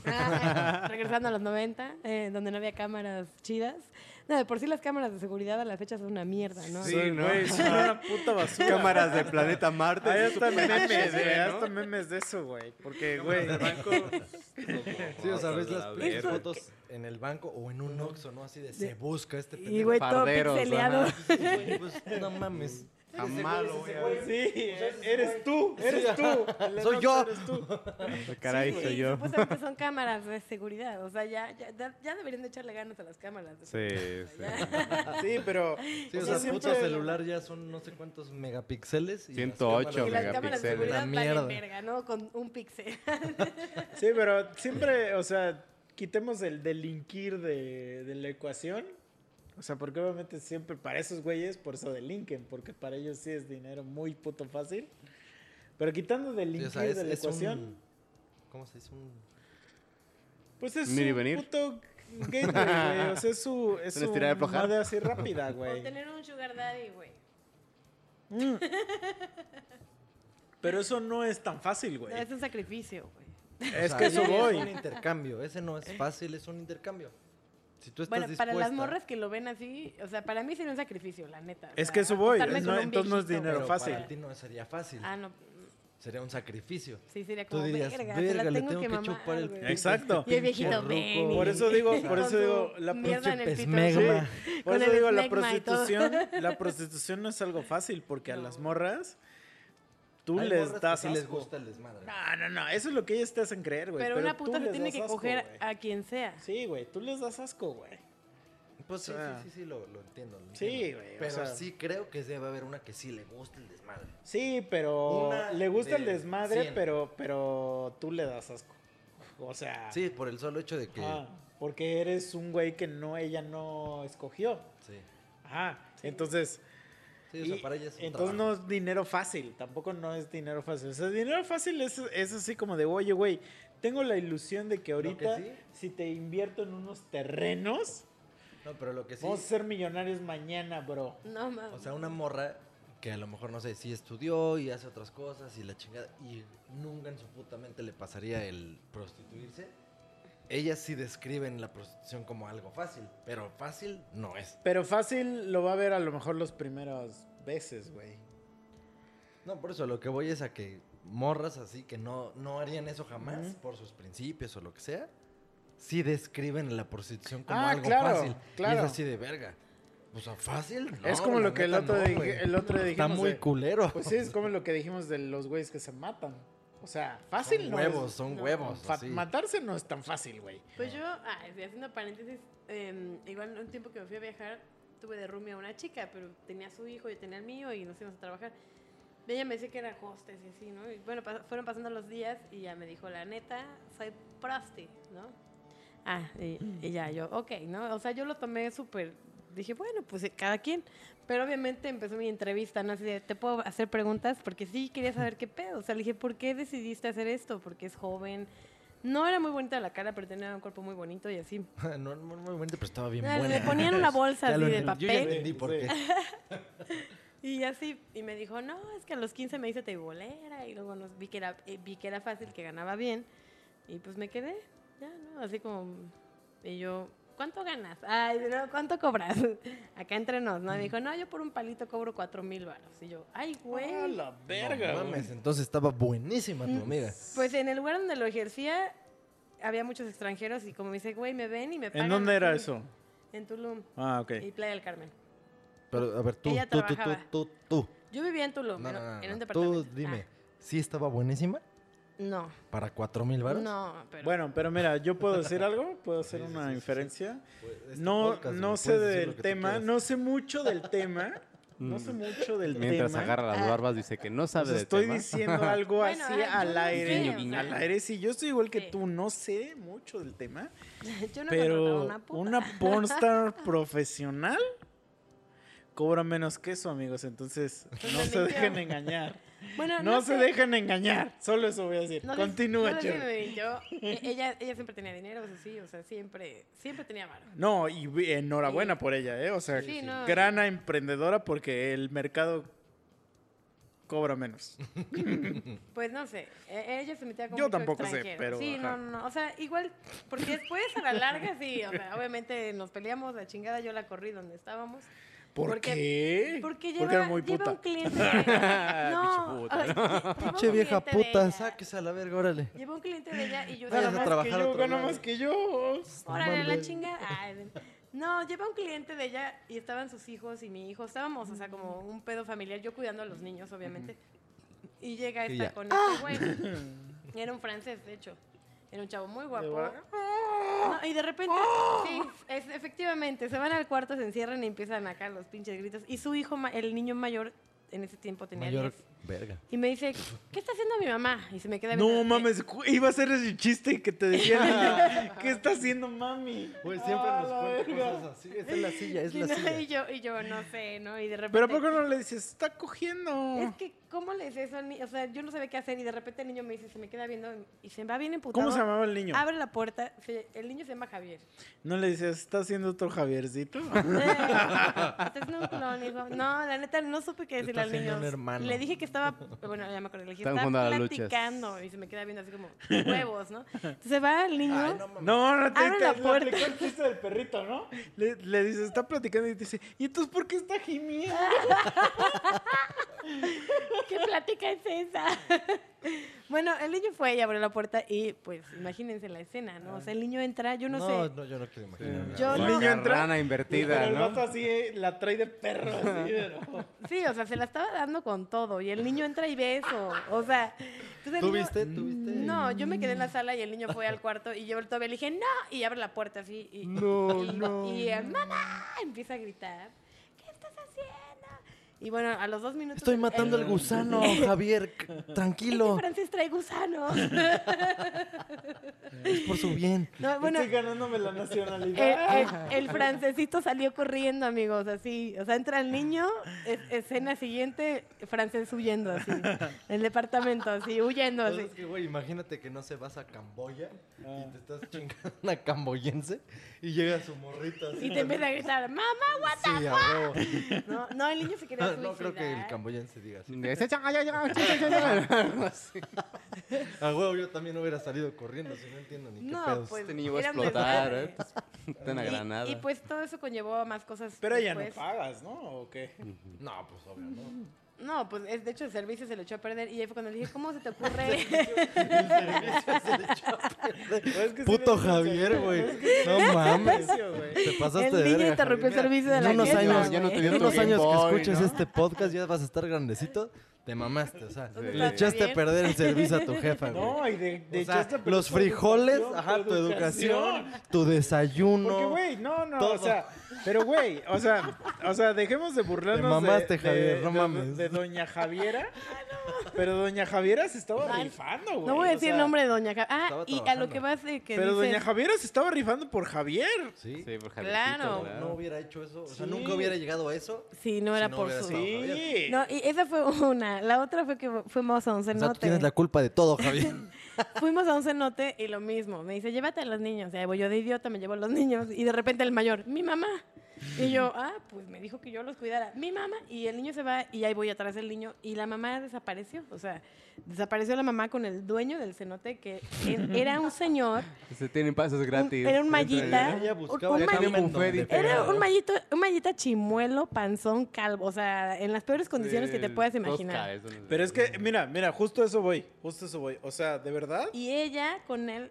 Ah, regresando a los 90, eh, donde no había cámaras chidas. No, de por sí las cámaras de seguridad a la fecha son una mierda, ¿no? Sí, ¿no? güey, son una puta basura. Cámaras de planeta Marte. Hay hasta memes, güey. ¿no? Hasta memes de eso, güey. Porque, güey. banco. Sí, o sea, ves las fotos en el banco o en un Oxxo, ¿no? Así de se busca este Y pendejo. güey, todo pixeleado. pues no mames. Jamás lo voy a ver. Sí, eres tú, eres tú. Soy Enoch yo. Eres tú. Caray, soy y yo. Supuestamente son cámaras de seguridad. O sea, ya, ya, ya- deberían de echarle ganas a las cámaras. de Sí, seguridad. sí. Sí, pero. Sí, o sea, el puto celular ya son no sé cuántos megapíxeles. y las 108 Y cámaras- las cámaras de megapíxeles. seguridad valen verga, ¿no? Con un píxel. Sí, pero siempre, o sea, quitemos el delinquir de, de la ecuación. O sea, porque obviamente siempre para esos güeyes, por eso delinquen, porque para ellos sí es dinero muy puto fácil. Pero quitando delinquir o sea, es, de la es ecuación, un... ¿Cómo se dice? Un... pues es ¿Un venir? puto gateway, güey. O sea, es su, es Una su de moda así rápida, O güey. tener un sugar daddy, güey. Mm. Pero eso no es tan fácil, güey. No, es un sacrificio, güey. Es O sea, que eso voy. Es un intercambio. Ese no es fácil, es un intercambio. Si tú estás Bueno, para las morras que lo ven así, o sea, para mí sería un sacrificio, la neta. o Es sea, que eso voy, no, entonces no es dinero fácil. Para ti no sería fácil. Ah, no. Sería un sacrificio. Sí, sería Tú como, dirías, verga, se verga, la le tengo, tengo que que mamar, chupar el pito Exacto. Y el viejito, ven. Por eso digo, por eso digo, la. Sí, por eso digo, la prostitución, la prostitución no es algo fácil porque a las morras tú Hay les das sí les gusta el desmadre. No, no, no, eso es lo que ellas te hacen creer, güey. Pero una puta se tiene que asco, coger a quien sea. Sí, güey, tú les das asco, güey. Pues sí, sí, sí, sí, lo, lo entiendo. lo sí, güey, o Pero sea- sí creo que debe haber una que sí le gusta el desmadre. Sí, pero Una le gusta el de desmadre, pero pero tú le das asco. O sea, Sí, por el solo hecho de que... ah, porque eres un güey que no ella no escogió. Sí. Ajá. Entonces, Sí, o sea, Y para ella es un entonces trabajo. no es dinero fácil, tampoco no es dinero fácil. O sea, dinero fácil es, es así como de, oye, güey, tengo la ilusión de que ahorita, sí- si te invierto en unos terrenos, No, pero lo que sí... vamos a ser millonarios mañana, bro. No, mames. O sea, una morra que a lo mejor, no sé, sí estudió y hace otras cosas y la chingada y nunca en su puta mente le pasaría el prostituirse. Ellas sí describen la prostitución como algo fácil, pero fácil no es. Pero fácil lo va a ver a lo mejor los primeros veces, güey. No, por eso lo que voy es a que morras así que no, no harían eso jamás Ujú. por sus principios o lo que sea, sí describen la prostitución como Ah, algo claro, fácil. claro. Y es así de verga. O sea, fácil. es No, como la lo que el otro, no, dije- el otro día Está dijimos muy de- culero. Pues sí, es como lo que dijimos de los güeyes que se matan. O sea, fácil Son no huevos, es- son no, huevos. así. Matarse no es tan fácil, güey. Pues yo, ah, haciendo paréntesis, eh, igual un tiempo que me fui a viajar, tuve de roomie a una chica, pero tenía su hijo, yo tenía el mío y nos íbamos a trabajar. Y ella me decía que era hostess y así, ¿no? Y bueno, pas- fueron pasando los días y ya me dijo, la neta, soy prosti, ¿no? Ah, y, y ya yo, ok, ¿no? O sea, yo lo tomé súper, dije, bueno, pues eh, cada quien. Pero obviamente empezó mi entrevista, ¿no? Así de, ¿te puedo hacer preguntas? Porque sí quería saber qué pedo. O sea, le dije, ¿por qué decidiste hacer esto? Porque es joven. No era muy bonita la cara, pero tenía un cuerpo muy bonito y así. no, no, muy bonito, pero estaba bien buena. Le ponían una bolsa así de entendí, Yo ya papel. entendí por Sí. qué. Y así, y me dijo, no, es que a los 15 me hice teibolera y luego nos, vi, que era, eh, vi que era fácil, que ganaba bien. Y pues me quedé, ya, ¿no? Así como, y yo, ¿cuánto ganas? Ay, no, ¿cuánto cobras? Acá entre nos, ¿no? Y me dijo, no, yo por un palito cobro 4 mil baros. Y yo, ay, güey. ¡A la verga, No güey! mames, entonces estaba buenísima tu amiga. Pues en el lugar donde lo ejercía, había muchos extranjeros y como me dice, güey, me ven y me pagan. ¿En dónde era así". eso? En Tulum Ah, ok. y Playa del Carmen. Pero a ver, tú, Ella tú, tú, tú, tú, tú. Yo vivía en Tulum, No, en, no, no, en no. un departamento. Tú dime, Ah, ¿sí estaba buenísima no, para cuatro mil baros? no, pero... Bueno, pero mira, yo puedo decir algo, puedo hacer Sí, una sí, sí, inferencia. Pues, este No, podcast, no sé del tema, no sé mucho del tema, no sé mucho del Mientras tema. agarra las barbas dice que no sabe de estoy tema. diciendo algo Bueno, así ah, al no aire, sé, al aire. Sí, yo estoy igual que Sí. tú, no sé mucho del tema, Yo no pero una puta. una pornstar profesional cobra menos que eso, amigos. Entonces, Pues no se dejen engañar. Bueno, No, se sé. dejen engañar. Solo eso voy a decir. No Continúa, no sé mintió. E- ella, ella siempre tenía dinero, eso sí, o sea, siempre, siempre tenía varo. No, y enhorabuena Sí. por ella, ¿eh? O sea, Sí, no. gran emprendedora porque el mercado cobra menos. Pues no sé, e- ella se metía con Yo mucho tampoco sé, pero, Sí, ajá. no, no, no, o sea, igual, porque después a la larga sí, o sea, obviamente nos peleamos, la chingada, yo la corrí donde estábamos. ¿Por Porque- qué? Porque lleva, era muy lleva puta. un cliente de... No, Pinche lleva vieja cliente de puta, ella. sáquese a la verga, órale. Lleva un cliente de ella y yo... Gana a más trabajar que yo, gana más que yo. Órale, la chingada. Ay, no, lleva un cliente de ella y estaban sus hijos y mi hijo. Estábamos, o sea, como un pedo familiar, yo cuidando a los niños, obviamente. Y llega esta con este güey. Era un francés, de hecho. Era un chavo muy guapo. No, y de repente, sí, es- efectivamente, se van al cuarto, se encierran y empiezan acá los pinches gritos. Y su hijo, ma- el niño mayor, en ese tiempo tenía Mayor 10. Verga. Y me dice, ¿qué está haciendo mi mamá? Y se me queda No viendo, mames, cu- iba a ser ese chiste que te decía. ¿Qué está haciendo mami? Güey, siempre Ah, nos la cuenta verga. cosas así. Es la silla, es la no, silla. y, yo, y yo, no sé, ¿no? Y de repente... Pero ¿por qué no le dices, está cogiendo? Es que, ¿cómo le dices eso al niño? O sea, yo no sabía qué hacer y de repente el niño me dice, se me queda viendo y se va bien emputado. ¿Cómo se llamaba el niño? Abre la puerta, se- el niño se llama Javier. ¿No le dices, está haciendo otro Javiercito? Eh, Estás en un clon, hijo. No, la neta, no supe qué decirle Está al niño. haciendo un hermano. Le dije que estaba, bueno, ya me acuerdo, le dije, Estaban estaba jugando a las luchas. platicando y se me queda viendo así como huevos, ¿no? Entonces va el niño. Ay, no mames. No, no te, Abre te- la le puerta. aplicó el chiste del perrito, ¿no? Le, le dices, está platicando y te dice, ¿y entonces por qué está gimiendo? ¿Qué plática es esa? Bueno, el niño fue y abrió la puerta y pues imagínense la escena, ¿no? O sea, el niño entra, yo no, No, sé. no, yo no quiero imaginar. Yo El no- niño entra. Rana invertida, Pero el ¿no? vato así la trae de perro, así, pero- Sí, o sea, se la estaba dando con todo y el niño entra y ve eso. O sea, entonces ¿Tú niño- viste? ¿Tú viste? No, yo me quedé en la sala y el niño fue al cuarto y yo todavía le dije, no, y abre la puerta así. Y, No, y, no, Y mamá empieza a gritar. Y bueno, a los dos minutos... Estoy matando el- al gusano, Javier. Tranquilo. francés trae gusanos. Es por su bien. No, bueno, Estoy ganándome la nacionalidad. el- el francesito salió corriendo, amigos, así. O sea, entra el niño, es- escena siguiente, francés huyendo, así. El departamento, así, huyendo, así. Entonces, que, güey, imagínate que no se vas a Camboya y te estás chingando una camboyense y llega su morrita así. Y te empieza a gritar, mamá, what the Sí, a. No, no, el niño se quería No, creo que el camboyense diga así. Así. A huevo, yo también hubiera salido corriendo, si no entiendo ni qué No, pedos. pues Este niño va a explotar. ¿eh? Está una granada. Y, pues todo eso conllevó a más cosas Pero ya no después. pagas, ¿no? ¿O qué? No, pues obvio, ¿no? No, pues es- de hecho el servicio se lo echó a perder y ahí fue cuando le dije, ¿cómo se te ocurre? Es que sí Puto le- Javier, güey. No mames. Servicio, güey. Te pasaste El de verga, interrumpió el servicio de la unos fiesta, años, Ya no te unos años que escuches ¿no? este podcast ya vas a estar grandecito. Te mamaste, o sea, ¿Dónde le echaste a Javier? perder el servicio a tu jefa, güey. No, y de, de o sea, echaste a perder los tu frijoles, educación, ajá, tu educación, tu Porque, desayuno. güey, no, no, todo. o sea, pero, güey, o sea, o sea, dejemos de burlarnos Te mamaste, de, Javier, de- no mames. de doña Javiera. Pero doña Javiera se estaba Ay, rifando, güey. No voy a o decir el nombre de Doña Ja- Ah, y a lo que vas de que Pero dices- doña Javiera se estaba rifando por Javier. Sí. Sí, por Claro. Javiercito, No hubiera hecho eso, o sea, Sí. nunca hubiera llegado a eso. Sí, no era Si no por su... Sí. No, y esa fue una. La otra fue que fuimos a un O sea, tú cenote. tienes la culpa de todo, Javier. Fuimos a un cenote y lo mismo. Me dice, llévate a los niños. Y ahí voy yo de idiota, me llevo a los niños. Y de repente el mayor, mi mamá. Y yo, ah, pues me dijo que yo los cuidara. Mi mamá. Y el niño se va y ahí voy atrás del niño. Y la mamá desapareció. O sea, desapareció la mamá con el dueño del cenote, que era un señor. Se tienen pasos gratis. era un mallita. Ella un- buscaba un. Era un mallito, un mallita chimuelo, panzón, calvo. O sea, en las peores condiciones que te puedas imaginar. Pero es que, mira, mira, justo eso voy, justo eso voy. O sea, de verdad, Y ella con él.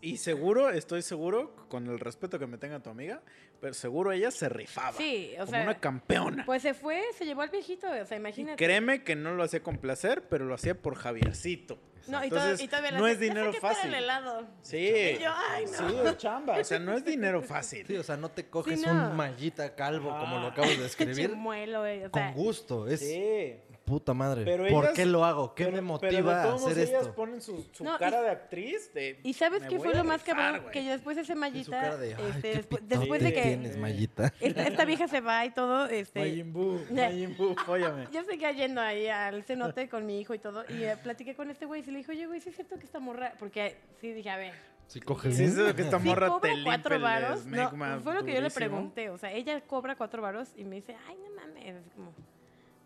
Y seguro, estoy seguro, con el respeto que me tenga tu amiga, pero seguro ella se rifaba. Sí, o como sea, una campeona. Pues se fue, se llevó al viejito. O sea, Y imagínate. créeme que no lo hacía con placer, pero lo hacía por Javiercito. No, y, Entonces, todo- y todavía no es "Ya sé dinero que fácil. el helado. Sí. Y yo, ay, no. Sí, es chamba. O sea, no es dinero fácil. Sí, o sea, no te coges Sí, no. un mallita calvo como lo Ah. acabas de escribir. Chimuelo, güey. O Con sea, gusto, es Sí. Puta madre. Pero ¿Por ellas- qué lo hago? ¿Qué pero- me pero motiva a todos modos hacer ellas esto? ponen su, su No, y- cara de actriz de... ¿Y sabes "Me qué fue a lo más cabrón? güey". Que yo después de Y este, despu- después de que tienes, mallita. esta, esta vieja se va y todo, este, Buu, fóllame. yo seguía yendo ahí al cenote con mi hijo y todo, y eh, platiqué con este güey y se le dijo, oye, güey, ¿sí es cierto que esta morra? Porque sí dije, a ver, Sí, coge Sí, eso que esta ¿sí morra cobra te cuatro varos? No, fue lo que yo le pregunté, o sea, ella cobra cuatro varos y me dice, ay, no mames, así como,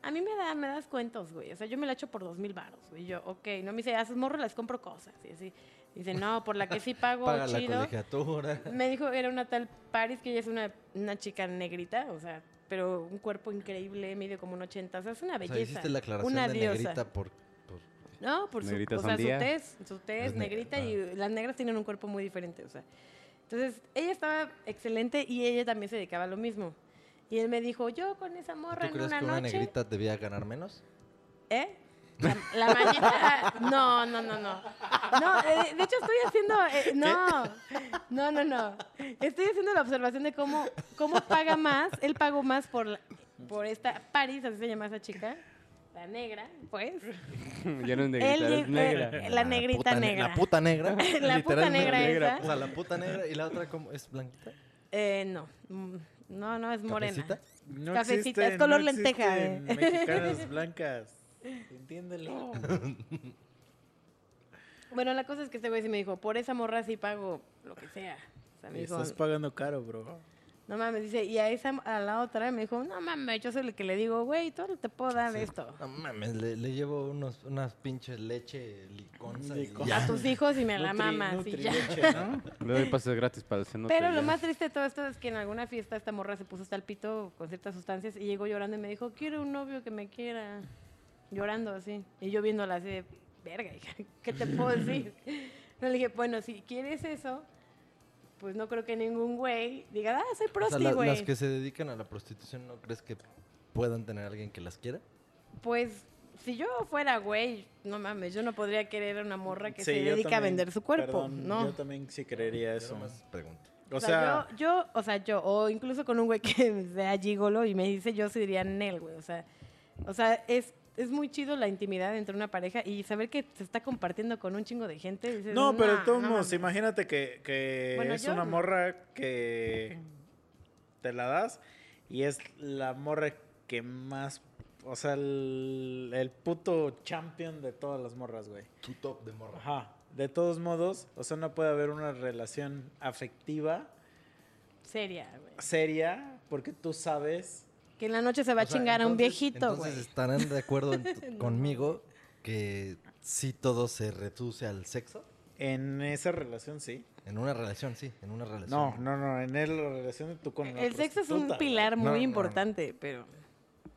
a mí me, da, me das cuentos, güey. O sea, yo me la echo por dos mil baros, güey. Y yo, ok. No me dice, a sus morros les compro cosas. Y así. Dice, no, por la que sí pago Paga la chido. colegiatura. Me dijo, era una tal Paris, que ella es una, una chica negrita, o sea, pero un cuerpo increíble, medio como un 80. O sea, es una O sea, belleza. hiciste la aclaración una de diosa. negrita por... por- No, por su, Negrita o sea, su tez, su tez Es negra, negrita ah. y las negras tienen un cuerpo muy diferente, o sea. Entonces, ella estaba excelente y ella también se dedicaba a lo mismo. Y él me dijo, yo con esa morra ¿Tú en crees una que una noche... negrita debía ganar menos? ¿Eh? La, la mañana... No, no, no, no. No, eh, de hecho estoy haciendo... eh, no, no, no, no. Estoy haciendo la observación de cómo, cómo paga más. Él pagó más por, la- por esta... Paris, así se llama esa chica. La negra, pues. ya no es Él negrita, es llegó- negra. La negrita ne- negra. La puta negra. La puta negra negra, esa. O sea, la puta negra y la otra como es blanquita. Eh, no. No, no, es morena. ¿Cafecita? No Cafecita, existen- es color no lenteja, eh. Mexicanas blancas. Entiéndelo. Bueno, la cosa es que este güey sí me dijo, por esa morra sí pago lo que sea. O sea, me dijo, Estás pagando caro, bro. No mames, dice, y a esa, a la otra me dijo, no mames, yo soy el que le digo, güey, todo te puedo dar esto. No mames, le, le llevo unos, unas pinches leche liconza y Liconza. A tus hijos y me la Nutri- mamas y ya. Le doy pases gratis para el cenote. Pero lo ya. más triste de todo esto es que en alguna fiesta esta morra se puso hasta el pito con ciertas sustancias y llegó llorando y me dijo, quiero un novio que me quiera. Llorando así. Y yo viéndola así de, verga, hija, ¿qué te puedo decir? No, le dije, bueno, si quieres eso, pues no creo que ningún güey diga, ah, soy O sea, prosti, la- güey. las que se dedican a la prostitución, ¿no crees que puedan tener a alguien que las quiera? Pues si yo fuera güey, no mames, yo no podría querer a una morra que Sí, se dedica a vender su cuerpo, perdón, ¿no? Yo también sí creería eso. nomás pregunto. O sea, yo, yo, o sea, yo, o incluso con un güey que sea gigolo y me dice yo, sí diría Nel, güey. O sea, o sea, es, es muy chido la intimidad entre una pareja y saber que se está compartiendo con un chingo de gente. dices, no, pero de "Nah, todos no modos, mames". imagínate que, que Bueno, es yo una morra que te la das y es la morra que más, o sea, el, el puto champion de todas las morras, güey. Tu top de morra. Ajá. De todos modos, o sea, no puede haber una relación afectiva Seria, güey. seria porque tú sabes Que en la noche se va a sea, chingar a un viejito, güey. Entonces estarán de acuerdo en- conmigo que sí todo se reduce al sexo. en esa relación, sí. En una relación, sí, en una relación. No, no, no, en el- la relación de tú con El sexo es un pilar No, muy no, no. importante, pero...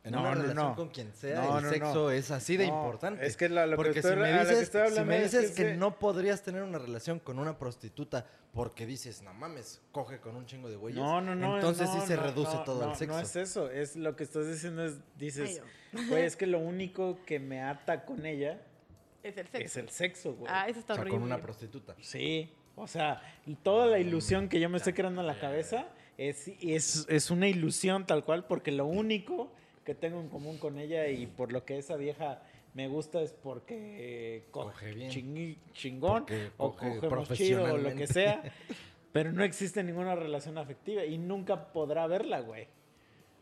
En No, una no, relación no. con quien sea, No, el no, sexo no. es así de No, importante. es que la- lo que porque estoy- si me que dices, estoy si hablando me es dices que que, ese- no podrías tener una relación con una prostituta porque dices, no mames, coge con un chingo de güeyes. No, no, no. Entonces no, sí se no, reduce no, todo no, al sexo. No es eso, es lo que estás diciendo es, dices, güey, es que lo único que me ata con ella Es el sexo. es el sexo, güey. Ah, eso está o sea, horrible. con una prostituta. Sí, o sea, toda la ilusión que yo me estoy creando en la cabeza es, es, es una ilusión tal cual, porque lo único que tengo en común con ella y por lo que esa vieja me gusta es porque coge, Coge bien. chingui- chingón Porque o coge chido o lo que sea, pero no existe ninguna relación afectiva y nunca podrá verla, güey.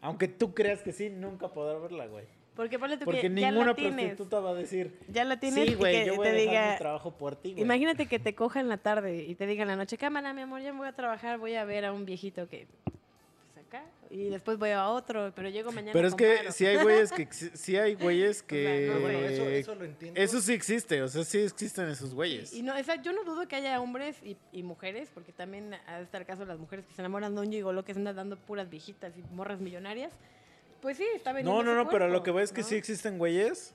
Aunque tú creas que sí, nunca podrá verla, güey. Porque ponle tú Porque que ya ninguna tienes. prostituta va a decir, Ya la tienes sí, y güey, que yo voy te a dejar diga... mi trabajo por ti, güey. Imagínate que te coja en la tarde y te diga en la noche, cámara, mi amor, ya me voy a trabajar, voy a ver a un viejito que... Y después voy a otro, pero llego mañana Pero es que si hay güeyes que sí hay güeyes que no, bueno, eso, eso lo entiendo. eso sí existe, o sea, sí existen esos güeyes. Y no, o sea, yo no dudo que haya hombres y, y mujeres, porque también ha de estar el caso de las mujeres que se enamoran de un gigolo que se anda dando puras viejitas y morras millonarias. Pues sí, está vendiendo No, no, no, pero lo que voy es que ¿no? sí existen güeyes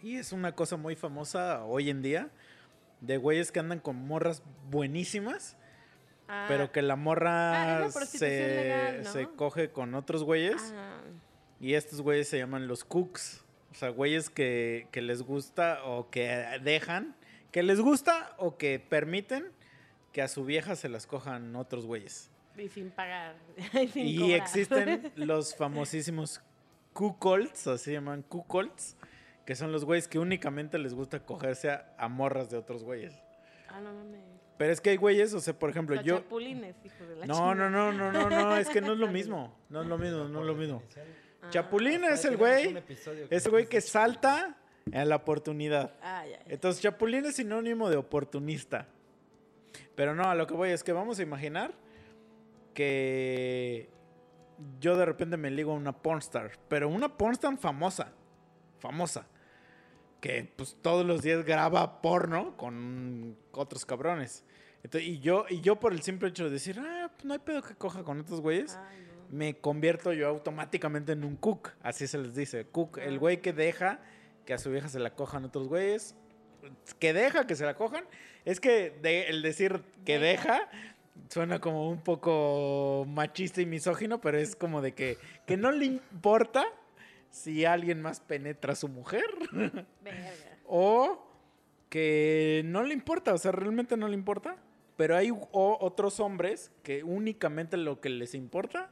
y es una cosa muy famosa hoy en día de güeyes que andan con morras buenísimas, Ah, pero que la Ah, morra prostitución se, legal, ¿no? se coge con otros güeyes ah, y estos güeyes se llaman los cooks, o sea, güeyes que, que les gusta o que dejan, que les gusta o que permiten que a su vieja se las cojan otros güeyes. y sin pagar. y sin Y existen los famosísimos cuckolds, así se llaman cuckolds, que son los güeyes que únicamente les gusta cogerse a, a morras de otros güeyes. ah, no mames. Pero es que hay güeyes, o sea, por ejemplo, Los yo... chapulines, hijo de la No, no, no, no, no, no, es que no es lo mismo, no es lo mismo, no es lo mismo. Ah, Chapulín Hasta es el güey, un episodio es el güey que salta en la oportunidad. Ah, ya, ya. Entonces, chapulín es sinónimo de oportunista. Pero no, a lo que voy es que vamos a imaginar que yo de repente me ligo a una pornstar, pero una pornstar famosa, famosa, que pues todos los días graba porno con otros cabrones. Entonces, y yo y yo por el simple hecho de decir, ah, pues no hay pedo que coja con otros güeyes, Ay, no. me convierto yo automáticamente en un cook, así se les dice, cook, el Ah. güey que deja que a su vieja se la cojan otros güeyes, que deja que se la cojan, es que de- el decir que deja suena como un poco machista y misógino, pero es como de que, que no le importa si alguien más penetra a su mujer Verga. o que no le importa, o sea, realmente no le importa. Pero hay otros hombres que únicamente lo que les importa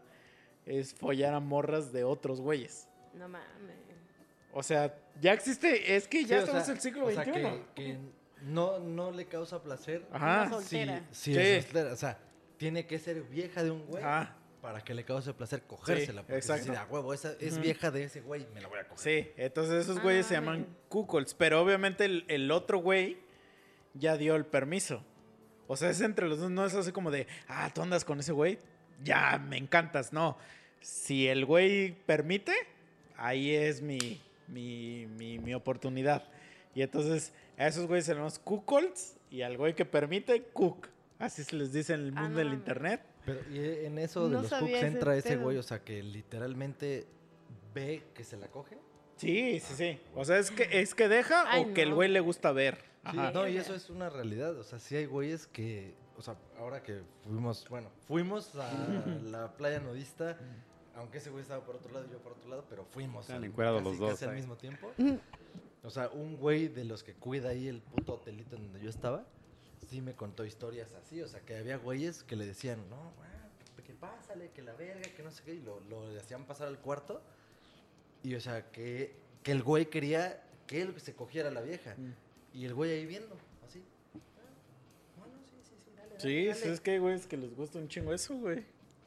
es follar a morras de otros güeyes. No mames. O sea, ya existe, es que ya Sí, o estamos sea, en el siglo o sea, XXI. que, que no, no le causa placer. Ajá. Una Sí, soltera. sí, Sí. es soltera. O sea, tiene que ser vieja de un güey Ajá. Para que le cause placer cogérsela. porque es exacto. de, a huevo, esa es vieja de ese güey, me la voy a coger. Sí, entonces esos güeyes se Ah, llaman cuckolds, pero obviamente el, el otro güey ya dio el permiso. O sea, es entre los dos, no es así como de, ah, tú andas con ese güey, ya me encantas, no. Si el güey permite, ahí es mi, mi, mi, mi oportunidad. Y entonces a esos güeyes se les llama cuckolds y al güey que permite, cook. Así se les dice en el Ah, mundo no del mames. internet. Pero y en eso de No los ese entra ese güey, o sea, que literalmente ve que se la coge. Sí, sí, sí. O sea, es que, es que deja Ay, o que el güey le gusta ver. Sí, no, y eso es una realidad. O sea, sí hay güeyes que, o sea, ahora que fuimos, bueno, fuimos a la playa nudista, aunque ese güey estaba por otro lado y yo por otro lado, pero fuimos. Al- encuerados los dos casi al mismo tiempo. O sea, un güey de los que cuida ahí el puto hotelito en donde yo estaba, sí me contó historias así. O sea, que había güeyes que le decían, no, güey, que pásale, que la verga, que no sé qué, y lo, lo hacían pasar al cuarto. Y o sea, que, que el güey quería que él se cogiera a la vieja. Mm. Y el güey ahí viendo, así. Ah, bueno, sí, sí, sí, dale, dale, Sí, dale. es que hay güeyes que les gusta un chingo eso, güey.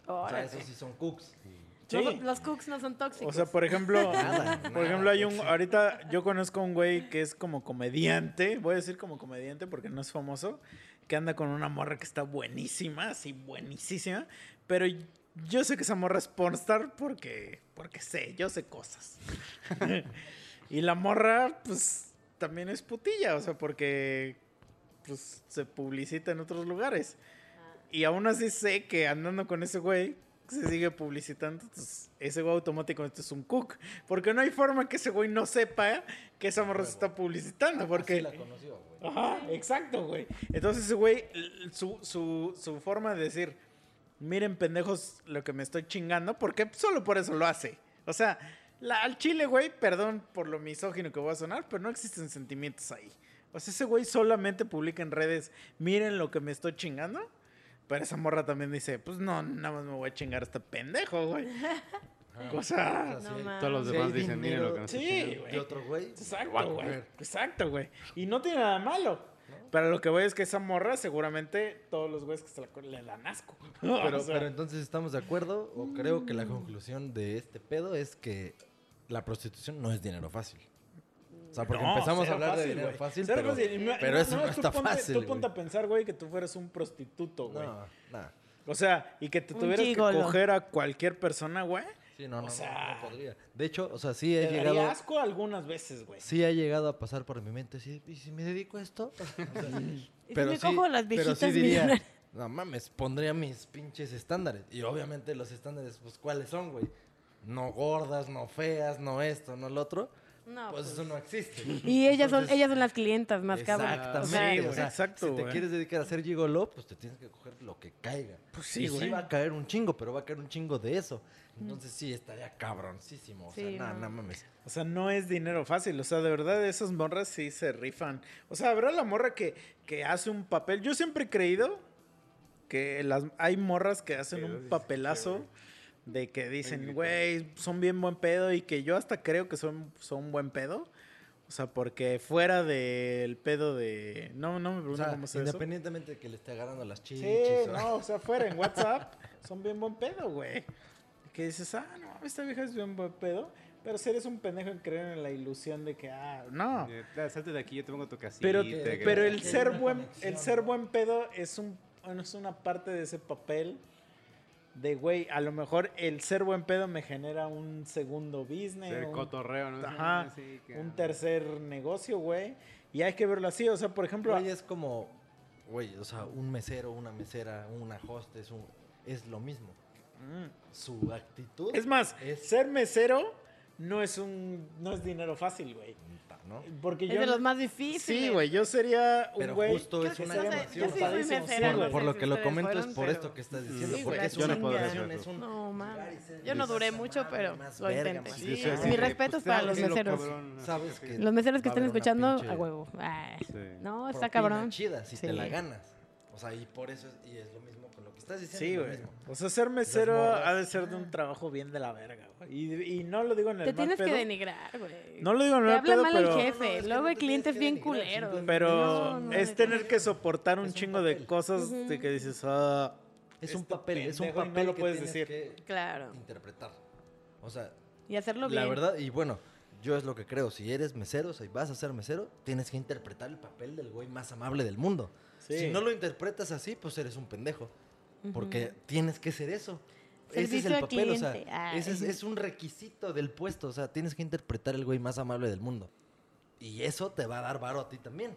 O sea, Órale. esos sí son cooks. Sí. No son- los cooks no son tóxicos. O sea, por ejemplo, Nada, por nada, ejemplo, hay un, sí. ahorita yo conozco a un güey que es como comediante, voy a decir como comediante porque no es famoso, que anda con una morra que está buenísima, así buenísima, pero yo sé que esa morra es pornstar porque, porque sé, yo sé cosas. y la morra, pues, también es putilla, o sea, porque, pues, se publicita en otros lugares. Y aún así sé que andando con ese güey se sigue publicitando. Entonces, ese güey automáticamente es un cook. Porque no hay forma que ese güey no sepa que esa morra se está publicitando. Porque. Así la conoció, güey. Ajá, exacto, güey. Entonces ese güey, su, su, su forma de decir, miren pendejos lo que me estoy chingando, porque solo por eso lo hace. O sea, la- al chile, güey, perdón por lo misógino que voy a sonar, pero no existen sentimientos ahí. O sea, ese güey solamente publica en redes, miren lo que me estoy chingando. Pero esa morra también dice, pues no, nada más me voy a chingar a este pendejo, güey. No sí hay- mames. Todos los demás dicen, miren lo que nos Sí, está chingando". güey. De otro güey. Exacto, güey. Exacto, güey. Y no tiene nada malo. Pero lo que voy es que esa morra, seguramente todos los güeyes que se la le dan asco. Pero, O sea, pero entonces estamos de acuerdo, o creo que la conclusión de este pedo es que la prostitución no es dinero fácil. O sea, porque no, empezamos a hablar de fácil, dinero fácil, pero, fácil. Y me- pero eso no tú está ponte- fácil. Tú ponte a pensar, güey, que tú fueras un prostituto, güey. No, nada. O sea, y que te Un tuvieras que coger a cualquier persona, güey. Sí, no, no, O no, sea, no podría. De hecho, o sea, sí he daría llegado, asco algunas veces, güey. sí ha llegado a pasar por mi mente, sí, ¿y si me dedico a esto? O sea, ¿Y si me cojo a las pero viejitas diría, no mames, pondría mis pinches estándares. Y obviamente los estándares, pues, ¿cuáles son, güey? No gordas, no feas, no esto, no lo otro. No, pues, pues. eso no existe. Y ellas son, ellas son las clientas más cabrón. Exactamente. Sí, o sea, exacto, si te güey. quieres dedicar a ser gigolo, pues te tienes que coger lo que caiga. Pues sí, y güey. sí va a caer un chingo, pero va a caer un chingo de eso. Entonces sí, estaría cabroncísimo. O sea, Sí, nada, no. nada mames. O sea, no es dinero fácil. O sea, de verdad, esas morras sí se rifan. O sea, habrá la morra que, que hace un papel. Yo siempre he creído que las, hay morras que hacen un papelazo. De que dicen, güey, son bien buen pedo y que yo hasta creo que son, son buen pedo. O sea, porque fuera del pedo de... No, no me O pregunto sea, cómo se eso. independientemente de que le esté agarrando las chichis. Sí, o- no, o sea, fuera en WhatsApp son bien buen pedo, güey. Que dices, ah, no, esta vieja es bien buen pedo. Pero si eres un pendejo en creer en la ilusión de que, ah, no. Ya, Salte de aquí, yo te pongo tu casita. Pero, pero el ser buen, conexión, el ser buen pedo es un, es una parte de ese papel de, güey, a lo mejor el ser buen pedo me genera un segundo business. El un- cotorreo, ¿no? Ajá, Así que- un tercer negocio, güey. Y hay que verlo así, o sea, por ejemplo... Güey, es como, güey, o sea, un mesero, una mesera, una hostess, un- es lo mismo. Mm. Su actitud Es más, es- ser mesero no es un no es dinero fácil, güey. ¿No? Porque Es yo de no- los más difíciles. Sí, güey, yo sería un Pero güey justo Creo es una yo sí mesera, sí, no por, lo que lo comento fueron, es por pero- esto que estás diciendo, Sí, porque es yo una no es eso. un... No, y Yo no duré mucho, amable, pero lo intenté. así Mis respetos pues, para los meseros. Los meseros que una escuchando, a huevo. No, está cabrón. chida si te la ganas. O sea, y por eso es, y es lo mismo con lo que estás diciendo. Sí, güey. O sea, ser mesero ha de ser de un trabajo bien de la verga. Y, y no lo digo en el Te mal tienes que pedo. denigrar, güey. No lo digo en el Te mal habla pedo, mal pero... el No, jefe. no, es que Luego no el te cliente es que bien denigrar, culero. Pero No, no, es no, tener no. que soportar un un chingo de papel. cosas de Ujú. que dices, ah... Es un este papel, es un y no papel lo que puedes tienes decir. que Claro. interpretar. O sea, Y hacerlo bien. la verdad, y bueno, yo es lo que creo, si eres mesero, si vas a ser mesero, tienes que interpretar el papel del güey más amable del mundo. Sí. Si no lo interpretas así, pues eres un pendejo. Porque tienes que ser eso. Ese es el papel, o sea. Ay. ese es, es un requisito del puesto, o sea, tienes que interpretar el güey más amable del mundo. Y eso te va a dar varo a ti también.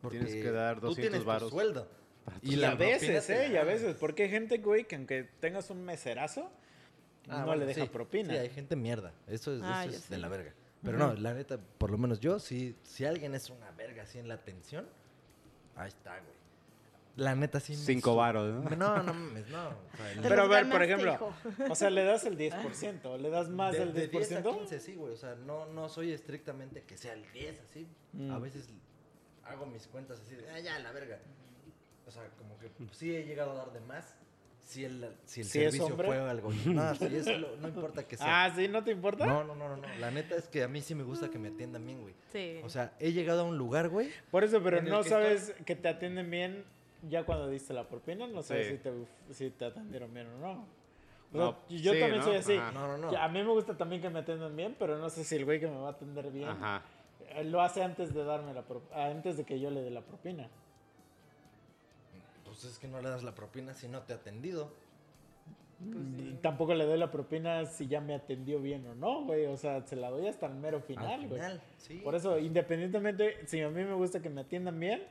Porque Tienes que dar tú 200 tienes tu varos. sueldo. Y, a veces, ¿eh? Y a veces. Porque hay gente, güey, que aunque tengas un meserazo, Ah, no bueno, le deja sí, propina. Sí, hay gente mierda. Eso es, Ah, eso es de la verga. Pero no, la neta, por lo menos yo, si, si alguien es una verga así en la atención, ahí está, güey. La neta sí. me Cinco varos, ¿no? No, no mames, no. O sea, el- Te Pero a ver, por ejemplo, hijo. o sea, le das el 10%, le das más de, del de 10 a 10%. 15, sí, güey. O sea, no, no soy estrictamente que sea el 10, así. Mm. A veces hago mis cuentas así de, ah, ya, la verga. O sea, como que pues, sí he llegado a dar de más. Si el, si el ¿Si es servicio fue algo. No, si eso lo- no importa que sea. Ah, ¿sí? ¿No te importa? No, no, no, no, no. La neta es que a mí sí me gusta que me atiendan bien, güey. Sí. O sea, he llegado a un lugar, güey. Por eso, pero no que sabes que te atienden bien ya cuando diste la propina. No Sí. si, te, si te atendieron bien o no. O sea, No, yo sí, también ¿no? soy así. Ajá. No, no, no. Que A mí me gusta también que me atiendan bien, pero no sé si el güey que me va a atender bien Ajá. eh, lo hace antes de darme la pro- antes de que yo le dé la propina. Pues es que no le das la propina si no te ha atendido. Y Tampoco le doy la propina si ya me atendió bien o no, güey. O sea, se la doy hasta el mero final, Al güey. final, sí. Por eso, independientemente, si a mí me gusta que me atiendan bien,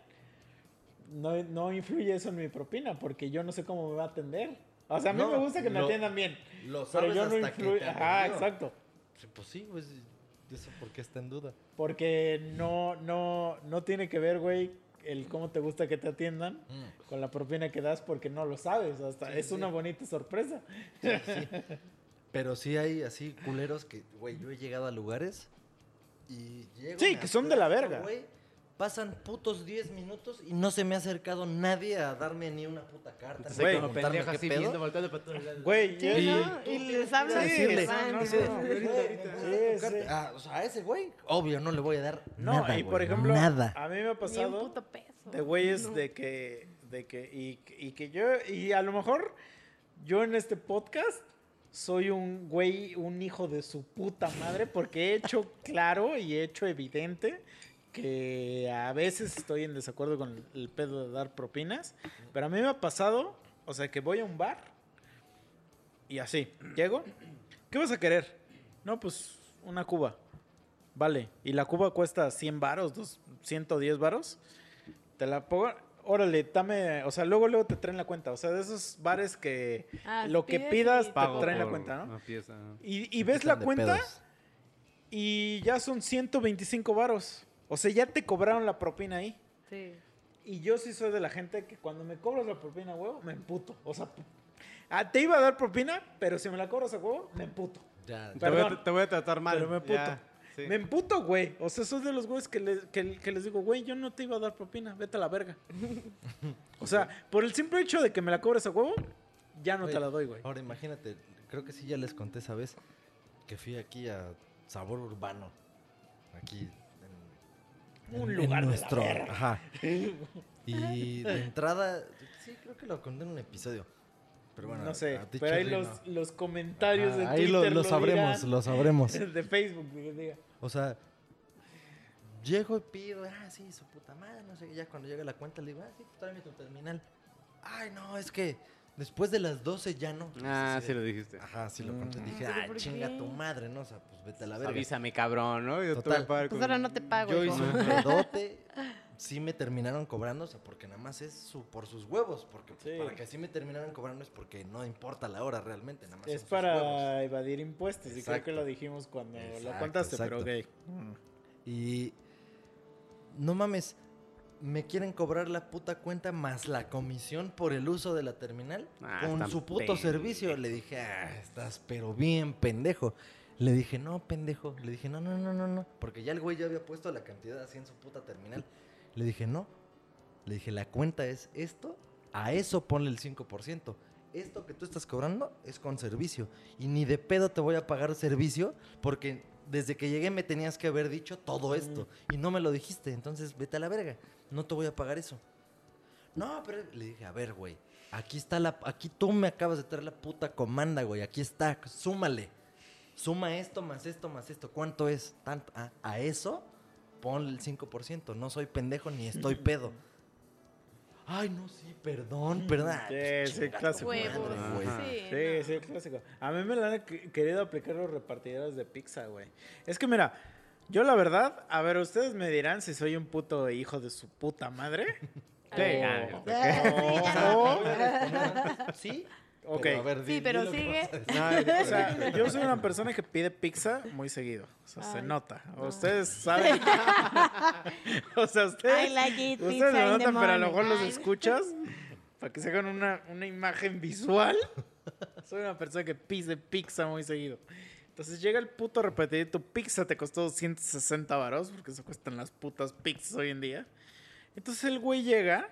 no, no influye eso en mi propina, porque yo no sé cómo me va a atender. O sea, a mí No, me gusta que me lo- atiendan bien, Lo pero sabes yo no hasta que Ajá, exacto. Pues sí, pues eso porque está en duda. Porque no, no, no tiene que ver, güey, el cómo te gusta que te atiendan Mm. con la propina que das, porque no lo sabes. Hasta Sí, es una bonita sorpresa. Pero sí hay así culeros que, güey, yo he llegado a lugares y llego Sí, que son de la verga. güey, pasan putos 10 minutos y no se me ha acercado nadie a darme ni una puta carta. ni Güey, como preguntarme pendejo qué así pedo. viendo, volteando para todos lados. Güey, yo- Y ¿no? Y les ir a decirle. Ah, o sea, a ese güey, obvio, no le voy a dar No, nada, y por güey, ejemplo, nada. a mí me ha Ni un pasado puto peso. de güeyes No. de que, de que, y, y que yo, y a lo mejor yo en este podcast soy un güey, un hijo de su puta madre, porque he hecho claro y he hecho evidente que a veces estoy en desacuerdo con el, pedo de dar propinas, pero a mí me ha pasado, o sea, que voy a un bar y así, llego, ¿qué vas a querer? No, pues una cuba. Vale, y la cuba cuesta 100 varos, dos- 110 varos. Te la pongo, órale, dame, o sea, luego luego te traen la cuenta, o sea, de esos bares que Ah, lo que pidas te Pago traen la cuenta, ¿no? Y, y ves la cuenta pedos. y ya son 125 varos. O sea, ya te cobraron la propina ahí. Sí. Y yo sí soy de la gente que cuando me cobras la propina, huevo, me emputo. O sea, ah, te iba a dar propina, pero si me la cobras a huevo, me emputo. Ya, Te voy, a, Perdón. te voy a tratar mal. Pero me emputo. ya, sí. Me emputo, güey. O sea, soy de los güeyes que, les- que, que les digo, güey, yo no te iba a dar propina, vete a la verga. o sea, por el simple hecho de que me la cobres a huevo, ya no Güey, te la doy, güey. Ahora imagínate, creo que sí ya les conté esa vez que fui aquí a Sabor Urbano. Aquí Un en- lugar en de la nuestro. Ajá. Y de entrada, sí, creo que lo conté en un episodio. Pero bueno, no sé, pero ahí los, no. los comentarios de ahí lo, Twitter lo sabremos, lo sabremos. de Facebook, diga. O sea, llego y pido, ah, sí, su puta madre, no sé, ya cuando llega la cuenta le digo, ah, sí, tráeme tu terminal. Ay, no, es que Después de las 12 ya no. Ah, sí lo dijiste. Ajá, sí lo conté. Mm. Dije, ¿Pero ah, chinga tu madre, ¿no? O sea, pues vete a la verga. Avísame, cabrón, ¿no? Yo te voy Total. a pagar Pues ahora no te pago. Yo hijo. hice un pedote. Sí me terminaron cobrando, o sea, porque nada más es su, por sus huevos. Porque pues, Sí. para que así me terminaran cobrando es porque no importa la hora realmente. Nada más Es para evadir impuestos. Y creo que lo dijimos cuando lo Exacto, contaste, pero ok. Y no mames, me quieren cobrar la puta cuenta más la comisión por el uso de la terminal Ah, con su puto servicio. Le dije, ah, estás pero bien pendejo. Le dije, no, pendejo. Le dije, no, no, no, no, no. Porque ya el güey ya había puesto la cantidad así en su puta terminal. Le dije, no. Le dije, la cuenta es esto, a eso ponle el 5%. Esto que tú estás cobrando es con servicio. Y ni de pedo te voy a pagar servicio porque desde que llegué me tenías que haber dicho todo esto. Y no me lo dijiste. Entonces vete a la verga. No te voy a pagar eso. No, pero le dije, a ver, güey. Aquí está la. Aquí tú me acabas de traer la puta comanda, güey. Aquí está. Súmale. Suma esto más esto más esto. ¿Cuánto es? Tanto. A eso ponle el 5%. No soy pendejo ni estoy pedo. Ay, no, sí, perdón, perdón. Sí, pues, tu clásico. Huevos. madre. Sí, Sí, no. sí, clásico. A mí me lo han que- querido aplicar los repartidores de pizza, güey. Es que mira, yo la verdad, a ver, ustedes me dirán si soy un puto hijo de su puta madre. Sí, O- ah, o- Sí. Ok. Pero, a ver, Sí, pero lo sigue. No, o sea, yo soy una persona que pide pizza muy seguido. O sea, se nota. no. Ustedes saben. o sea, ustedes. I like it, ustedes the notan, pero a lo mejor los escuchas para que se hagan una, una imagen visual. Soy una persona que pide pizza muy seguido. Entonces llega el puto repetir, tu pizza te costó 160 varos, porque eso cuestan las putas pizzas hoy en día. Entonces el güey llega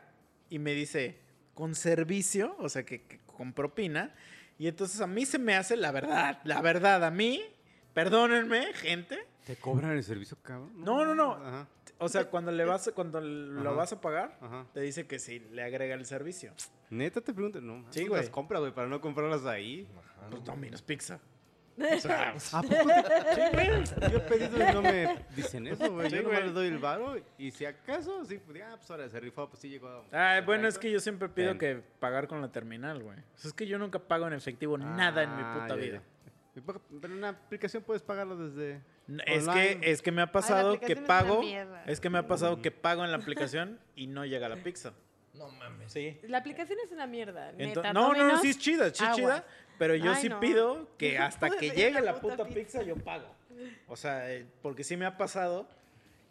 y me dice, con servicio, o sea, que, que con propina. Y entonces a mí se me hace la verdad, la verdad, a mí, perdónenme, gente. ¿Te cobran el servicio, cabrón? No, no, no. Ajá, O sea, cuando le vas, cuando lo Ajá. vas a pagar, ajá. te dice que sí, le agrega el servicio. Neta te pregunto, no. Sí, güey. Las compras, güey, para no comprarlas ahí. Pues Domino's Pizza. O sea, ¿A poco te- Sí, güey. Yo he pedido y no me dicen eso, güey. Sí, Yo nomás les doy el varo y si acaso, sí, pues ya, pues ahora se rifó, pues sí llegó. a- ah, bueno, es que yo siempre pido que pagar con la terminal, güey. O sea, es que yo nunca pago en efectivo nada en mi Ah, puta ya, vida. ya. Pero en una aplicación puedes pagarlo desde. Es que, es que me ha pasado que es pago. Es que me ha pasado que pago en la aplicación y no llega la pizza. No mames. Sí. La aplicación es una mierda. Neta, no, no, no, Domino's, sí es chida, sí es chida. Pero yo Ay, sí no. pido que hasta que llegue la puta puta pizza. pizza yo pago. O sea, eh, porque sí me ha pasado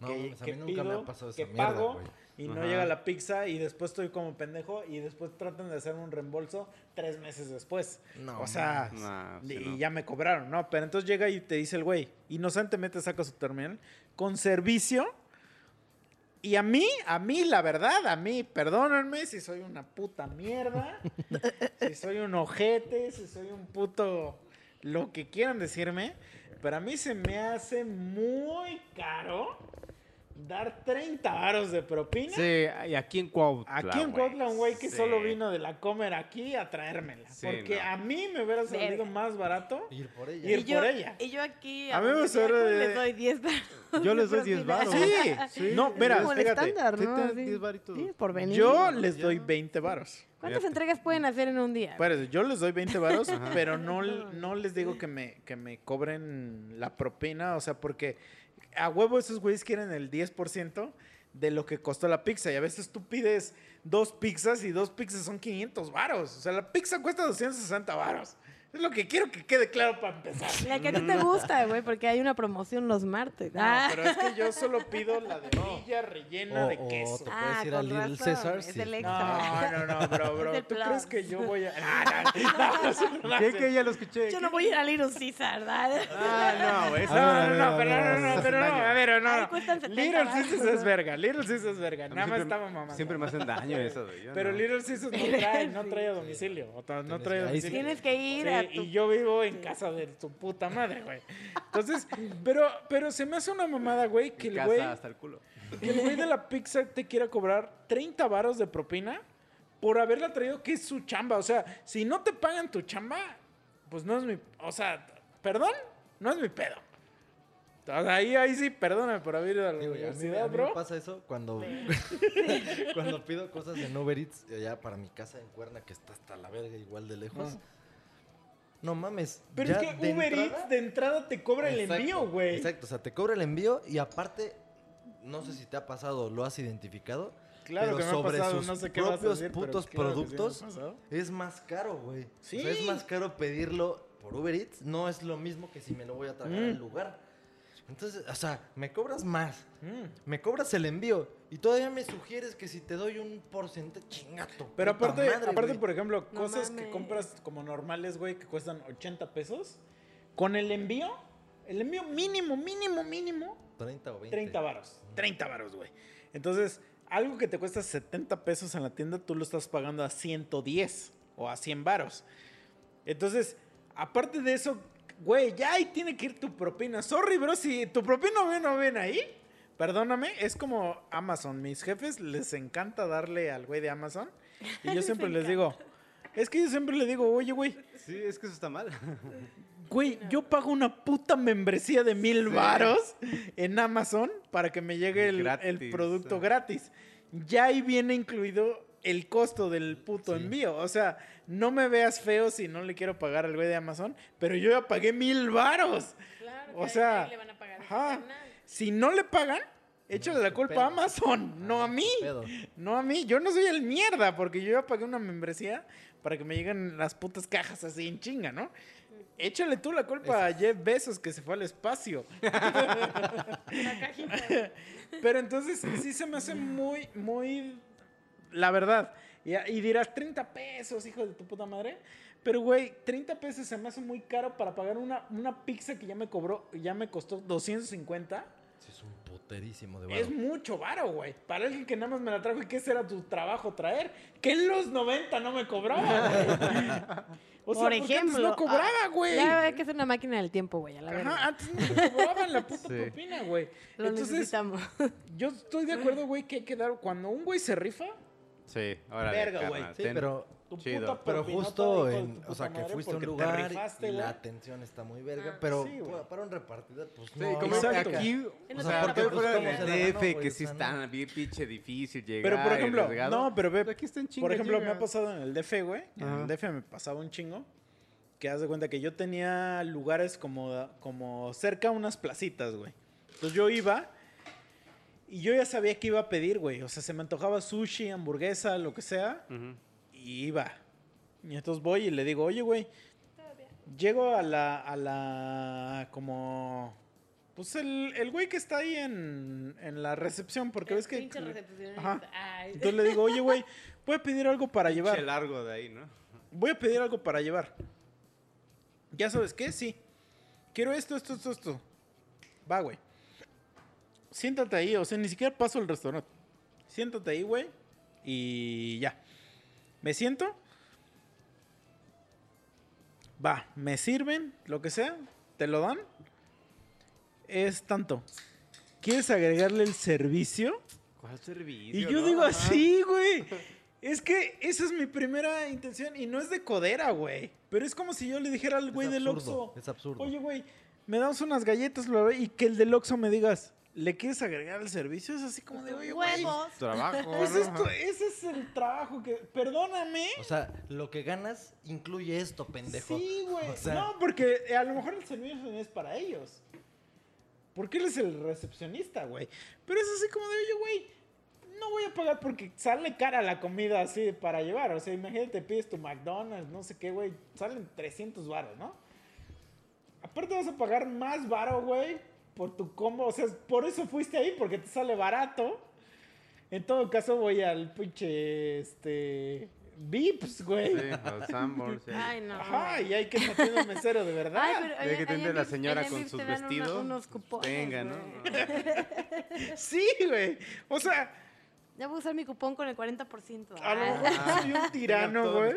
No, que, mames, a que mí nunca me ha pasado esa que mierda, pago güey. y no Ajá. llega la pizza y después estoy como pendejo y después tratan de hacer un reembolso tres meses después. No o sea, No, y no. ya me cobraron, ¿no? Pero entonces llega y te dice el güey, inocentemente saca su terminal con servicio. Y a mí, a mí, la verdad, a mí, perdónenme si soy una puta mierda, si soy un ojete, si soy un puto, lo que quieran decirme, pero a mí se me hace muy caro dar 30 varos de propina. Sí, y aquí en Cuautla. Aquí en Cuautla, un güey que Sí. solo vino de la comer aquí a traérmela. Sí, porque no. a mí me hubiera salido Verga. más barato. Ir por ella. Ir y yo, por ella. Y yo aquí A mí me de- les doy 10 baros Yo les doy 10 propina. varos. Sí, Sí, no, mira, Como el fíjate. estándar, ¿no? te- Así. 10 varitos. Sí, por venir. Yo les Ya. doy 20 varos. ¿Cuántas Fíjate. entregas pueden hacer en un día? Espérate, yo les doy 20 varos, pero no, no les digo que me, que me cobren la propina, o sea, porque a huevo esos güeyes quieren el 10% de lo que costó la pizza. Y a veces tú pides dos pizzas y dos pizzas son 500 varos. O sea, la pizza cuesta 260 varos. Es lo que quiero que quede claro para empezar. La que a ti te gusta, güey, porque hay una promoción los martes. No, Ah. pero es que yo solo pido la de villa rellena de queso. te Ah, puedes ir con al Little sí. No, no, no, bro, bro. ¿Tú plus. crees que yo voy a.? No, no, no, no, ¿Qué? no, Que ya lo escuché. Yo no voy a ir a Little Caesar, ¿verdad? Ah, no, güey. No, eso- no, no, pero no, no, no, pero no, a ver, no, Ahí no. cuestan 70 Little. Caesars es verga, Little Caesars es verga, nada más siempre- estaba mamando. Siempre me hacen daño eso, güey. yo Pero. Little Caesars no trae, no trae a domicilio, o sea, no trae a domicilio. Tienes que ir A tu... y yo vivo en casa de tu puta madre, güey. Entonces, pero, pero se me hace una mamada, güey, que el casa güey, hasta el culo. que el güey de la pizza te quiera cobrar 30 varos de propina por haberla traído, que es su chamba. O sea, si no te pagan tu chamba, pues no es mi, o sea, perdón, no es mi pedo. Ahí, ahí sí, perdóname por haber ido a la Digo, a mí- a universidad, mí me bro. pasa eso cuando, cuando pido cosas en Uber Eats allá para mi casa en Cuerna, que está hasta la verga igual de lejos. Ah. No mames. Pero es que de Uber entrada- Eats de entrada te cobra el envío, güey. Exacto, o sea, te cobra el envío y aparte, no sé si te ha pasado, lo has identificado, Claro pero que me ha sobre pasado, sus no sé qué vas a propios decir, putos claro sí ha productos es más caro, güey. Sí. O sea, es más caro pedirlo por Uber Eats, no es lo mismo que si me lo voy a tragar Mm. al lugar. Entonces, o sea, me cobras más, Mm. me cobras el envío y todavía me sugieres que si te doy un porcentaje chingato. Pero aparte, madre, aparte güey. por ejemplo, No cosas que compras como normales, güey, que cuestan 80 pesos, con el envío, el envío mínimo, mínimo, mínimo, 30 o 20. 30 varos. 30 varos, güey. Entonces, algo que te cuesta 70 pesos en la tienda, tú lo estás pagando a 110 o a 100 varos. Entonces, aparte de eso, güey, ya ahí tiene que ir tu propina. Sorry, bro, si tu propina no no ven ahí, perdóname, es como Amazon. Mis jefes les encanta darle al güey de Amazon. Y yo siempre les digo, es que yo siempre le digo, oye, güey, Sí, es que eso está mal. Güey, yo pago una puta membresía de mil varos en Amazon para que me llegue el, producto gratis. Ya ahí viene incluido el costo del puto Sí. envío. O sea, no me veas feo si no le quiero pagar al güey de Amazon, pero yo ya pagué mil varos. Claro O sea, ahí le van a pagar ajá. Si no le pagan, échale la culpa pedo. a Amazon, no a mí. Pedo. No a mí, yo no soy el mierda, porque yo ya pagué una membresía para que me lleguen las putas cajas así en chinga, ¿no? Échale tú la culpa a Jeff Bezos que se fue al espacio. Pero entonces sí se me hace muy, muy. La verdad. Y, y dirás 30 pesos, hijo de tu puta madre. Pero, güey, 30 pesos se me hace muy caro para pagar una, una pizza que ya me cobró, ya me costó 250. Sí, es un puterísimo de Es varo. mucho varo, güey. Para alguien que nada más me la trajo y que ese era tu trabajo traer. Que en los 90 no me cobraba, güey. O sea, Por ejemplo. antes no cobraba, ah, güey. Ya hay que ser una máquina del tiempo, güey, a la verdad. Ajá, antes no te cobraban la puta Sí. propina, güey. Lo Entonces, necesitamos. yo estoy de acuerdo, güey, que hay que dar. Cuando un güey se rifa, Sí, ahora Verga, güey. Sí, pero, tu Chido. puta pero justo en, o sea, que fuiste a un lugar rifaste, y la atención está muy verga, Ah. pero Sí, para un repartidor, pues Sí, no. como Exacto. aquí, o sea, porque pues, fuera ¿cómo del se la ganó, DF, que sí está no. bien pinche difícil llegar. Pero por ejemplo, no, pero ve, Aquí está en chinga, por ejemplo, me ha pasado en el DF, güey. En el DF me pasaba un chingo. Que haz de cuenta que yo tenía lugares como, como cerca a unas placitas, güey. Entonces yo iba y yo ya sabía que iba a pedir, güey. O sea, se me antojaba sushi, hamburguesa, lo que sea. Ujú. Y iba. Y entonces voy y le digo, oye, güey, llego a la, a la, como, pues el, el güey que está ahí en, en la recepción, porque ves que... Pinche recepcionista. Ajá. Ay. Entonces le digo, oye, güey, voy a pedir algo para Pinche llevar. largo de ahí, ¿no? Voy a pedir algo para llevar. ¿Ya sabes qué? Sí. Quiero esto, esto, esto, esto. Va, güey. Siéntate ahí, o sea, ni siquiera paso al restaurante. Siéntate ahí, güey. Y ya. Me siento. Va, me sirven, lo que sea. Te lo dan. Es tanto. ¿Quieres agregarle el servicio? ¿Cuál servicio? Y yo no? digo así, güey. Es que esa es mi primera intención y no es de codera, güey. Pero es como si yo le dijera al güey del Oxxo, Es absurdo. oye, güey, me das unas galletas bla", y que el del Oxxo me digas, ¿le quieres agregar el servicio? Es así como de, oye, güey. Huevos. Trabajo. Pues ¿no? esto, ese es el trabajo que... Perdóname. O sea, lo que ganas incluye esto, pendejo. Sí, güey. O sea- no, porque a lo mejor el servicio no es para ellos. Porque él es el recepcionista, güey. Pero es así como de, oye, güey, no voy a pagar porque sale cara la comida así para llevar. O sea, imagínate, pides tu McDonald's, no sé qué, güey. Salen 300 varos, ¿no? Aparte vas a pagar más varo, güey, por tu combo. O sea, por eso fuiste ahí, porque te sale barato. En todo caso, voy al pinche, este... Vips, güey. Sí, los Sanborns, sí. Ay, no. Ajá, y hay que te atienda un mesero de verdad. Ay, pero De allá- que te allá entre en la señora con sus una- vestidos. unos cupones, Venga, ¿no? Sí, güey. O sea, Ya voy a usar mi cupón con el 40%. a lo Ah. mejor soy un tirano, güey.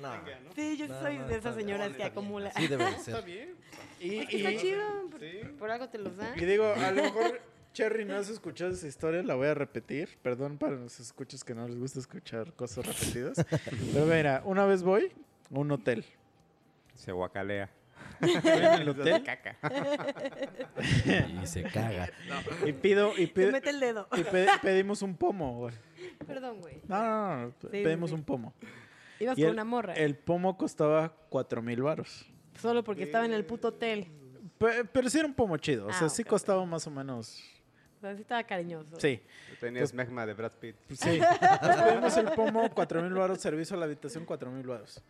No. Sí, yo No, soy no, de esas señoras que acumula. Así debe de Está ser. bien. Y, y- está chido. Por, Sí. por algo te los dan. y digo, a lo mejor, Cherry, no has escuchado esa historia, la voy a repetir. Perdón para los escuchas que no les gusta escuchar cosas repetidas. Pero mira, una vez voy a un hotel. Se guacalea. En el hotel caca. Y se caga. y pido y, Te pido- mete el dedo. y pe- pedimos un pomo, güey. Perdón, güey. No, no, no, sí, pedimos sí. un pomo. Ibas Y con el- una morra. El pomo costaba cuatro mil varos. Solo porque estaba en el puto hotel. Pe- Pero sí era un pomo chido. O Ah, sea, sí costaba más o menos. O sea, sí estaba cariñoso. Sí. Tenías megma de Brad Pitt. Sí. Nos pedimos el pomo, cuatro mil varos, servicio a la habitación, cuatro mil varos.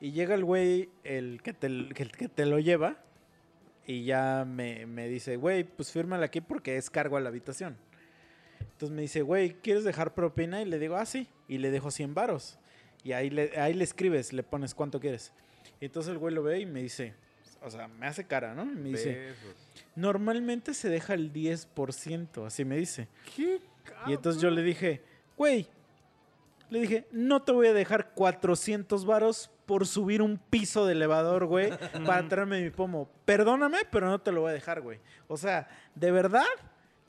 Y llega el güey, el que te, el que te lo lleva, y ya me, me dice, güey, pues fírmala aquí porque es cargo a la habitación. Entonces me dice, güey, ¿quieres dejar propina? Y le digo, ah, sí. Y le dejo 100 varos. Y ahí le, ahí le escribes, le pones cuánto quieres. Y entonces el güey lo ve y me dice, o sea, me hace cara, ¿no? Y me dice, Besos. normalmente se deja el 10%, así me dice. Y entonces yo le dije, güey, le dije, no te voy a dejar 400 varos por subir un piso de elevador, güey, para traerme mi pomo. Perdóname, pero no te lo voy a dejar, güey. O sea, de verdad,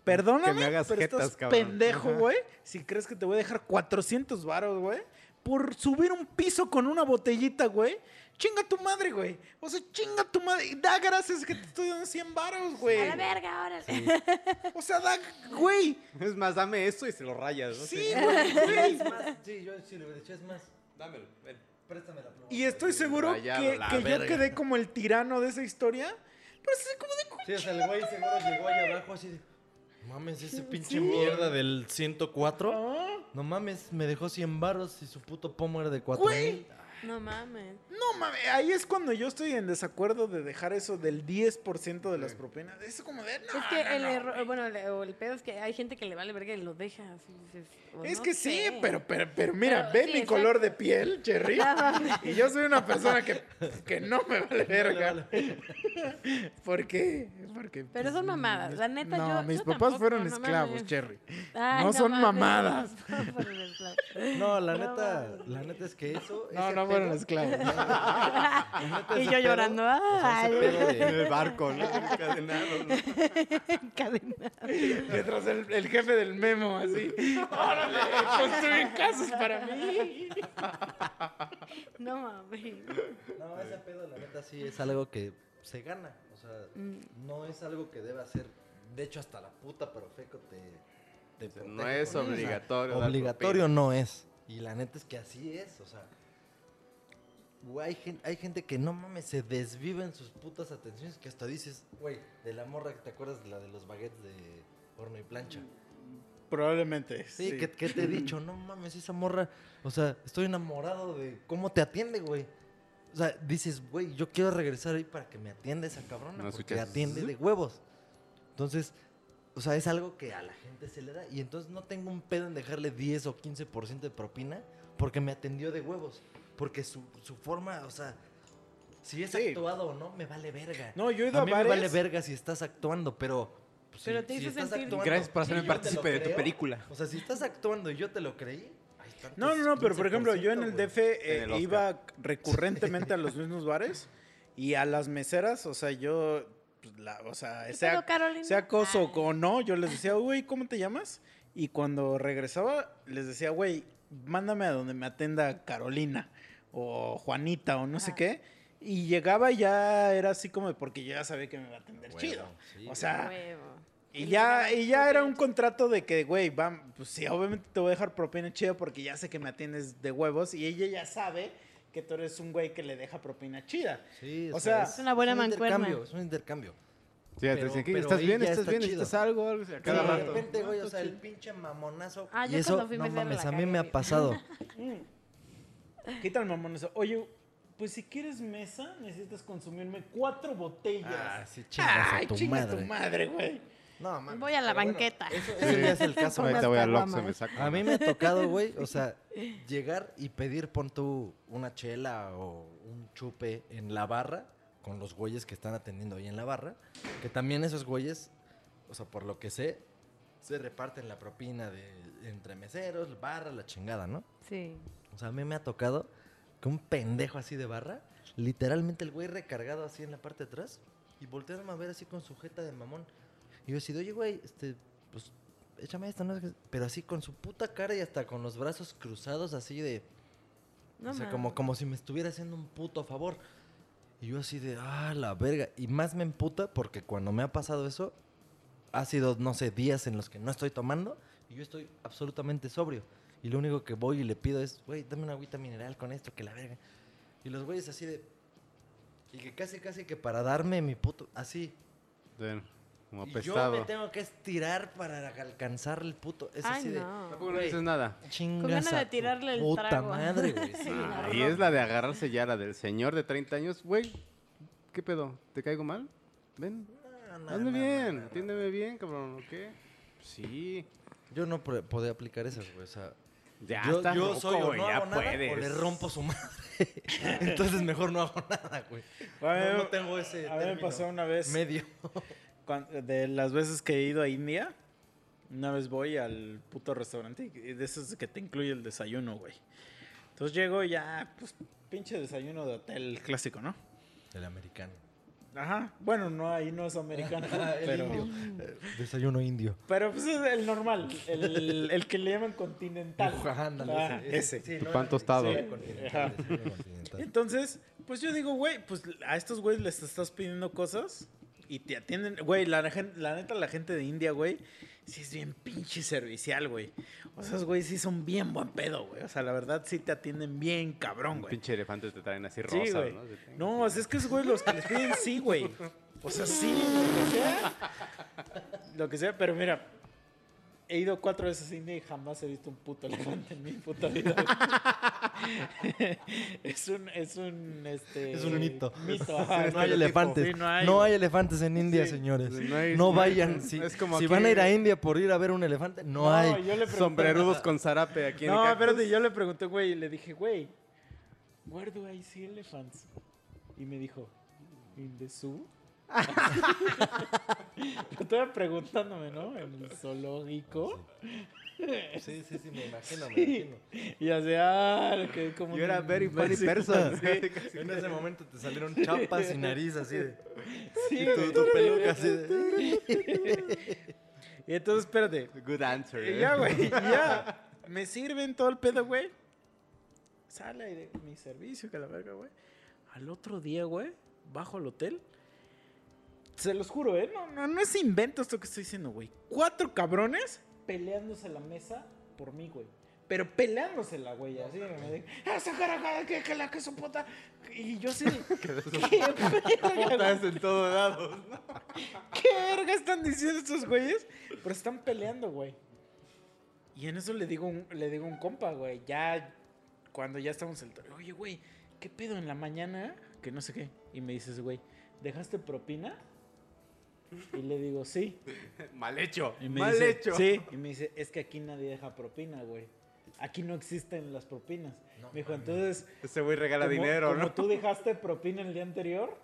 perdóname, Que me hagas pero jetas, estás cabrón. pendejo, Ajá. güey, si crees que te voy a dejar 400 varos, güey, por subir un piso con una botellita, güey. Chinga tu madre, güey. O sea, chinga tu madre. Da gracias que te estoy dando 100 varos, güey. A la verga, ahora. O sea, da, güey. Es más, dame esto y se lo rayas. ¿no? Sí, güey, güey. Sí, yo sí le hubiera dicho, es más, Dámelo. ven. préstame la pluma. Y estoy seguro Rayado, que, yo quedé como el tirano de esa historia. Pero así como de... Sí, o sea, el güey seguro llegó ahí abajo así de... Mames, ese pinche mierda del 104. Ah, No mames, me dejó 100 baros y su puto pomo era de 4 Güey. mil. No mames. No mames, ahí es cuando yo estoy en desacuerdo de dejar eso del 10% de las propinas. Eso como de... No, es que no, el no, error, bueno, el, o el pedo es que hay gente que le vale verga y lo deja. Así, dices, Es no que sí, pero, pero, pero mira, Pero, ve sí, mi exacto. color de piel, Cherry. Y yo soy una persona que, que no me vale verga. ¿Por qué? Porque, Pero pues, son mamadas, la neta, No, yo- mis yo papás tampoco, fueron no esclavos, mames. Cherry. Ay, no son mames, mamadas. no fueron esclavos. No, la neta, la neta es que eso... No, no fueron esclavos. la neta, Y yo llorando, o sea, En de- el barco, ¿no? Encadenado, ¿no? Encadenado. Mientras el, el jefe del memo, así. ¡Órale! Construyen casas para mí. No mames. No, ese pedo, la neta, sí es algo que se gana. O sea, Mm. no es algo que debe hacer. De hecho, hasta la puta Profeco te. te sea, protege no es. O obligatorio obligatorio no es. Y la neta es que así es. O sea, güey, hay, gen- hay gente que no mames, se desvive en sus putas atenciones. Que hasta dices, güey, de la morra que te acuerdas de la de los baguettes de horno y plancha. Probablemente. Sí, ¿qué, qué te he dicho? No mames, esa morra. O sea, estoy enamorado de cómo te atiende, güey. O sea, dices, güey, yo quiero regresar ahí para que me atienda esa cabrona. No porque escuchas atiende de huevos. Entonces, o sea, es algo que a la gente se le da. Y entonces no tengo un pedo en dejarle 10 o 15% de propina porque me atendió de huevos. Porque su, su forma, o sea, si es Sí. actuado o no, me vale verga. No, yo he ido a a mí me vale bares- verga si estás actuando, pero. pues, Pero si- te si hizo estás sentir- actuando Gracias por hacerme partícipe de tu película. o sea, si estás actuando y yo te lo creí, No, no, no, pero por ejemplo, yo en el 15%, DF eh, En el Oscar. iba recurrentemente a los mismos bares y a las meseras, o sea, yo, pues, la- o sea, ¿Qué sea, sea acoso Ay. o no, yo les decía, güey, ¿cómo te llamas? Y cuando regresaba, les decía, güey, mándame a donde me atenda Carolina o Juanita o no sé qué. Y llegaba y ya era así como de, porque yo ya sabía que me iba a atender Huevo, chido. sí, o sea, Huevo. y Y ya, y ya era un propina contrato de que, güey, va, pues sí, obviamente te voy a dejar propina chida porque ya sé que me atiendes de huevos y ella ya sabe que tú eres un güey que le deja propina chida. Sí, O sea, Es una buena un mancuerna. intercambio, es un intercambio. Sí, Pero- pero ¿estás bien? ¿Estás está bien? chido. ¿Necesitas algo? algo cada de rato. repente, güey, o sea, el pinche mamonazo. Ah, y yo eso, cuando fui no mames, a mí me ha pasado. ¿Qué tal, mamón eso? Oye, pues si quieres mesa, necesitas consumirme cuatro botellas. Ah, sí, chingas Ay, a tu chinga madre. tu madre, güey. No, mames. Voy a la pero bueno, banqueta. eso, eso ya es el caso. Ahorita voy al Oxxo me saco. A mí me ha tocado, güey, o sea, llegar y pedir, pon tú una chela o un chupe en la barra con los güeyes que están atendiendo ahí en la barra, que también esos güeyes, o sea, por lo que sé, se reparten la propina de entre meseros, barra, la chingada, ¿no? Sí. O sea, a mí me ha tocado que un pendejo así de barra, literalmente el güey recargado así en la parte de atrás y voltearon a ver así con su jeta de mamón. Y yo así, de, oye, güey, este, pues, échame esto, ¿no? Pero así con su puta cara y hasta con los brazos cruzados así de... No o sea, como, como si me estuviera haciendo un puto favor. Y yo así de, ah, la verga. Y más me emputa porque cuando me ha pasado eso, ha sido, no sé, días en los que no estoy tomando y yo estoy absolutamente sobrio. Y lo único que voy y le pido es, güey, dame una agüita mineral con esto, que la verga. Y los güeyes así de... Y que casi, casi que para darme mi puto... Así. Ven, Como Y yo me tengo que estirar para alcanzar el puto... Es Ay, así de... no. Tampoco no dices nada. Chingas ganas de tirarle el puta trago. madre, güey. Sí. Ah, y es la de agarrarse ya la del señor de 30 años. Güey, ¿qué pedo? ¿Te caigo mal? Ven, No, no, hazme no, bien, atiéndeme bien, cabrón, ¿o qué? Sí. Yo no pre- podía aplicar esas, güey. O sea, Ya yo, estás yo loco, soy o güey, no ya hago nada puedes. o le rompo su madre. Entonces mejor no hago nada, güey. Bueno, No, no tengo ese A mí me término pasó una vez, medio. cuan- de las veces que he ido a India, una vez voy al puto restaurante y de esos que te incluye el desayuno, güey. Entonces llego y ya, pues, pinche desayuno de hotel clásico, ¿no? El americano. Ajá. Bueno, no, ahí no es americano, el pero... indio. Eh, desayuno indio. Pero pues es el normal, el, el que le llaman continental. Ajá, ándale, Ah, ese. Sí, Tu no pan era- tostado. sí, Ajá. Entonces, pues yo digo, güey, pues a estos güeyes les estás pidiendo cosas y te atienden. Güey, la, la neta, la gente de India, güey, sí es bien pinche servicial, güey. O sea, esos güeyes sí son bien buen pedo, güey. O sea, la verdad sí te atienden bien cabrón, güey. pinche elefante te traen así Sí, rosa, güey. ¿no? No, o sea, es que esos güeyes los que les piden sí, güey. O sea, sí, lo que sea. Lo que sea, pero mira. He ido cuatro veces a India y jamás he visto un puto elefante en mi puta vida. es un, es un, este... Es un mito. Mito, ajá, No hay elefantes. Sí, no, no hay. elefantes en India, Sí. señores. No No, hay- no vayan. Si, es como si aquí- van a ir a India por ir a ver un elefante, no, hay. yo le pregunté- Sombrerudos con zarape aquí en No, el cactus. espérate, yo le pregunté, güey, y le dije, güey, where do I see elephants? Y me dijo, in the zoo. Yo estaba preguntándome, ¿no? En el zoológico. Sí, sí, sí, me imagino, me imagino. Y así, ah, que como. You era very funny person. Sí, En ese momento te salieron chapas y nariz así de. sí, Y tu, tu peluca así de. Y entonces, espérate. Good answer. Y eh. ya, güey, ya. Me sirven todo el pedo, güey. Sale mi servicio, que la verga, güey. Al otro día, güey, bajo al hotel. Se los juro, ¿eh? No, no, no es invento esto que estoy diciendo, güey. Cuatro cabrones peleándose la mesa por mí, güey. Pero peleándosela, güey. Así me dijo, "Ah, sacar acá, que, que la que su puta. Y yo así, ¿qué Putas en todos lados. ¿Qué verga están diciendo estos güeyes? Pero están peleando, güey. Y en eso le digo un, le digo a un compa, güey. Ya, cuando ya estamos el... Oye, güey, ¿qué pedo en la mañana? Que no sé qué. Y me dices, güey, ¿dejaste propina? Y le digo, sí. Mal hecho. Y me Mal dice, hecho. Sí. Y me dice, es que aquí nadie deja propina, güey. Aquí no existen las propinas. me dijo, entonces... Ese güey regala como- dinero, como ¿no? tú dejaste propina el día anterior,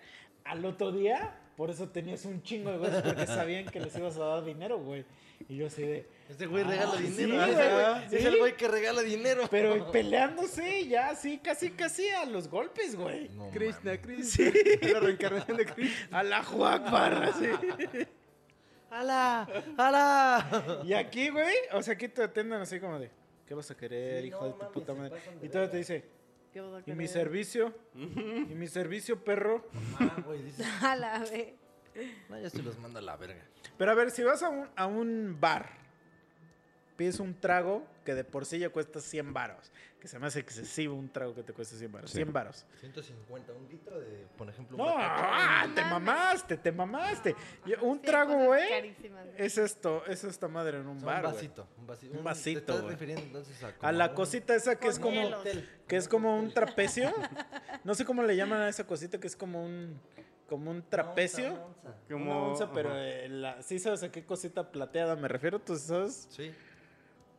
al otro día, por eso tenías un chingo de güeyes porque sabían que les ibas a dar dinero, güey. Y yo así de... Este güey regala Ah, sí, dinero. güey, sí. Es el güey que regala dinero. Pero peleándose ya así, casi, casi a los golpes, güey. No, Krishna. Krishna. La reencarnación de Krishna. A la Juakbar, así. ¡Hala! ¡Hala! Y aquí, güey, o sea, aquí te atienden así como de... ¿Qué vas a querer, Sí, hijo no de tu puta madre? Y todo te dice, ¿Qué vas a ¿y mi servicio? ¿Y mi servicio, perro? Ah, güey, dices. A la vez. No, yo sí los mando a la verga. Pero a ver, si vas a un, a un bar, pides un trago que de por sí ya cuesta 100 varos. Que se me hace excesivo un trago que te cuesta 100 varos. Sí. 100 varos. 150, un litro de, por ejemplo, No, ah, te mamaste, te mamaste. Un Sí, trago, güey, güey. es esto, es esta madre en un bar, un vasito, un vasito. Un vasito, Te estás refiriendo entonces a, A la un- cosita esa que es como, que es como un trapecio. No sé cómo le llaman a esa cosita que es como un, como un trapecio. Una onza, una onza. Una Como- onza, pero eh, la- sí sabes a qué cosita plateada me refiero, ¿tú sabes? Sí,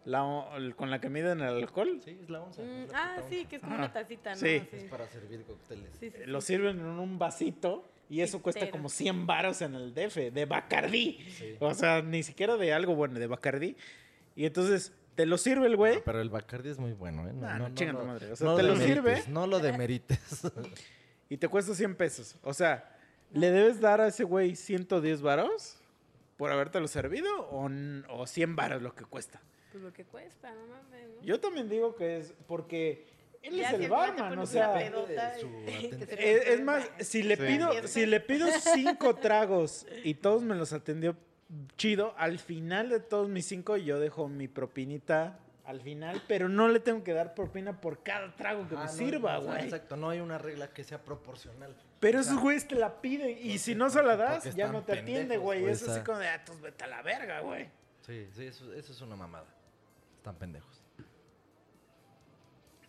La, con la que miden el alcohol. sí, es la onza. Mm, es la ah, sí, onza. que es como una tacita, ¿no? Sí. Es para servir cócteles. Sí, sí, sí. Lo sirven en un vasito y eso cuesta como 100 varos en el DF, de Bacardí. Sí. O sea, ni siquiera de algo bueno, de Bacardí. Y entonces te lo sirve el güey. No, pero el Bacardi es muy bueno, ¿eh? Nah, no, chinga tu madre. O sea, no te lo demerites, sirve. No lo demerites. y te cuesta 100 pesos. O sea, ¿le debes dar a ese güey 110 varos por habértelo servido o, o 100 varos lo que cuesta? Pues lo que cuesta, no mames, ¿no? Yo también digo que es porque él Ya es el barman, o sea... pedota Es, es más, si le Sí. pido, si le pido cinco tragos y todos me los atendió chido, al final de todos mis cinco yo dejo mi propinita al final, pero no le tengo que dar propina por cada trago que Ah, me no, sirva, güey. Exacto, no hay una regla que sea proporcional. Pero O esos güeyes te la piden y si no se la das, ya no te atiende, güey. güey, Es o así sea. como de, ah, pues vete a la verga, güey. Sí, sí, eso, eso es una mamada. Están pendejos.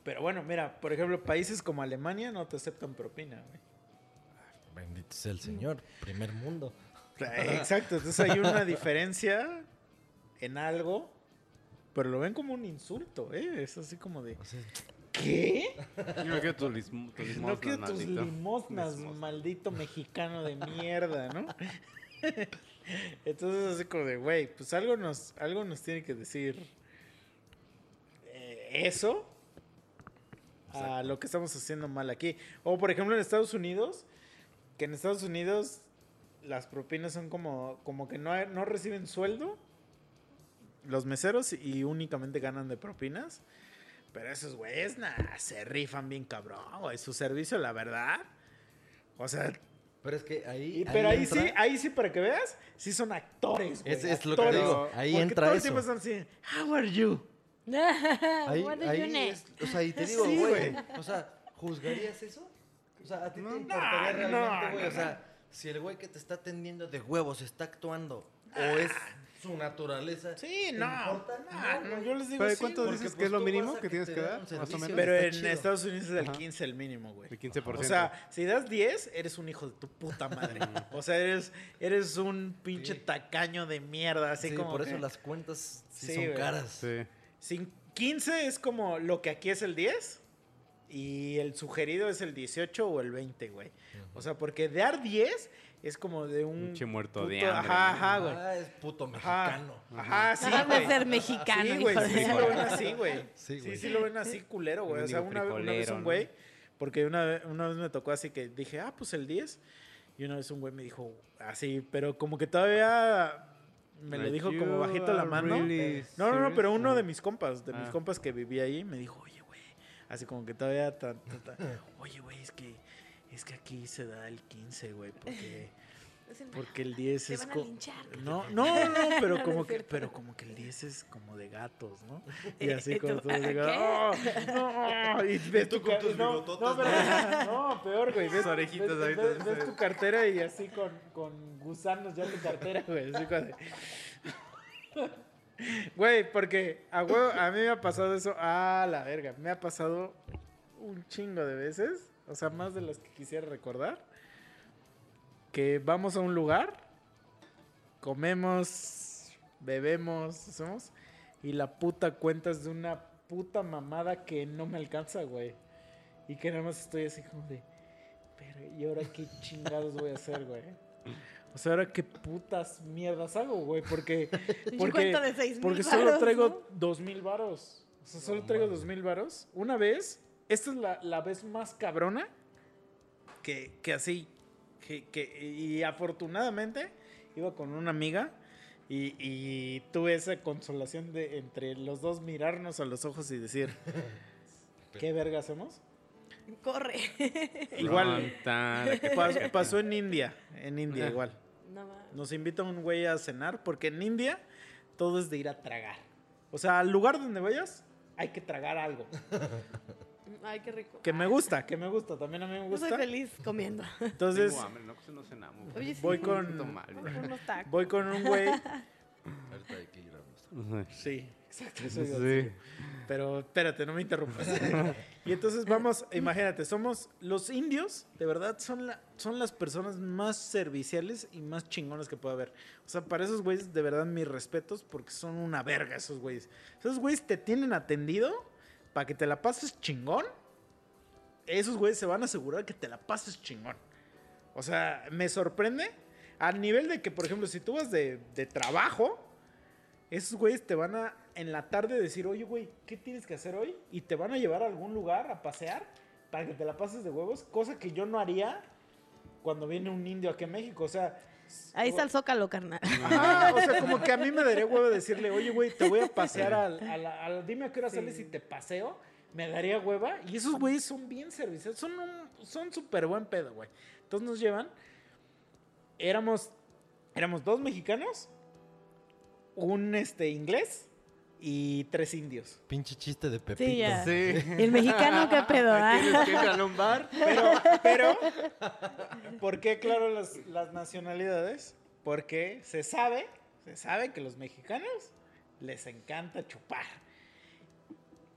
Pero bueno, mira, por ejemplo, países como Alemania no te aceptan propina, güey. Bendito sea el Señor. Primer mundo. Exacto, entonces hay una diferencia en algo, pero lo ven como un insulto, ¿eh? Es así como de, O sea, ¿qué? Yo no quiero tus, limosnas, No quiero tus maldito. limosnas, Limosnas. maldito mexicano de mierda, ¿no? Entonces así como de, güey, pues algo nos, algo nos tiene que decir eso a lo que estamos haciendo mal aquí. O por ejemplo en Estados Unidos, que en Estados Unidos las propinas son como, como que no, no reciben sueldo los meseros y únicamente ganan de propinas. Pero esos güeyes, nah, se rifan bien cabrón, güey. Su servicio, la verdad. O sea, pero es que ahí. y- pero ahí, entra- sí, ahí sí, para que veas, sí son actores, güey. Es- es lo que actores. digo, ahí Porque entra todo el eso. tiempo están así, how are you? Ahí, ahí es- o sea, y te digo, Sí, güey. güey. O sea, ¿juzgarías eso? O sea, ¿a ti te No, importaría no, realmente, güey? no, o sea, si el güey que te está atendiendo de huevos está actuando o es su naturaleza. Sí, ¿te no. importa? no, No, güey. yo les digo ¿Pero sí, cuánto güey. dices que pues, es lo tú mínimo que que tienes te que dar? Más o menos. Pero en chido. Estados Unidos es el Ajá. 15 el mínimo, güey. El 15%. O sea, si das 10, eres un hijo de tu puta madre. o sea, eres, eres un pinche Sí. tacaño de mierda. Así Sí, como por eso que- las cuentas sí, Sí, son güey. caras. sí. Sin 15 es como lo que aquí es el 10 y el sugerido es el 18 o el 20, güey. O sea, porque dar 10 es como de un... Pinche muerto de puto- hambre, Ajá, ajá, güey. Ah, es puto Ajá, mexicano. ajá, sí, Dejas de ser mexicano, Sí, güey, sí, de- sí lo ven así, güey. Sí, Sí, güey. sí, lo ven así culero, güey. O sea, una, una vez un güey, porque una vez, una vez me tocó así que dije, ah, pues el 10. Y una vez un güey me dijo así, pero como que todavía me lo Like, dijo you como bajito la mano. really No, no, no, pero uno Ah. de mis compas, de mis Ah. compas que vivía ahí, me dijo, oye, güey, así como que todavía, ta- ta- ta- oye, güey, es que, es que aquí se da el 15, güey, porque, porque el 10 Te es... van a linchar. no, no, no, pero como es que, pero como que el 10 es como de gatos, ¿no? Y así ¿Y como tú, todo ¿qué? digo, "Oh, no", y ves tu con tus no, no, pero- no, peor, güey, ves, Sus orejitas ves- ahorita, ves- tu cartera y así con, con gusanos ya tu cartera, güey, así de- Güey, porque a, huevo- a mí me ha pasado eso, a la verga, me ha pasado un chingo de veces, o sea, más de las que quisiera recordar, que vamos a un lugar, comemos, bebemos, hacemos, y la puta cuenta es de una puta mamada que no me alcanza, güey. Y que nada más estoy así como de, pero ¿y ahora qué chingados voy a hacer, güey? O sea, ahora qué putas mierdas hago, güey, porque porque, de seis mil porque solo traigo ¿no? dos mil varos. O sea, solo traigo dos mil varos. Una vez, esta es la, la vez más cabrona que, que así, que, que- y afortunadamente iba con una amiga y, y tuve esa consolación de entre los dos mirarnos a los ojos y decir, ¿qué verga hacemos? Corre. Igual, pas- pasó en India, en India igual. Nos invita un güey a cenar porque en India todo es de ir a tragar. O sea, al lugar donde vayas hay que tragar algo. Ay, qué rico. Que me gusta, que me gusta, también a mí me Yo soy gusta. feliz comiendo. Entonces, Tengo hambre, no, pues no cenamos. Oye, sí. voy con voy con un güey. Ahorita hay que ir a Sí, exacto, eso Sí. Pero espérate, no me interrumpas. y entonces vamos, imagínate, somos los indios, de verdad, son, la, son las personas más serviciales y más chingonas que puede haber. O sea, para esos güeyes, de verdad, mis respetos, porque son una verga esos güeyes. Esos güeyes te tienen atendido para que te la pases chingón. Esos güeyes se van a asegurar que te la pases chingón. O sea, me sorprende al nivel de que, por ejemplo, si tú vas de, de trabajo, esos güeyes te van a en la tarde decir, oye, güey, ¿qué tienes que hacer hoy? Y te van a llevar a algún lugar a pasear para que te la pases de huevos, cosa que yo no haría cuando viene un indio aquí a México. O sea, Ahí está el zócalo, carnal. Ajá, o sea, como que a mí me daría huevo decirle, oye, güey, te voy a pasear al, a la- a la- dime a qué hora sales y te paseo me daría hueva. Y esos güeyes son bien servicios. Son un- son súper buen pedo, güey. Entonces nos llevan. Éramos, éramos dos mexicanos, un este, inglés y tres indios. Pinche chiste de Pepito. Sí, ya. Sí. ¿Y el mexicano qué pedo? ah? Que a un bar. Pero, pero, ¿por qué claro las, las nacionalidades? Porque se sabe, se sabe que los mexicanos les encanta chupar.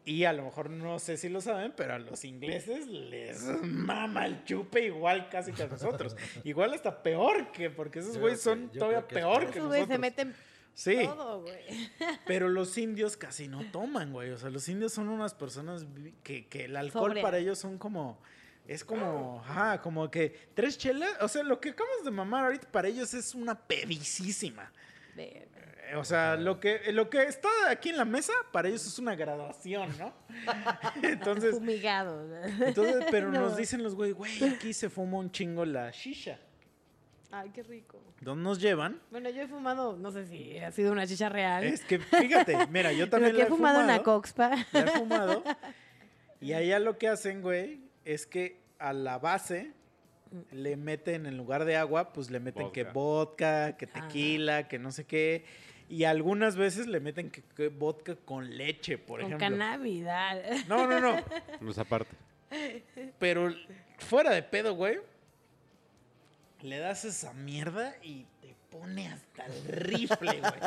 Y a lo mejor no sé si lo saben, pero a los ingleses les mama el chupe igual casi que a nosotros. Igual hasta peor que, porque esos güeyes son que- todavía que peor peor. que Esos güeyes se nosotros. meten Sí. todo, güey. Pero los indios casi no toman, güey. O sea, los indios son unas personas que, que el alcohol para ellos son como. Es como. Ajá, como que tres chelas. O sea, lo que acabamos de mamar ahorita para ellos es una pedicísima. O sea, lo que, lo que está aquí en la mesa para ellos es una graduación, ¿no? Entonces, Fumigado. entonces pero No. nos dicen los güey, güey, aquí se fuma un chingo la shisha. Ay, qué rico. ¿Dónde nos llevan? Bueno, yo he fumado, no sé si ha sido una chicha real. Es que, fíjate, mira, yo también que la he fumado una fumado. coxpa. la he fumado. Y allá lo que hacen, güey, es que a la base le meten en lugar de agua, pues le meten que vodka, que Ah. tequila, que no sé qué. Y algunas veces le meten que, que vodka con leche, por con ejemplo. cannabis. ah. No, no, no. Los aparte. Pero fuera de pedo, güey. Le das esa mierda y te pone hasta el rifle, güey.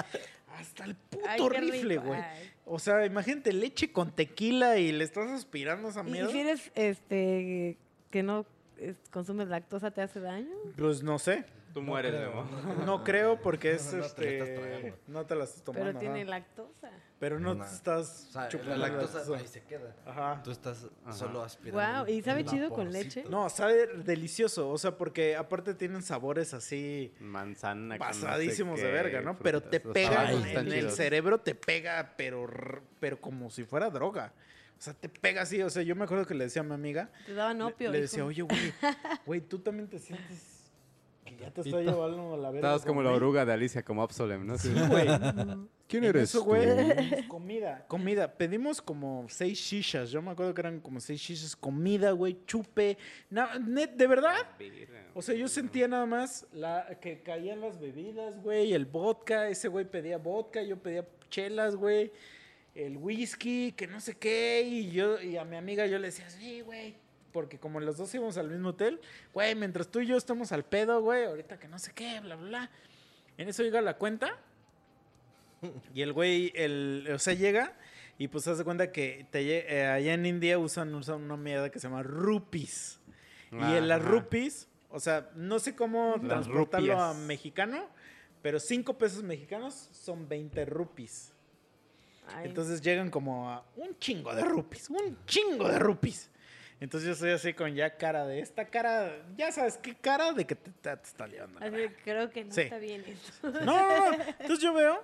Hasta el puto Ay, rifle, güey. O sea, imagínate leche con tequila y le estás aspirando esa ¿Y mierda. si eres este que no es- consumes lactosa te hace daño? Pues no sé. Tú No mueres, creo, Memo. No creo porque es No te la este. estás tragando. no te la estás tomando. Pero tiene ajá. lactosa. Pero no No. te estás O sea, chupando la lactosa lactosa. ahí se queda. Ajá. Tú estás Ajá. solo aspirando. Wow, ¿y sabe chido con leche? No, sabe delicioso. O sea, porque aparte tienen sabores así. Manzana. no pasadísimos de verga, ¿no? Pero te pega Ay, en, el cerebro, te pega, pero, pero como si fuera droga. O sea, te pega así. O sea, yo me acuerdo que le decía a mi amiga, Te daban le- opio. le, hijo. decía, oye, güey, güey, tú también te sientes que ya te está llevando a la verga. Estabas como la conmigo?" oruga de Alicia, como Absolem, ¿no? Sí, güey. ¿Quién eres eso, güey, pedimos comida, comida. Pedimos como seis shishas. Yo me acuerdo que eran como seis shishas. Comida, güey, chupe. Na- net, de verdad. O sea, yo sentía nada más la, que caían las bebidas, güey, el vodka, ese güey pedía vodka, yo pedía chelas, güey, el whisky, que no sé qué, y yo, y a mi amiga yo le decía, sí, güey, porque como los dos íbamos al mismo hotel, güey, mientras tú y yo estamos al pedo, güey, ahorita que no sé qué, bla, bla, bla. En eso llega la cuenta, y el güey, el, o sea, llega, y pues haz de cuenta que te eh, allá en India usan, usan una mierda que se llama rupees. Y en las rupees, o sea, no sé cómo Las transportarlo a mexicano, pero 5 pesos mexicanos son 20 rupees. Ay, Entonces llegan como a un chingo de rupees, un chingo de rupees. Entonces yo soy así con ya cara de esta cara, ya sabes qué cara de que te, te- te está llevando. creo que no Sí. está bien esto. No, no, no. Entonces yo veo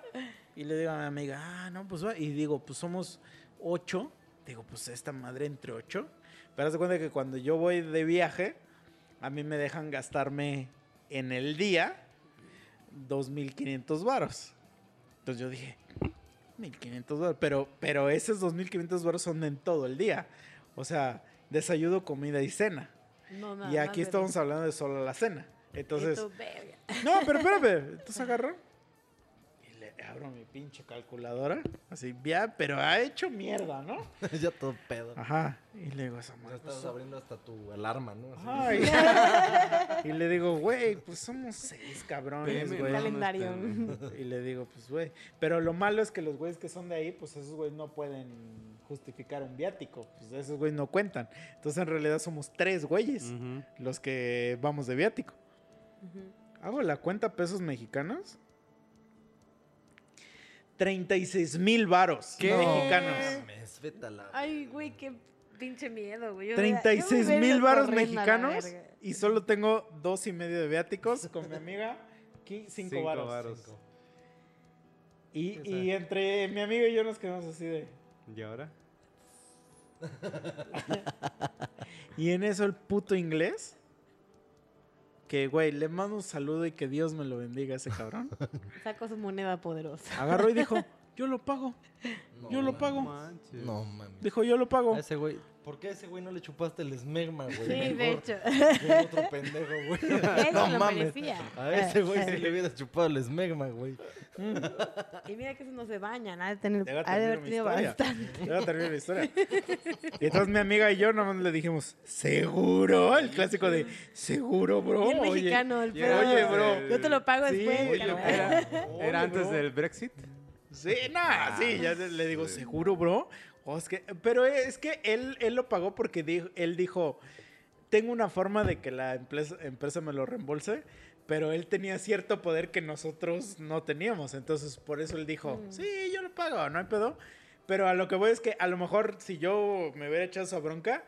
y le digo a mi amiga, ah, no, pues va. Y digo, pues somos ocho. Digo, pues esta madre entre ocho. Pero haz de cuenta que cuando yo voy de viaje, a mí me dejan gastarme en el día 2.500 varos. Entonces yo dije, 1.500 varos. Pero, pero esos 2.500 varos son en todo el día. O sea, desayuno, comida y cena. No, nada y aquí estamos hablando de solo la cena. Entonces... No, pero espérame. Entonces le abro mi pinche calculadora. Así, ya, pero ha hecho mierda, ¿no? ya todo pedo. Ajá. Y le digo a esa Ya madre. estás pues, abriendo hasta tu alarma, ¿no? Así. Ay. y le digo, güey, pues somos seis cabrones, güey. Calendario. Y le digo, pues, güey. Pero lo malo es que los güeyes que son de ahí, pues esos güeyes no pueden justificar un viático. Pues esos güeyes no cuentan. Entonces, en realidad somos tres güeyes los que vamos de viático. Hago la cuenta pesos mexicanos. 36 mil varos ¿Qué? mexicanos. Ay, güey, qué pinche miedo, güey. Yo hubiera- yo me 36 hubiera mil ido varos corriendo a la mexicanos. verga. Y solo tengo dos y medio de viáticos con mi amiga. 5 Cinco varos. varos. Cinco. Y, y entre mi amigo y yo nos quedamos así de. ¿Y ahora? Y en eso el puto inglés. Que, güey, le mando un saludo y que Dios me lo bendiga a ese cabrón. Sacó su moneda poderosa. Agarró y dijo, yo lo pago. No Yo lo pago. Manches. No mames. Dijo, yo lo pago. A ese güey, ¿por qué a ese güey no le chupaste el esmegma, güey? Sí, de hecho. que el otro pendejo, güey. Eso no lo mames. merecía. A ese güey sí le hubieras chupado el esmegma, güey. Y mira que eso no se bañan. Ha de tener, ha de haber tenido bastante. Ya terminé la historia. Y entonces mi amiga y yo nomás le dijimos, ¿seguro? El clásico de, ¿seguro, bro? Bien Oye, mexicano, el pedo. oye, bro. Yo te lo pago Sí, después. oye, era- ¿Era, era antes bro. del Brexit? Sí, no, sí, ya le digo, ¿seguro, bro? O es que, pero es que él, él lo pagó porque dijo, él dijo, tengo una forma de que la empresa, empresa me lo reembolse, pero él tenía cierto poder que nosotros no teníamos. Entonces, por eso él dijo, Mm. sí, yo lo pago, no hay pedo. Pero a lo que voy es que a lo mejor si yo me hubiera echado esa bronca,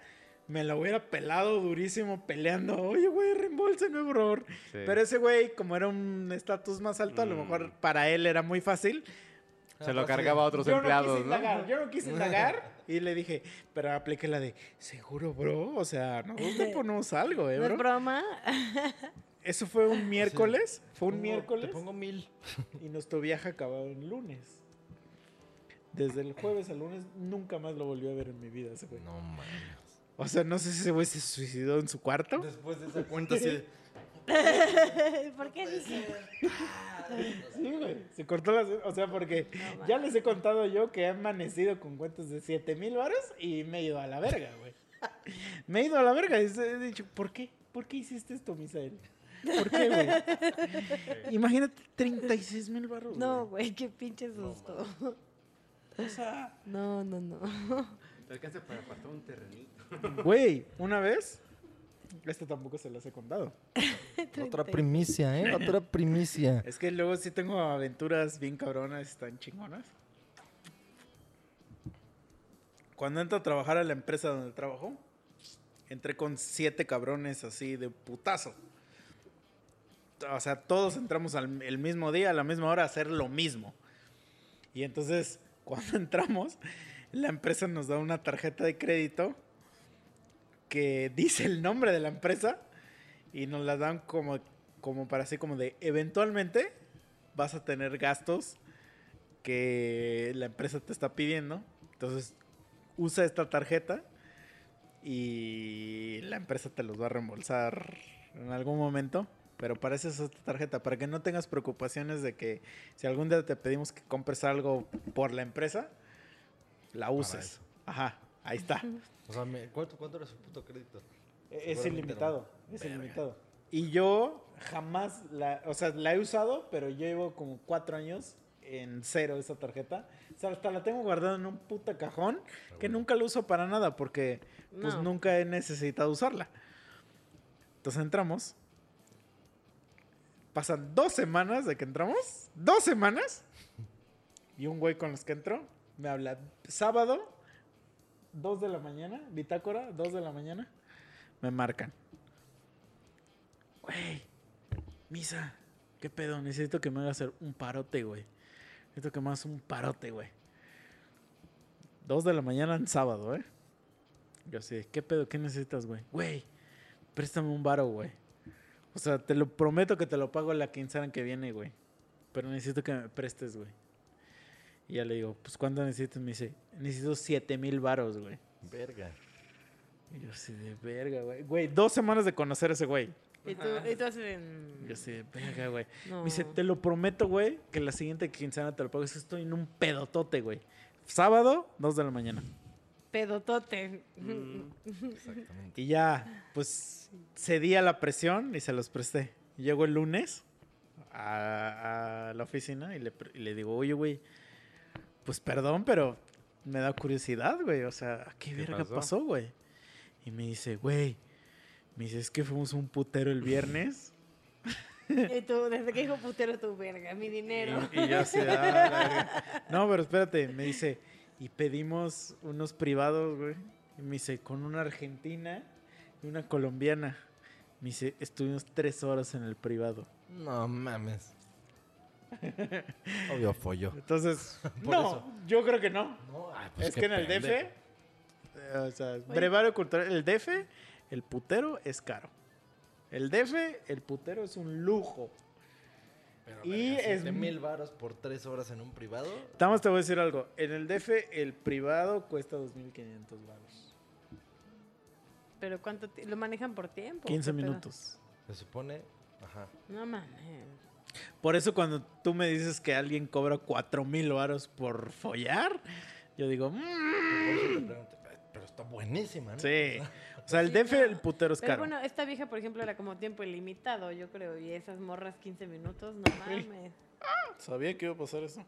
me la hubiera pelado durísimo peleando. Oye, güey, reembolseme, bro. Sí. Pero ese güey, como era un estatus más alto, a lo Mm. mejor para él era muy fácil. Se lo cargaba a otros Yo no empleados, quise ¿no? indagar, yo no quise indagar y le dije, pero apliqué la de, seguro, bro, o sea, nosotros te ponemos algo, ¿eh, No es bro? broma. Eso fue un miércoles, fue un Pongo- miércoles Te pongo mil. y nuestro viaje acabó el lunes. Desde el jueves al lunes nunca más lo volví a ver en mi vida ese güey. No mames. O sea, no sé si ese güey se suicidó en su cuarto. Después de esa cuenta de... ¿Por qué dije? Sí, güey. Se cortó las... O sea, porque ya les he contado yo que he amanecido con cuentas de 7 mil varos y me he ido a la verga, güey. Me he ido a la verga y he dicho, ¿por qué? ¿Por qué hiciste esto, Misael? ¿Por qué, güey? Imagínate 36 mil varos. No, güey, qué pinche susto. O sea, No, no, no. Te alcanza para apartar un terrenito. güey, una vez... Esto tampoco se las he contado. Otra primicia, ¿eh? Otra primicia. Es que luego sí tengo aventuras bien cabronas, están chingonas. Cuando entro a trabajar a la empresa donde trabajo, entré con siete cabrones así de putazo. O sea, todos entramos al el mismo día, a la misma hora, a hacer lo mismo. Y entonces, cuando entramos, la empresa nos da una tarjeta de crédito que dice el nombre de la empresa y nos la dan como, como para así como de eventualmente vas a tener gastos que la empresa te está pidiendo. Entonces, usa esta tarjeta y la empresa te los va a reembolsar en algún momento. Pero para eso es esta tarjeta, para que no tengas preocupaciones de que si algún día te pedimos que compres algo por la empresa, la uses. Ajá, ahí está. O sea, me- ¿cuánto, ¿cuánto era su puto crédito? Es Seguramente ilimitado, es Verga. ilimitado. Y yo jamás la, o sea, la he usado, pero yo llevo como cuatro años en cero esa tarjeta. O sea, hasta la tengo guardada en un puta cajón que nunca la uso para nada porque pues No. nunca he necesitado usarla. Entonces entramos. Pasan dos semanas de que entramos. Dos semanas. Y un güey con los que entró me habla sábado, 2 de la mañana, bitácora, 2 de la mañana. Me marcan. Güey, misa, ¿qué pedo? Necesito que me hagas hacer un parote, güey. Necesito que me hagas un parote, güey. 2 de la mañana en sábado, ¿eh? Yo así, ¿qué pedo? ¿Qué necesitas, güey? Güey, préstame un varo, güey. O sea, te lo prometo que te lo pago la quincena que viene, güey. Pero necesito que me prestes, güey. Y ya le digo, pues ¿cuánto necesitas? Me dice, necesito 7 mil varos, güey. Verga. Y yo así de verga, güey. Güey, dos semanas de conocer a ese güey. Y tú, y tú así de... mm, Yo así de verga, güey. No. Me dice, te lo prometo, güey, que la siguiente quincena te lo pago. Es que estoy en un pedotote, güey. Sábado, 2 de la mañana. Pedotote. Exactamente. Y ya, pues, cedí a la presión y se los presté. Llego el lunes a, a la oficina y le, pre- y le digo, oye, güey, pues perdón, pero me da curiosidad, güey. O sea, ¿qué, ¿Qué verga pasó? pasó, güey? Y me dice, güey, me dice, es que fuimos un putero el viernes. Y tú, desde que dijo putero tu verga, mi dinero. Y, y yo así, "Ah, la verga". No, pero espérate, me dice, y pedimos unos privados, güey. Y me dice, con una argentina y una colombiana. Me dice, estuvimos tres horas en el privado. No mames. Obvio follo. Entonces, Por no, eso. yo creo que no. No, ay, pues es que en el DF, eh, o sea, brevario cultural, el DF, el putero es caro. El DF, el putero es un lujo. y es mil varos por tres horas en un privado. Estamos, te voy a decir algo. En el DF, el privado cuesta 2.500 baros. Pero ¿cuánto lo manejan por tiempo? 15 ¿Qué pedo? minutos. Se supone. Ajá. No mames. Por eso cuando tú me dices que alguien cobra 4.000 baros por follar, yo digo, "Mm". Pregunto, Pero está buenísima, ¿no? sí. O sea, el Sí, DF, no. el putero es Pero caro. bueno, esta vieja, por ejemplo, era como tiempo ilimitado, yo creo. Y esas morras 15 minutos, no mames. Sabía que iba a pasar eso.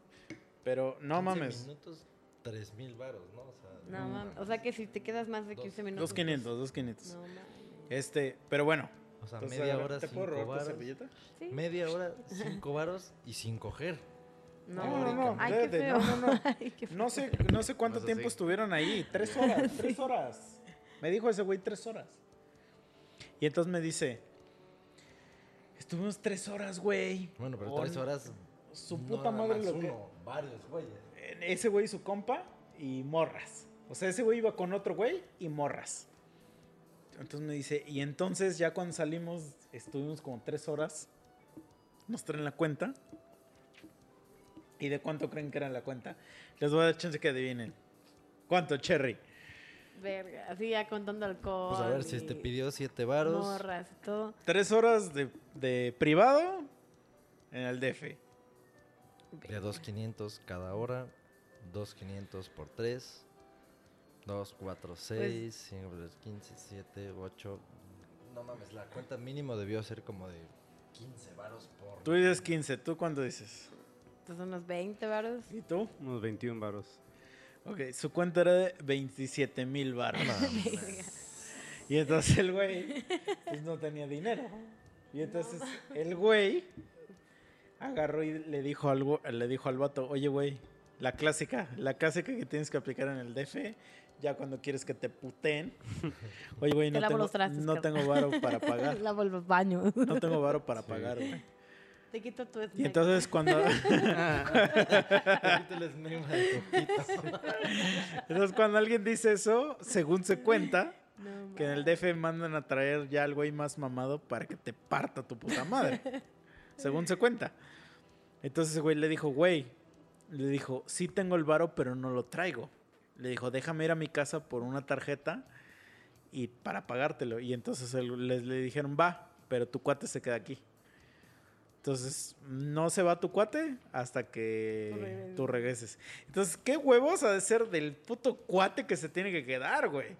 Pero no 15 mames. minutos, tres mil varos, ¿no? O sea, No mames. O sea que si te quedas más de 15 minutos. 2.500, pues, 2.500. No mames. Este, pero bueno. O sea, Entonces, media hora, ¿Te puedo robar tu servilleta? Sí. Media hora, cinco varos y sin coger. No, No, no, no, Ay, qué espérate, feo. no, no, no. Ay, qué feo. No sé, no sé cuánto Más tiempo estuvieron ahí. Tres horas, tres horas. Me dijo ese güey tres horas. Y entonces me dice, estuvimos tres horas, güey. Bueno, pero Con tres horas. Su no puta nada madre más lo que... uno, varios güeyes. Ese güey y su compa y morras. O sea, ese güey iba con otro güey y morras. Entonces me dice, y entonces ya cuando salimos, estuvimos como tres horas. Nos traen la cuenta. ¿Y de cuánto creen que era la cuenta? Les voy a dar chance que adivinen. ¿Cuánto, Cherry? Verga. Así ya contando alcohol. Pues a ver si te pidió siete varos. Morras y todo. Tres horas de, de privado en el DF. De 2.500 cada hora. 2.500 por 3. 2, 4, Pues 6, 5, 15, 7, 8. No mames, la cuenta mínimo debió ser como de 15 varos por. Tú dices 15, ¿tú cuánto dices? Entonces unos 20 varos. ¿Y tú? Unos 21 varos. Ok, su cuenta era de 27 mil baros. Y entonces el güey pues no tenía dinero. Y entonces el güey agarró y le dijo algo, le dijo al vato, oye güey, la clásica, la clásica que tienes que aplicar en el DF, ya cuando quieres que te puteen. Oye güey, no tengo, trastes, no tengo varo para pagar. Lavo los baños. No tengo varo para pagar, güey. Te quito tu Y entonces cuando entonces cuando alguien dice eso, según se cuenta, No, Que en el DF mandan a traer ya al güey más mamado para que te parta tu puta madre. según se cuenta. Entonces ese güey le dijo, güey, le dijo, sí tengo el varo, pero no lo traigo. Le dijo, déjame ir a mi casa por una tarjeta y para pagártelo. Y entonces él- les le dijeron, va, pero tu cuate se queda aquí. Entonces, no se va tu cuate hasta que Tú regreses. tú regreses. Entonces, ¿qué huevos ha de ser del puto cuate que se tiene que quedar, güey?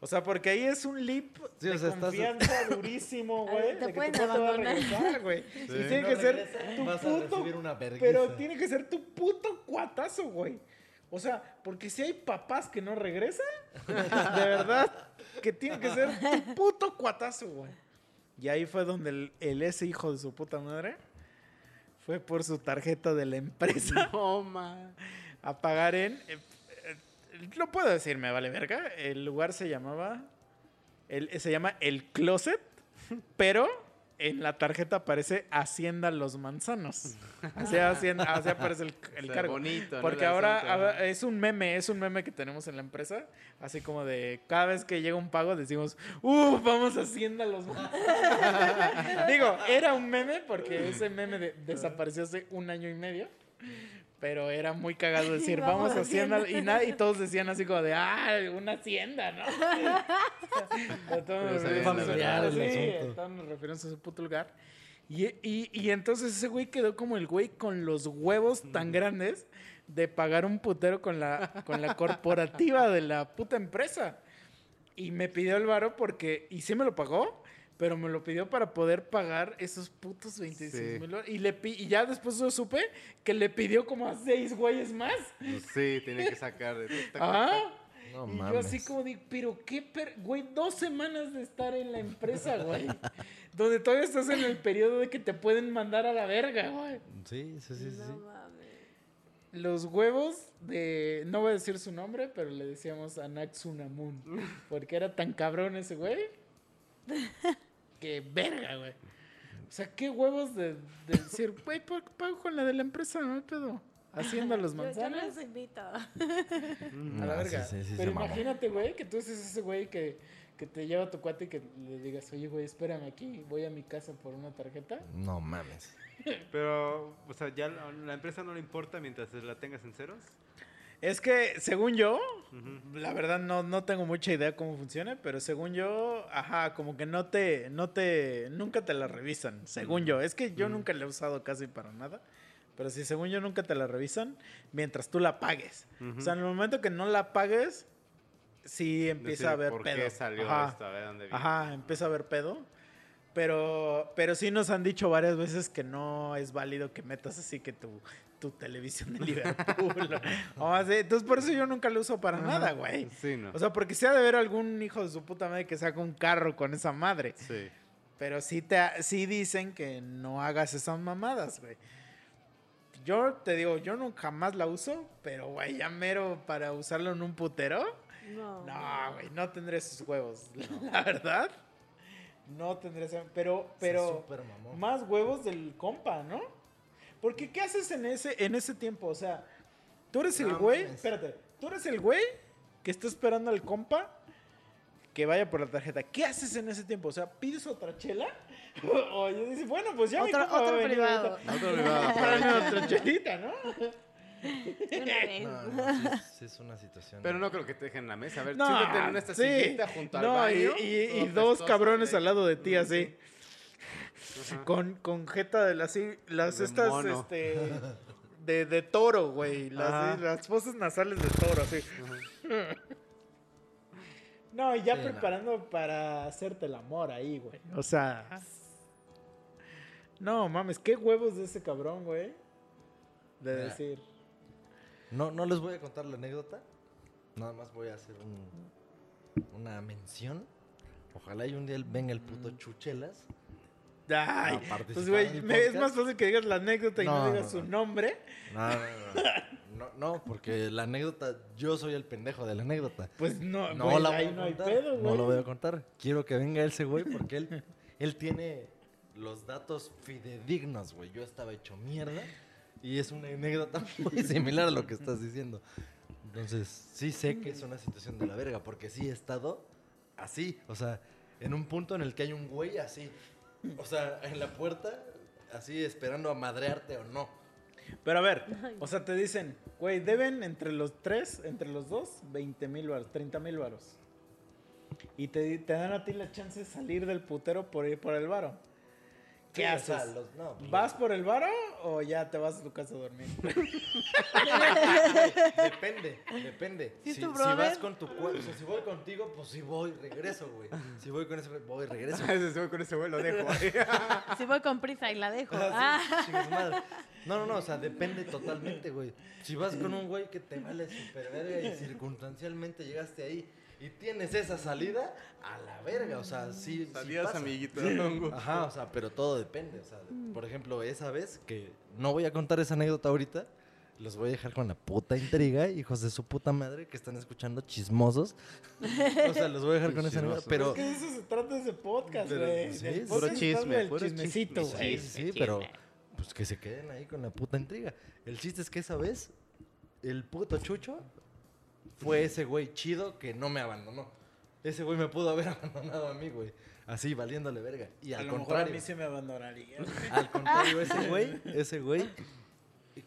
O sea, porque ahí es un leap Sí, de o sea, estás- confianza durísimo, A güey. te de que pueden cuate va a regresar, güey. Y Si tiene no que ser tu vas a puto una vergüenza. pero tiene que ser tu puto cuatazo, güey. O sea, porque si hay papás que no regresan, de verdad, que tiene que ser tu puto cuatazo, güey. Y ahí fue donde el, el ese hijo de su puta madre fue por su tarjeta de la empresa No, a pagar en... eh, eh, lo puedo decir, me vale verga. El lugar se llamaba... el- se llama El Closet, pero en la tarjeta aparece Hacienda Los Manzanos. Así, hacienda, así aparece el, el cargo. bonito, ¿no? Porque El ahora, ahora es un meme, es un meme que tenemos en la empresa. Así como de cada vez que llega un pago decimos, ¡Uh! Vamos a Hacienda Los Manzanos. Digo, era un meme porque ese meme de- desapareció hace un año y medio. Pero era muy cagado decir, Vamos vamos, a Hacienda. Y, nada, y todos decían así como de, ¡ah! Una Hacienda, ¿no? Todos nos referimos a- ese puto lugar. Y, y, y entonces ese güey quedó como el güey con los huevos tan grandes de pagar un putero con la, con la corporativa de la puta empresa. Y me pidió el varo porque, y sí me lo pagó, pero me lo pidió para poder pagar esos putos 26 Sí. mil dólares. Y, le y ya después yo supe que le pidió como a seis güeyes más. Pues sí, tiene que sacar de Ah. No y yo mames. así como digo, pero qué, per- güey, dos semanas de estar en la empresa, güey. donde todavía estás en el periodo de que te pueden mandar a la verga, güey. Sí, sí, sí, sí. No mames. Los huevos de, no voy a decir su nombre, pero le decíamos a Natsunamun. Porque era tan cabrón ese güey. que verga, güey. O sea, qué huevos de, de decir, güey, pa- pago con la de la empresa, no hay pedo. haciendo los Yo, yo no manzanas. los invito. A No, la sí, verga. sí, sí se Pero imagínate, güey, que tú seas ese güey que, que te lleva a tu cuate y que le digas, oye, güey, espérame aquí, voy a mi casa por una tarjeta. No mames. Pero, o sea, ya la, la empresa no le importa mientras la tengas en ceros. Es que, según yo, la verdad no, no tengo mucha idea cómo funciona, pero según yo, ajá, como que no te, no te, nunca te la revisan, según yo. Es que yo nunca la he usado casi para nada, pero sí, según yo nunca te la revisan mientras tú la pagues. O sea, en el momento que no la pagues, sí empieza Decir, a haber ¿por pedo. qué salió Ajá. esto? A ver, ¿dónde viene? Ajá, empieza a haber pedo. Pero, pero sí nos han dicho varias veces que no es válido que metas así que tu, tu televisión de Liverpool. o así. Entonces, por eso yo nunca lo uso para nada, güey. Sí, ¿no? O sea, porque sí ha de haber algún hijo de su puta madre que saca un carro con esa madre. sí. Pero sí, te, sí dicen que no hagas esas mamadas, güey. Yo te digo, yo nunca jamás la uso, pero, güey, ya mero para usarlo en un putero. No. No, güey, no tendré esos huevos. La verdad, no tendré ese... Pero, pero... Más huevos del compa, ¿no? Porque, ¿qué haces en ese, en ese tiempo? O sea, tú eres el No güey... mames. Espérate. Tú eres el güey que está esperando al compa que vaya por la tarjeta. ¿Qué haces en ese tiempo? O sea, ¿pides otra chela? o yo dices, bueno, pues ya mi Otro, compa va a otro venir privado. Otro Tráeme otra chelita, ¿no? No, no, sí, es- sí es una situación. Pero no creo que te dejen en la mesa. A ver, No, siéntate en esta sí. sillita junto al No, baño. y, dos cabrones de- al lado de ti, así. Ajá. Con, con jeta de las, las De estas, mono. este, de, de toro, güey. Las, las fosas nasales de toro, así. No, ya Sí, no. preparando para hacerte el amor ahí, güey. O sea. No, mames, qué huevos de ese cabrón, güey. De Mira. decir. No, no les voy a contar la anécdota. Nada más voy a hacer un- una mención. Ojalá y un día venga el puto Chuchelas. Ay, pues, güey, es más fácil que digas la anécdota y no, No, digas no, su no. nombre. No, no, no. No, no, porque la anécdota, yo soy el pendejo de la anécdota. Pues no, No güey, la voy ahí no hay pedo, güey. no lo voy a contar. Quiero que venga ese güey porque él, él tiene los datos fidedignos, güey. Yo estaba hecho mierda y es una anécdota muy similar a lo que estás diciendo. Entonces, sí sé que es una situación de la verga porque sí he estado así, o sea, en un punto en el que hay un güey así, o sea, en la puerta, así esperando a madrearte o no. Pero a ver, o sea, te dicen, güey, deben entre los tres, entre los dos, 20 mil varos, 30 mil varos. Y te, te dan a ti la chance de salir del putero por ir por el varo. ¿Qué Sí, o haces? sea, los- no, pues, ¿Vas por el varo o ya te vas a tu casa a dormir? Depende, depende. Si Si, si vas con tu cua- o sea, si voy contigo, pues sí voy, regreso, güey. Si voy con ese güey, voy, regreso. Se ve con ese güey, lo dejo. Si voy con prisa y la dejo. Ah, Ah. sí, madre. No, no, no, o sea, depende totalmente, güey. Si vas con un güey que te vale super verga y circunstancialmente llegaste ahí y tienes esa salida, a la verga, o sea, sí. sí Adiós, pasa. amiguito. Ajá, o sea, pero todo depende. O sea, por ejemplo, esa vez que no voy a contar esa anécdota ahorita, los voy a dejar con la puta intriga, hijos de su puta madre que están escuchando chismosos. O sea, los voy a dejar con esa anécdota, pero. Es que de eso se trata ese podcast, Pero, güey. sí, es puro chisme, el puro chismecito, chisme. güey. Sí, sí, pero pues que se queden ahí con la puta intriga. El chiste es que esa vez, el puto Chucho fue ese güey chido que no me abandonó. Ese güey me pudo haber abandonado a mí, güey. Así, valiéndole verga. Y A al mejor a contrario, mí se me abandonaría. al contrario, ese güey, ese güey,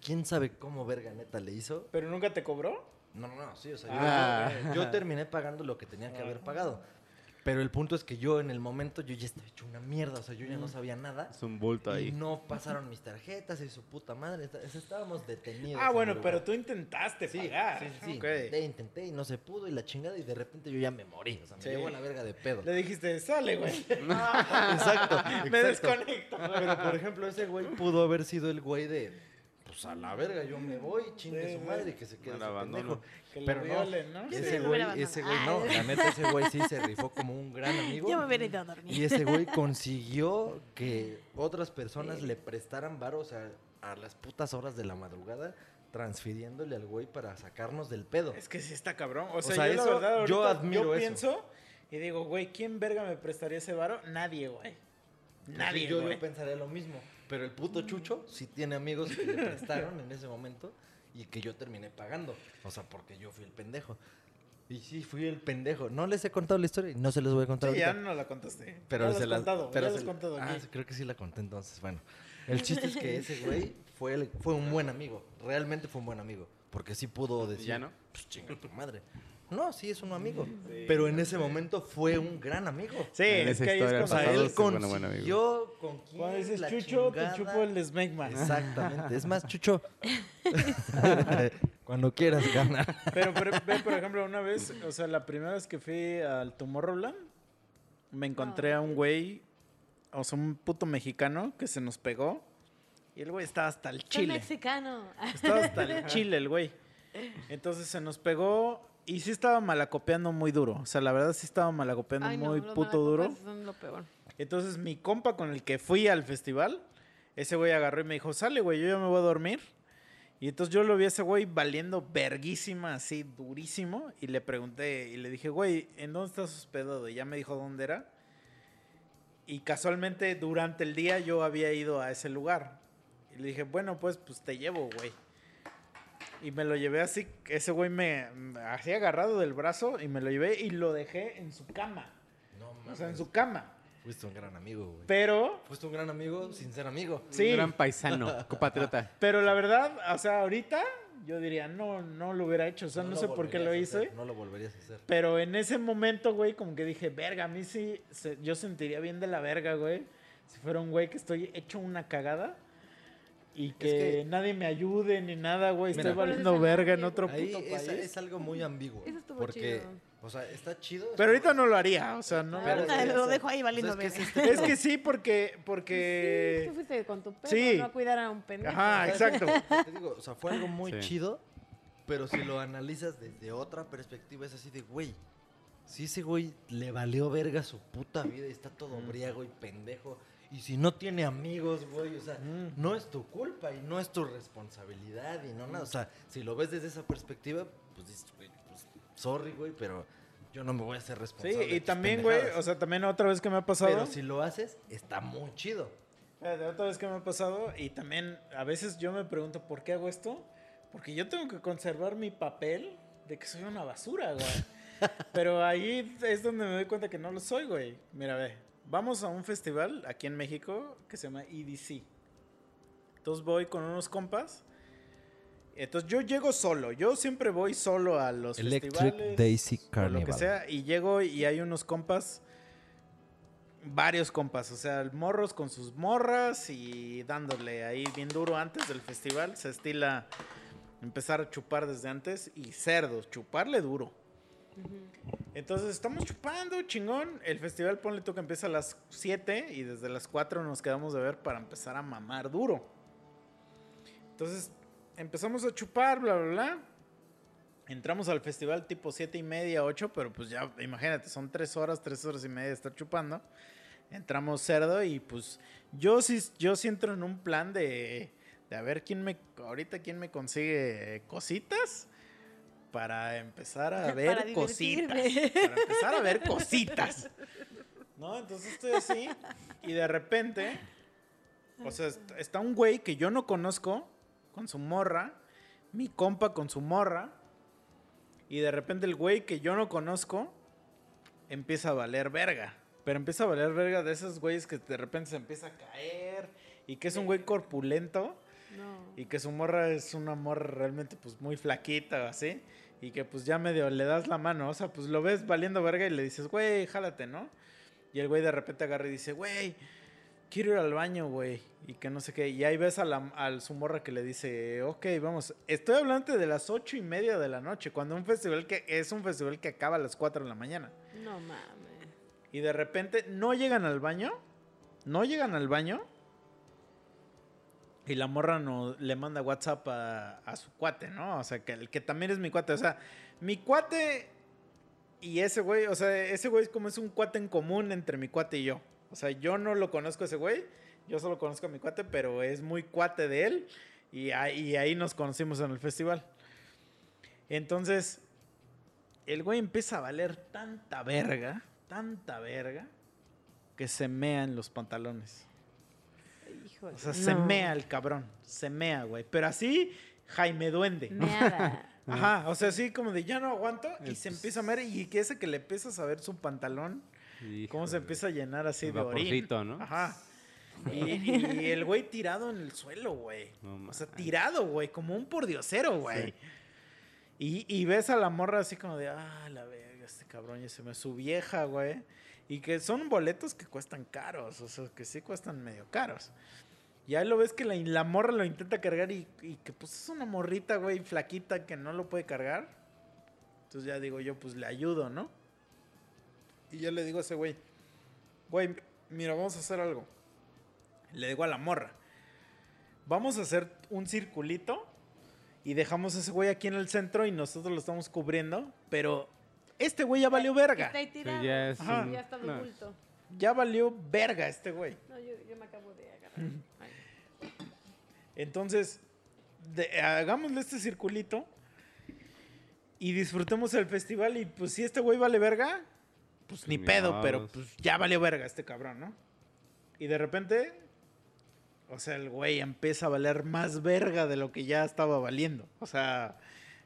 quién sabe cómo verga neta le hizo. ¿Pero nunca te cobró? No, no, no, sí, o sea, yo, Ah. yo terminé pagando lo que tenía que haber pagado. Pero el punto es que yo en el momento yo ya estaba hecho una mierda, o sea, yo ya no sabía nada. Es un bulto Y ahí. no pasaron mis tarjetas y su puta madre. está- Estábamos detenidos. Ah, en bueno, pero tú intentaste Sí, pagar. sí, sí, sí. Ok. Intenté, intenté y no se pudo y la chingada y de repente yo ya me morí. O sea, me Sí. llevo a la verga de pedo. Le dijiste, sale, güey. exacto, Me exacto. desconecto. Pero por ejemplo, ese güey pudo haber sido el güey de. Pues a la verga, yo me voy, chingue Sí, su sí. madre y que se quede pendejo. Que Pero no, violen, ¿no? Ese sí me güey, ese güey no. La neta, ese güey sí se rifó como un gran amigo. Yo me hubiera ido a dormir. Y ese güey consiguió que otras personas le prestaran varos a, a las putas horas de la madrugada, transfiriéndole al güey para sacarnos del pedo. Es que sí está cabrón. O sea, sea, yo la eso- yo admiro yo eso. pienso y digo, güey, ¿quién verga me prestaría ese varo? Nadie, güey. Nadie, yo, güey. yo pensaría lo mismo. Pero el puto Chucho sí tiene amigos que le prestaron en ese momento y que yo terminé pagando. O sea, porque yo fui el pendejo. Y sí, fui el pendejo. No les he contado la historia y no se les voy a contar Sí, ya ahorita. no la contaste. Pero ya se la- contado. pero ya se la- contado Ah, creo que sí la conté entonces. Bueno, el chiste es que ese güey fue, el- fue un buen amigo. Realmente fue un buen amigo. Porque sí pudo decir. ¿Ya no? Pues chinga tu madre. No, sí es un amigo. Pero en ese momento fue un gran amigo. Sí, En es que ahí es historia O sea, cuando... él sí, bueno, consiguió con quién Cuando dices la Chucho, chingada. te chupo el smegma. Exactamente. Es más, Chucho. Cuando quieras ganar. Pero, pero, ve, por ejemplo, una vez, o sea, la primera vez que fui al Tomorrowland, me encontré a un güey, o sea, un puto mexicano que se nos pegó. Y el güey estaba hasta el Soy chile. mexicano. Estaba hasta el chile el güey. Entonces se nos pegó y sí estaba malacopeando muy duro. O sea, la verdad sí estaba malacopeando Ay, no, muy puto duro. malacopas Son lo peor. Entonces mi compa con el que fui al festival, ese güey agarró y me dijo, sale güey, yo ya me voy a dormir. Y entonces yo lo vi a ese güey valiendo verguísima, así durísimo. Y le pregunté y le dije, güey, ¿en dónde estás hospedado? Y ya me dijo dónde era. Y casualmente durante el día yo había ido a ese lugar. Y le dije, bueno, pues, pues te llevo, güey. Y me lo llevé así, ese güey me, me así agarrado del brazo y me lo llevé y lo dejé en su cama. No, O sea, en mames. su cama. Fuiste un gran amigo, güey. Pero, Fuiste un gran amigo sin ser amigo. sí, Un gran paisano, compatriota. pero la verdad, o sea, ahorita yo diría, no, no lo hubiera hecho. O sea, no, sé por qué lo hice. hacer, No lo volverías a hacer. Pero en ese momento, güey, como que dije, verga, a mí sí, se- yo sentiría bien de la verga, güey. Si fuera un güey que estoy hecho una cagada y que, que- nadie me ayude ni nada, güey. Estoy valiendo verga en no, otro Ahí puto es, país. es algo muy ambiguo. Eso estuvo porque, chido. o sea, está chido. Pero ahorita no lo haría, o sea, no. Pero lo lo dejo ahí sea, valiendo es que es verga. este Es que sí, porque, Sí, porque... tú fuiste con tu perro, Sí. no a cuidar a un pendejo. Ajá, exacto. Te digo, o sea, fue algo muy Sí. chido, pero si lo analizas desde otra perspectiva es así de, güey, si ese güey le valió verga su puta vida y está todo briago y pendejo, y si no tiene amigos, güey, o sea, Mm. no es tu culpa y no es tu responsabilidad y no nada, o sea, si lo ves desde esa perspectiva, pues dices, güey, pues, sorry, güey, pero yo no me voy a hacer Sí, responsable. de y también, güey, o sea, también otra vez que me ha pasado... pero si lo haces, está muy chido. Fíjate, otra vez que me ha pasado y también a veces yo me pregunto por qué hago esto. Porque yo tengo que conservar mi papel de que soy una basura, güey. Pero ahí es donde me doy cuenta que no lo soy, güey. Mira, ve, vamos a un festival aquí en México que se llama EDC. Entonces voy con unos compas. Entonces yo llego solo. Yo siempre voy solo a los festivales. Daisy o lo que sea. Y llego y hay unos compas varios compas, o sea, morros con sus morras y dándole ahí bien duro antes del festival. Se estila empezar a chupar desde antes y cerdos, chuparle duro. Entonces estamos chupando, chingón. El festival, ponle tú que empieza a las 7 y desde las 4 nos quedamos de ver para empezar a mamar duro. Entonces empezamos a chupar, bla, bla, bla. Entramos al festival tipo 7 y media, 8, pero pues ya, imagínate, son 3 horas, 3 horas y media de estar chupando. Entramos cerdo y pues yo sí, yo entro en un plan de, de a ver quién me, ahorita quién me consigue cositas para empezar a ver Para cositas. Para empezar a ver cositas. ¿No? Entonces estoy así y de repente, o sea, est- está un güey que yo no conozco con su morra, mi compa con su morra, y de repente el güey que yo no conozco empieza a valer verga. Pero empieza a valer verga de esos güeyes que de repente se empieza a caer y que es un güey corpulento No. y que su morra es una morra realmente pues muy flaquita o así y que pues ya medio le das la mano, o sea, pues lo ves valiendo verga y le dices, güey, jálate, ¿no? Y el güey de repente agarra y dice, güey, quiero ir al baño, güey, y que no sé qué, y ahí ves a, la, a su morra que le dice, ok, vamos, estoy hablando de las ocho y media de la noche, cuando un festival que es un festival que acaba a las 4 de la mañana. No mames. Y de repente no llegan al baño. No llegan al baño. Y la morra no, le manda WhatsApp a, a su cuate, ¿no? O sea, que, el que también es mi cuate. O sea, mi cuate y ese güey, o sea, ese güey es como es un cuate en común entre mi cuate y yo. O sea, yo no lo conozco a ese güey. Yo solo conozco a mi cuate, pero es muy cuate de él. Y ahí, y ahí nos conocimos en el festival. Entonces, el güey empieza a valer tanta verga, tanta verga, que se mea en los pantalones. Híjole. O sea, se mea el cabrón. Se mea, güey. Pero así, Jaime Duende. Meada. Ajá, o sea, así como de ya no aguanto y se pues- empieza a ver y que ese que le empiezas a ver su pantalón, cómo se Híjole. empieza a llenar así El de orín. vaporcito, ¿no? Ajá. Y, y el güey tirado en el suelo, güey. No O sea, tirado, güey, como un pordiosero, güey. Y, y ves a la morra así como de, ah, la verga, este cabrón ya se me su vieja, güey. Y que son boletos que cuestan caros, o sea, que sí cuestan medio caros. Y ahí lo ves que la, la morra lo intenta cargar y, y que pues es una morrita, güey, flaquita que no lo puede cargar. Entonces ya digo yo, pues le ayudo, ¿no? Y yo le digo a ese güey, güey, mira, vamos a hacer algo. Le digo a la morra, vamos a hacer un circulito y dejamos a ese güey aquí en el centro y nosotros lo estamos cubriendo, pero este güey ya valió verga. Está ahí tirado. ya es Ajá. un- Ya está de no. bulto. Ya valió verga este güey. No, yo, yo me acabo de agarrar. Ay. Entonces, de- hagámosle este circulito y disfrutemos el festival. Y pues si este güey vale verga, pues ni Ni pedo, pero pues ya valió verga este cabrón, ¿no? Y de repente, o sea, el güey empieza a valer más verga de lo que ya estaba valiendo. O sea,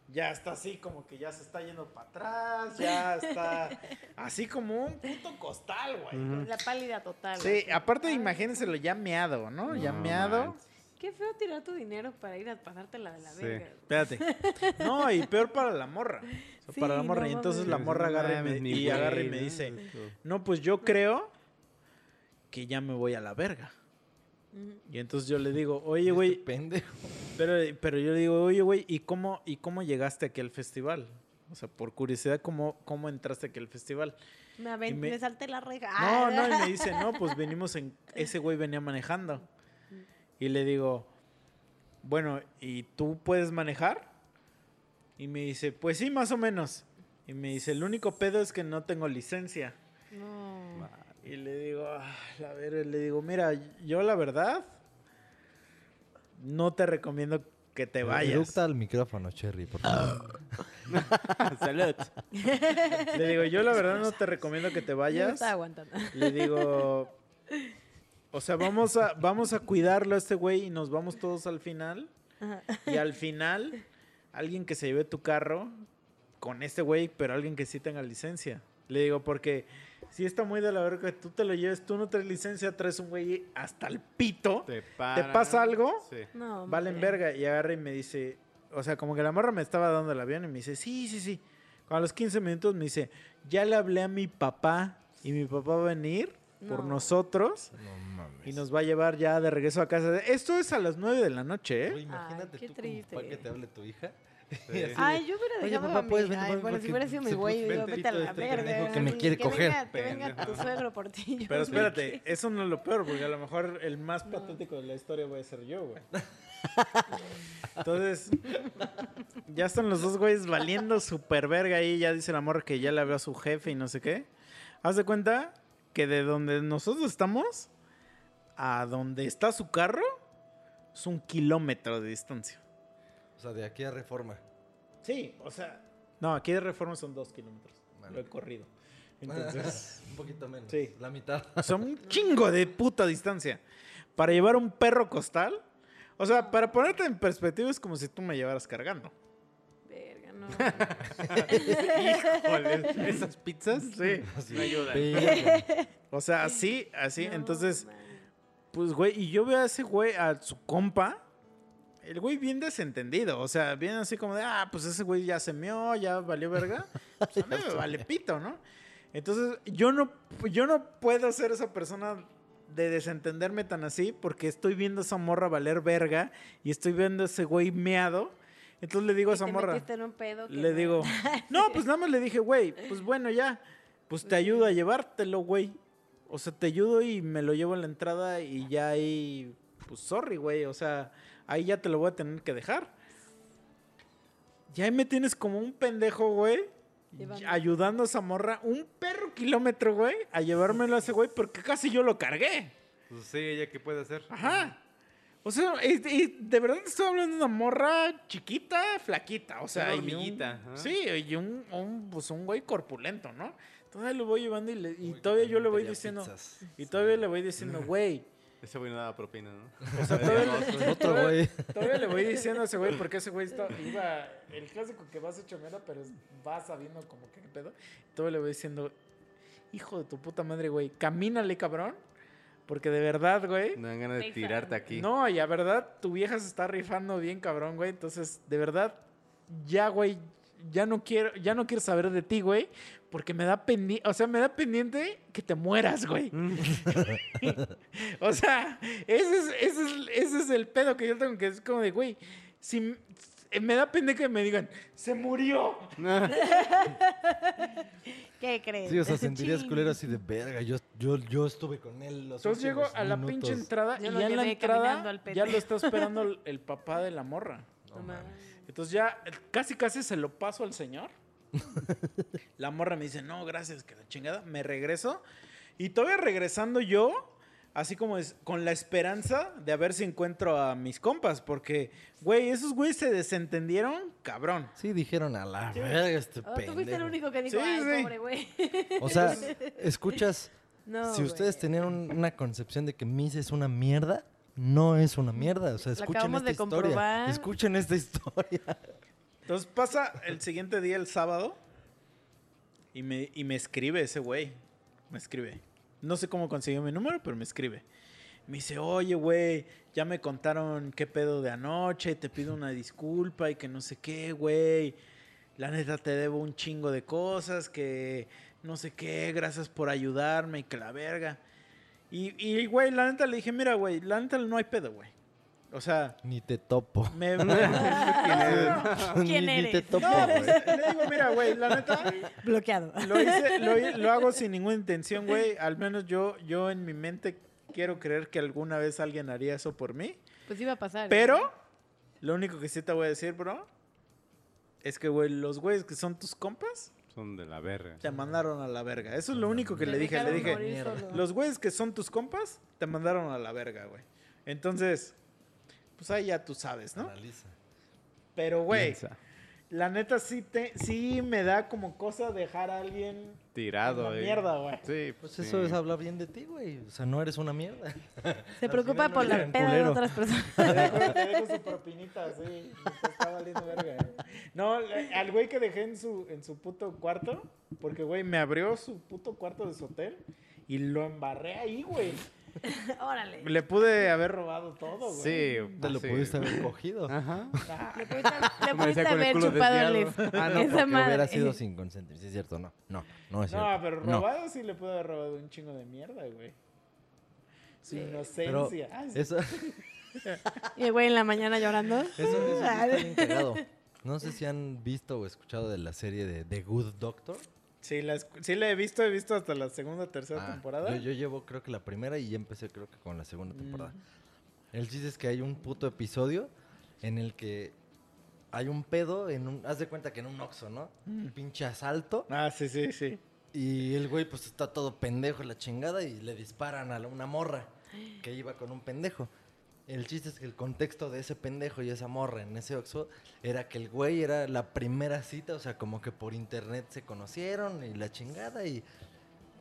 ya está así como que ya se está yendo para atrás, ya está así como un puto costal, güey. La pálida total. Sí, así. aparte imagínenselo ya meado, ¿no? Ya No meado. manches. Qué feo tirar tu dinero para ir a pasártela de la Sí. verga. Espérate. No, y peor para la morra. O sea, Sí, para la morra. no y entonces la morra agarra y, me, mi y güey, agarra y me dice, no, pues yo creo que ya me voy a la verga. Y entonces yo le digo, oye, Este güey, pendejo. pero, pero yo le digo, oye, güey, ¿y cómo, ¿y cómo llegaste aquí al festival? O sea, por curiosidad, ¿cómo, cómo entraste aquí al festival? Me, aven- Y me- me salté la reja. No, no, y me dice, no, pues venimos en... Ese güey venía manejando. Y le digo, bueno, ¿y tú puedes manejar? Y me dice, pues sí, más o menos. Y me dice, el único pedo es que no tengo licencia. No. Y le digo, ah, la ver, le digo, mira, yo la verdad no te recomiendo que te vayas. Eructa al micrófono, Cherry, por favor. Salud. Le digo, yo la verdad no te recomiendo que te Yo no vayas. estaba aguantando. Le digo, o sea, vamos a, vamos a cuidarlo a este güey y nos vamos todos al final. Ajá. Y al final, alguien que se lleve tu carro con este güey, pero alguien que sí tenga licencia. Le digo, porque si está muy de la verga que tú te lo lleves, tú no traes licencia, traes un güey hasta el pito, ¿Te, pasa algo? Sí. No, valen verga. Y agarra y me dice, o sea, como que la morra me estaba dando el avión y me dice, sí, sí, sí. A los 15 minutos me dice, ya le hablé a mi papá y mi papá va a venir por No. nosotros No mames. y nos va a llevar ya de regreso a casa. Esto es a las 9 de la noche, ¿eh? Imagínate qué tú triste. papá que te hable tu hija. Sí. Ay, yo hubiera Oye, dejado papá, a mi... ¿puedes venir, Ay, papá? bueno, si Porque hubiera sido mi güey, vente vete a la este verga. que me quiere coger. Venga, que venga tu suegro por ti. yo Pero espérate, qué. eso no es lo peor, porque a lo mejor el más patético de la historia voy a ser yo, güey. Entonces, ya están los dos güeyes valiendo super verga ahí. Ya dice la morra que ya le habló a su jefe y no sé qué. Haz de cuenta que de donde nosotros estamos a donde está su carro es un kilómetro de distancia. O sea, de aquí a Reforma. Sí, o sea. No, aquí de reforma son dos kilómetros. Lo he corrido. Entonces. un poquito menos. Sí. La mitad. Son un chingo de puta distancia. Para llevar un perro costal. O sea, para ponerte en perspectiva es como si tú me llevaras cargando. Híjole. ¿Esas pizzas? Sí. Me ayudan. O sea, así, así. No, Entonces, man. pues, güey, y yo veo a ese güey, a su compa. El güey bien desentendido. O sea, bien así como de, ah, pues ese güey ya se meó, ya valió verga. Pues a mí me vale pito, ¿no? Entonces, yo no, yo no puedo ser esa persona de desentenderme tan así porque estoy viendo a esa morra valer verga y estoy viendo a ese güey meado. Entonces le digo a esa te morra. metiste en un pedo que Le no. digo, no, pues nada más le dije, güey, pues bueno, ya, pues te ayudo a llevártelo, güey. O sea, te ayudo y me lo llevo a la entrada y ya ahí, pues sorry, güey, o sea, ahí ya te lo voy a tener que dejar. Y ahí me tienes como un pendejo, güey, Llevando. ayudando a esa morra, un perro kilómetro, güey, a llevármelo a ese güey porque casi yo lo cargué. Pues sí, ella qué puede hacer. Ajá. O sea, y, y de verdad te estoy hablando de una morra chiquita, flaquita. O sea, Una y un- hormiguita, ajá. sí, y un, un, pues un güey corpulento, ¿no? Todavía lo voy llevando y, le- y todavía yo le voy diciendo. pizzas. Y todavía le voy diciendo, güey, Ese güey no daba propina, ¿no? O sea, todavía, Otro güey. todavía le voy diciendo a ese güey porque ese güey está- iba. El clásico que vas hecho mierda, pero vas sabiendo como que qué pedo. Todavía le voy diciendo, hijo de tu puta madre, güey, camínale, cabrón. Porque de verdad, güey. Me dan ganas de tirarte aquí. No, y a verdad, tu vieja se está rifando bien, cabrón, güey. Entonces, de verdad, ya, güey, ya no quiero, ya no quiero saber de ti, güey. Porque me da pendiente, o sea, me da pendiente que te mueras, güey. o sea, ese es, ese, es, ese es el pedo que yo tengo, que es como de, güey, si me da pendiente que me digan, se murió. ¿Qué crees? Sí, o sea, sentirías culero así de verga. Yo, yo, yo estuve con él los Entonces llego a la minutos". pinche entrada Yo y ya en la entrada ya lo está esperando el, el papá de la morra. No. Entonces ya eh, casi casi se lo paso al señor. la morra me dice, no, gracias, que la chingada. Me regreso. Y todavía regresando yo, así como es, con la esperanza de a ver si encuentro a mis compas. Porque, güey, esos güeyes se desentendieron, cabrón. Sí, dijeron a la verga este Oh, tú fuiste el único que dijo, Sí, ay, sí. pobre güey. O sea, escuchas, No, si ustedes güey. tenían un- una concepción de que Miss es una mierda, no es una mierda. O sea, escuchen acabamos esta de historia. comprobar. Escuchen esta historia. Entonces pasa el siguiente día, el sábado, y me, y me escribe ese güey. Me escribe. No sé cómo consiguió mi número, pero me escribe. Me dice, oye, güey, ya me contaron qué pedo de anoche, te pido una disculpa y que no sé qué, güey. La neta te debo un chingo de cosas, que no sé qué, gracias por ayudarme y que la verga. Y, y güey, la neta le dije, mira, güey, la neta no hay pedo, güey. O sea, Ni te topo. me... ¿Quién ni, ni eres? te topo, no, güey. pues, le digo, mira, güey, la neta, Bloqueado. lo, hice, lo, hi- lo hago sin ninguna intención, güey. Al menos yo, yo en mi mente quiero creer que alguna vez alguien haría eso por mí. Pues iba a pasar. ¿eh? Pero, lo único que sí te voy a decir, bro, es que, güey, los güeyes que son tus compas Son de la verga. te mandaron a la verga. Eso es lo único que le dije. Le dije, los güeyes que son tus compas te mandaron a la verga, güey. Entonces, pues ahí ya tú sabes, ¿no? Analiza. Pero, güey, la neta sí, te, sí me da como cosa dejar a alguien Tirado, Una mierda, güey. Sí, Pues sí. eso es hablar bien de ti, güey. O sea, no eres una mierda. Se preocupa no por la peda de otras personas. Te dejo, te dejo su propinita, sí. Está valiendo verga. No, al güey que dejé en su, en su puto cuarto, porque, güey, me abrió su puto cuarto de su hotel y lo embarré ahí, güey. Órale. Le pude haber robado todo, güey. Sí, Te lo así. pudiste haber cogido. Ajá. Ah, Le pudiste, le el haber chupado el lift. Ah, no, Esa madre. hubiera sido sin consentimiento. Sí, es cierto, no. No, no es cierto. No, pero No. robado sí le pude haber robado un chingo de mierda, güey. Su Sí. Pero inocencia. Ah, sí. eso, Y el güey en la mañana llorando. eso, eso sí está bien cagado. No sé si han visto o escuchado de la serie de The Good Doctor. Sí, la, sí la he visto, he visto hasta la segunda, tercera Ah, temporada. Yo, yo llevo creo que la primera y ya empecé creo que con la segunda temporada. Mm. El chiste es que hay un puto episodio en el que hay un pedo en un... Haz de cuenta que en un Oxxo, ¿no? Mm. Un pinche asalto. Ah, sí, sí, sí. Y el güey pues está todo pendejo en la chingada y le disparan a una morra que iba con un pendejo. El chiste es que el contexto de ese pendejo y esa morra en ese Oxxo era que el güey era la primera cita, o sea, como que por internet se conocieron y la chingada y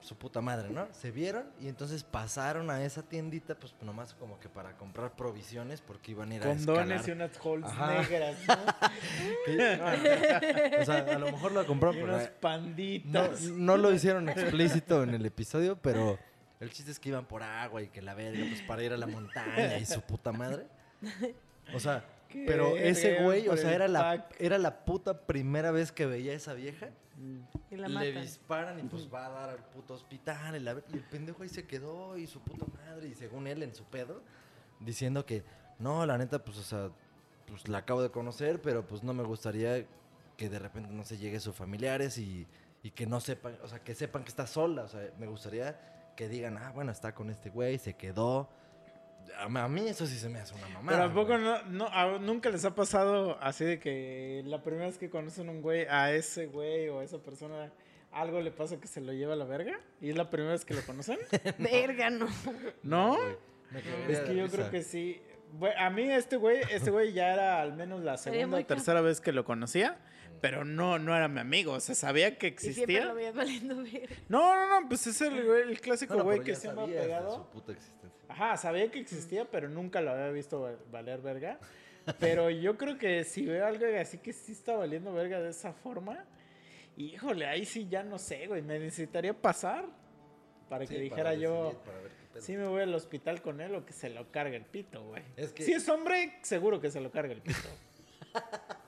su puta madre, ¿no? Se vieron y entonces pasaron a esa tiendita pues nomás como que para comprar provisiones porque iban a ir a Condones y unas holes Ajá. negras, ¿no? O sea, a lo mejor lo compró, y unos no, panditas. no lo hicieron explícito en el episodio, pero el chiste es que iban por agua y que la verga, pues para ir a la montaña y su puta madre. O sea, pero ese güey, o sea, era la, era la puta primera vez que veía a esa vieja. Y la le matan. disparan y pues va a dar al puto hospital. Y, la ver- y el pendejo ahí se quedó y su puta madre. Y según él en su pedo, diciendo que no, la neta, pues, o sea, pues la acabo de conocer, pero pues no me gustaría que de repente no se llegue sus familiares y, y que no sepan, o sea, que sepan que está sola. O sea, me gustaría que digan, ah, bueno, está con este güey, se quedó. A, mí eso sí se me hace una mamada. Pero ¿a poco güey. no, no, a- nunca les ha pasado así de que la primera vez que conocen un güey, a ese güey o a esa persona, algo le pasa que se lo lleva a la verga? ¿Y es la primera vez que lo conocen? Verga, no. ¿No? Güey, me cagaría Es que yo risa. creo que sí. Bue- A mí este güey, este güey ya era al menos la Sería segunda o muy tercera vez que lo conocía, pero no, no era mi amigo, o sea, sabía que Y siempre existía. lo veías valiendo ver. No, no, no, pues es el, el clásico güey pero que ya siempre ha pegado. su puta existencia. Ajá, sabía que existía, pero nunca lo había visto va- valer verga. Pero yo creo que si veo algo así que sí está valiendo verga de esa forma, híjole, ahí sí ya no sé, güey, me necesitaría pasar para que Sí, dijera para yo, decidir, para ver pedo. sí me voy al hospital con él o que se lo cargue el pito, güey. Es que- Si es hombre, seguro que se lo carga el pito.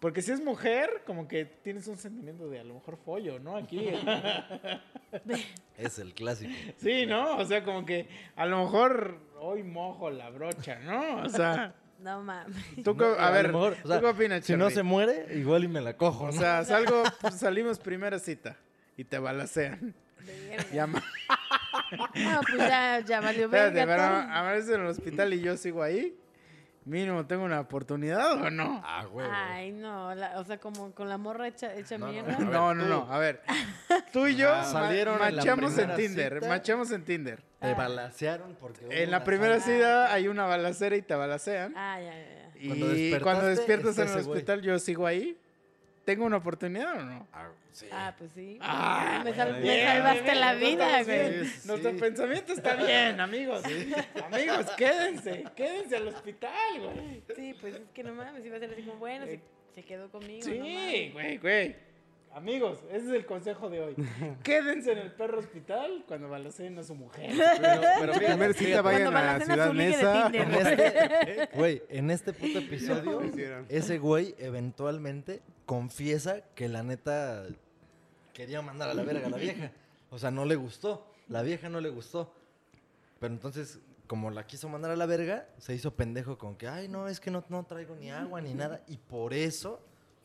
Porque si es mujer, como que tienes un sentimiento de a lo mejor follo, ¿no? Aquí. Es el clásico. Sí, ¿no? O sea, como que a lo mejor hoy mojo la brocha, ¿no? O sea, No mames. tú qué- No, a, ver, lo mejor, o sea, ¿tú qué opinas, Si no se muere, igual y me la cojo. O ¿no? sea, salgo, pues, salimos primera cita y te balacean. Ya, No, pues ya, ya valió Espérate, verga. pero todo. aparece en el hospital y yo sigo ahí. Mínimo, ¿tengo una oportunidad o no? Ah, güey. Ay, no, la- o sea, como con la morra hecha, hecha No, no, mierda. No, no, no. A ver, tú y yo ma- Salieron machamos en Tinder. cita. Machamos en Tinder. Te balacearon porque. En la primera cita hay una balacera y te balacean. Ah, ya, ya, ya. Y Cuando despiertas en el hospital, yo sigo ahí. ¿Tengo una oportunidad o no? Ah, sí. Ah, pues sí. Ah, me, sal- salvaste bien, la vida, güey. bien. Sí, Nuestro sí. pensamiento está bien, amigos. Amigos, quédense, quédense al hospital, güey. Sí, pues es que no mames, iba a ser así como, bueno, se, se quedó conmigo. Sí, güey, güey. Amigos, ese es el consejo de hoy. Quédense en el perro hospital cuando balaceen a su mujer. Pero, pero primero cita vayan a balacen Ciudad Neza. Tinder. En este, güey, en este puto episodio, ese güey eventualmente confiesa que la neta quería mandar a la verga a la vieja. O sea, no le gustó. La vieja no le gustó. Pero entonces, como la quiso mandar a la verga, se hizo pendejo con que, ay, no, es que no, no traigo ni agua ni nada. Y por eso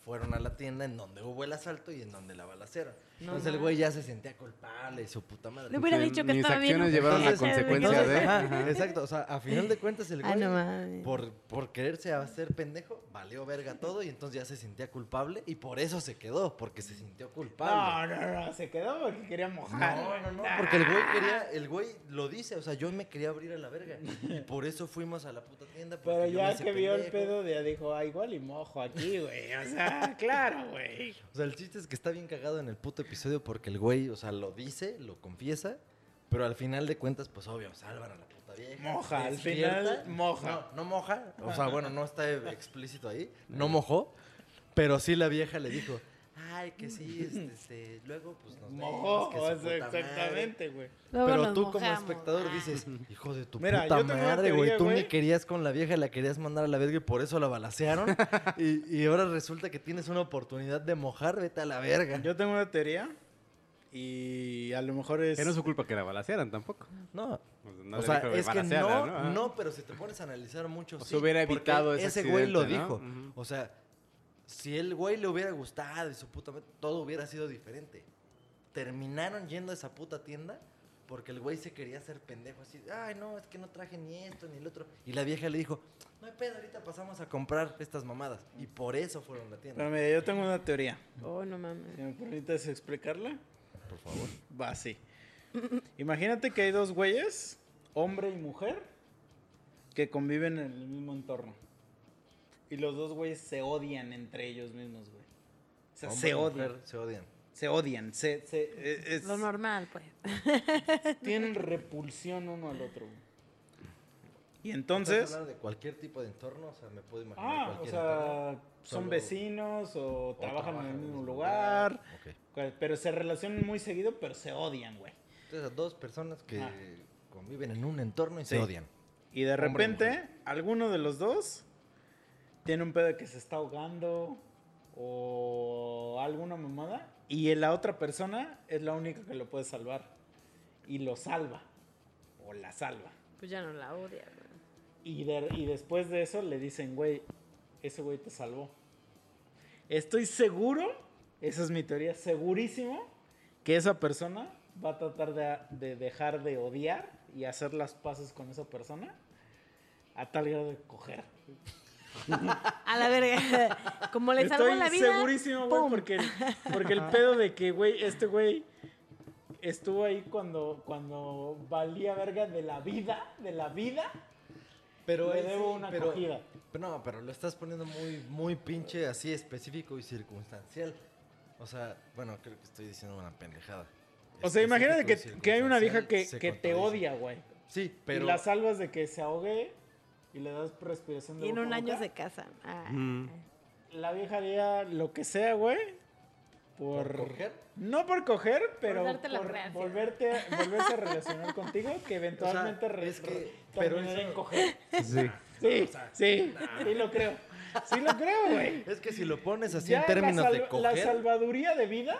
fueron a la tienda en donde hubo el asalto y en donde la balacearon. No entonces el güey ya se sentía culpable y su puta madre. Le hubiera dicho que mis estaba bien. acciones llevaron a la consecuencia de- Ajá, Ajá. Exacto, o sea, a final de cuentas el güey, Ah, no mames. por, por quererse hacer pendejo, valió verga todo y entonces ya se sentía culpable y por eso se quedó, porque se sintió No, culpable. no, no, se quedó porque quería mojar. No, no, no, porque el güey quería, el güey lo dice, o sea, yo me quería abrir a la verga y por eso fuimos a la puta tienda. Pero ya que vio el pedo, ya dijo, ah, igual y mojo aquí, güey. O sea, claro, güey. O sea, el chiste es que está bien cagado en el puto episodio porque el güey, o sea, lo dice, lo confiesa, pero al final de cuentas, pues obvio, salvan a la puta vieja. Moja, al final, moja. No, no moja, o sea, bueno, no está explícito ahí, no mojó, pero sí la vieja le dijo, ay, que sí, este, este, luego pues nos vemos, Mojó, que su o sea, puta madre". exactamente, güey. Pero tú como espectador Ah. dices, hijo de tu Mira, puta madre, güey, tú ni querías con la vieja, la querías mandar a la verga y por eso la balacearon, y, y ahora resulta que tienes una oportunidad de mojar, vete a la verga. Yo tengo una teoría y a lo mejor es... Que no es su culpa que la balacearan tampoco. No, O sea, no o sea, es que no, no, pero si te pones a analizar mucho, O sí, se hubiera evitado ese ese güey lo dijo. O sea, si el güey le hubiera gustado y su puta madre, todo hubiera sido diferente. Terminaron yendo a esa puta tienda porque el güey se quería hacer pendejo así, ay no, es que no traje ni esto ni el otro. Y la vieja le dijo, no hay pedo, ahorita pasamos a comprar estas mamadas. Y por eso fueron a la tienda. Pero mira, yo tengo una teoría. Oh, no mames. Si me permites explicarla, Por favor. va así. Imagínate que hay dos güeyes, hombre y mujer, que conviven en el mismo entorno. Y los dos güeyes se odian entre ellos mismos, güey. O sea, Hombre se odian. mujer se odian. Se odian. Se, se, es- Lo normal, pues. tienen repulsión uno al otro. güey. Y ¿Estás entonces... hablando de cualquier tipo de entorno? O sea, me puedo imaginar Ah, o sea, entorno. son Solo- vecinos o, o trabajan en el mismo lugar. Ok. cual- Pero se relacionan muy seguido, pero se odian, güey. Entonces, dos personas que Ah. conviven en un entorno y se odian. Y de repente, alguno de los dos tiene un pedo de que se está ahogando o alguna mamada. Y la otra persona es la única que lo puede salvar. Y lo salva. O la salva. Pues ya no la odia. Y, de- y después de eso le dicen, güey, ese güey te salvó. Estoy seguro, esa es mi teoría, segurísimo, que esa persona va a tratar de, de dejar de odiar y hacer las paces con esa persona a tal grado de coger. A la verga. Como le salvó Estoy la vida. segurísimo, porque, el- porque el pedo de que, güey, este güey estuvo ahí cuando, cuando valía verga de la vida, de la vida. Pero le debo sí, una pero- acogida. Pero no, pero lo estás poniendo muy, muy pinche así específico y circunstancial. O sea, bueno, creo que estoy diciendo una pendejada. O sea, imagínate que, que hay una vieja que, que te odia, güey. Sí, pero... Y la salvas de que se ahogue y le das respiración de Y en boca un año boca. se casan. Ah. Mm. La vieja haría lo que sea, güey. Por, ¿Por coger? No por coger, pero por gracias. volverte, volverse a relacionar contigo, que eventualmente re- es que- pero eso- en coger. Sí. Sí, sí, sí lo creo. Sí lo creo, güey. Es que si lo pones así Ya en términos la, de sal- la coger... salvaduría de vida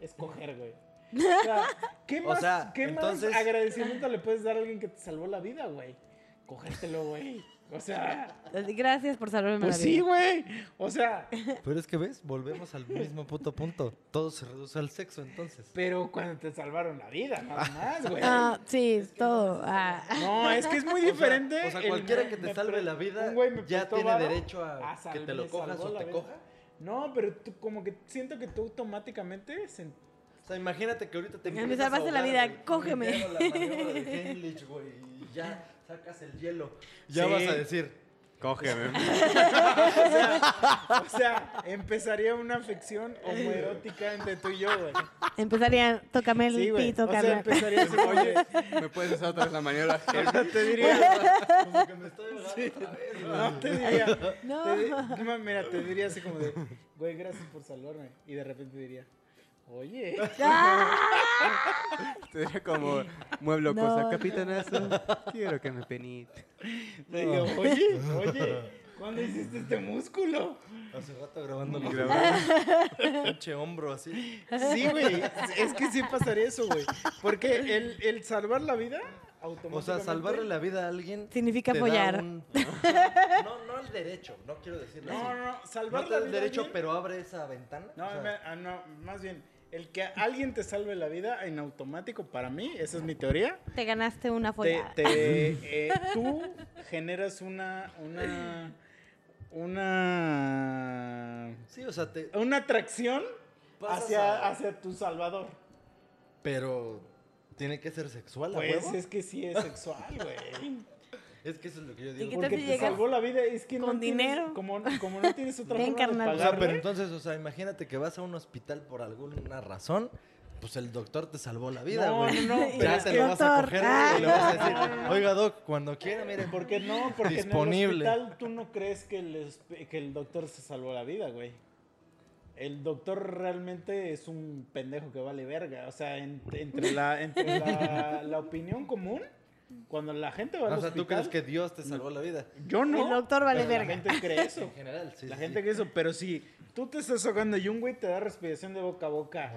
es coger, güey. O sea, ¿qué O más, sea, qué entonces- más agradecimiento le puedes dar a alguien que te salvó la vida, güey? Cogértelo, güey. O sea, Gracias por salvarme pues la sí, vida. güey. O sea, Pero es que ves, volvemos al mismo puto punto. Todo se reduce al sexo entonces. pero cuando te salvaron la vida, nada más, güey. Ah, sí, todo. Ah. No, es que es muy O sea, diferente. O sea, el- cualquiera que te salve la vida un güey me ya tiene derecho a, ah, que te lo cojas o te vida. coja. No, pero tú, como que siento que tú automáticamente se- O sea, imagínate que ahorita te Me salvaste la vida, cógeme. la de Heimlich, güey, y ya sacas el hielo. Ya Sí. vas a decir, Cógeme. O sea, empezaría una afección homoerótica entre tú y yo, güey. Empezaría, tócame el Sí, pito, O sea, empezaría así Oye, ¿me puedes hacer otra vez la maniobra? o sea, te diría, como que me estoy ahogando otra vez, güey. no, te diría, No. te no, mira, te diría así como de, güey, gracias por salvarme. Y de repente diría, oye, diría como mueblo No, cosa, no. capitanazo. Quiero que me penite. te digo, oye, oye, ¿cuándo hiciste este músculo? Hace rato grabando mi Grabando. pinche hombro así. Sí, güey, es que sí pasaría eso, güey. Porque el, el salvar la vida, automáticamente... O sea, salvarle la vida a alguien Significa follar. un- No, no el derecho, no quiero decirlo No, así. no, no, salvar No te la da el a derecho, alguien- pero abre esa ventana. No, o sea, me- ah, no, más bien, el que alguien te salve la vida en automático, para mí, esa es mi teoría, Te ganaste una te, follada. te, eh, tú generas una, una, una, sí, o sea, te, una atracción hacia, a- hacia tu salvador. pero tiene que ser sexual, ¿a Pues huevo? es que sí es sexual, güey. Es que eso es lo que yo ¿Y digo. qué tal Porque si te llegas salvó la vida, es que no con tienes- dinero? Como, como no tienes otra Ven, forma de. O sea, pero entonces, o sea, imagínate que vas a un hospital por alguna razón, pues el doctor te salvó la vida, No, güey. no, no, pero Ya te lo vas a Doctor, coger ah. y le vas a decir, No, no, no. oiga, doc, cuando quiera, mire, ¿Por qué no? Porque Disponible. en el hospital tú no crees que el, que el doctor se salvó la vida, güey. El doctor realmente es un pendejo que vale verga. O sea, en- entre, la, entre la, la opinión común, cuando la gente va al O sea. ¿tú crees que Dios te salvó la vida? Yo no. El doctor vale pero verga. La gente cree eso. En general, sí. la sí, gente sí. cree eso. Pero si tú te estás ahogando y un güey te da respiración de boca a boca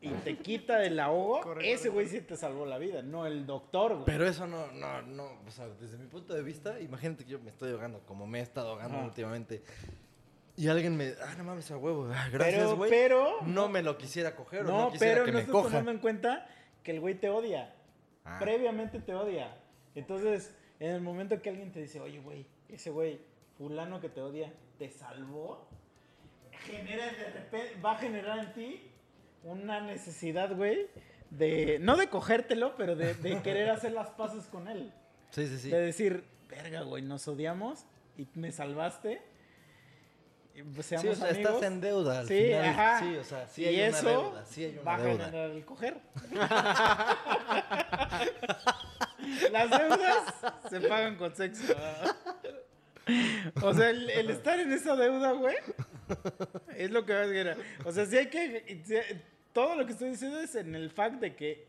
y te quita el ahogo, ese güey sí te salvó la vida, no el doctor, güey. Pero eso no, no, no, o sea, desde mi punto de vista, imagínate que yo me estoy ahogando como me he estado ahogando Ajá. últimamente. Y alguien me, ah, no mames, a huevo, ah, gracias, güey. pero, no me lo quisiera coger o no, no quisiera pero que no me estás coja. tomando en cuenta que el güey te odia. Ah. Previamente te odia. Entonces, en el momento que alguien te dice, oye, güey, ese güey, fulano que te odia, te salvó, genera de repente, va a generar en ti una necesidad, güey, de, no de cogértelo, pero de, de querer hacer las paces con él. Sí, sí, sí. De decir, verga, güey, nos odiamos y me salvaste. Pues, Sí, o seamos sea, amigos. estás en deuda al Sí, final. ajá. Sí, o sea, sí y hay eso una deuda, sí hay una deuda. coger. Las deudas se pagan con sexo. O sea, el, el estar en esa deuda, güey, es lo que va a generar. O sea, sí hay que... todo lo que estoy diciendo es en el fact de que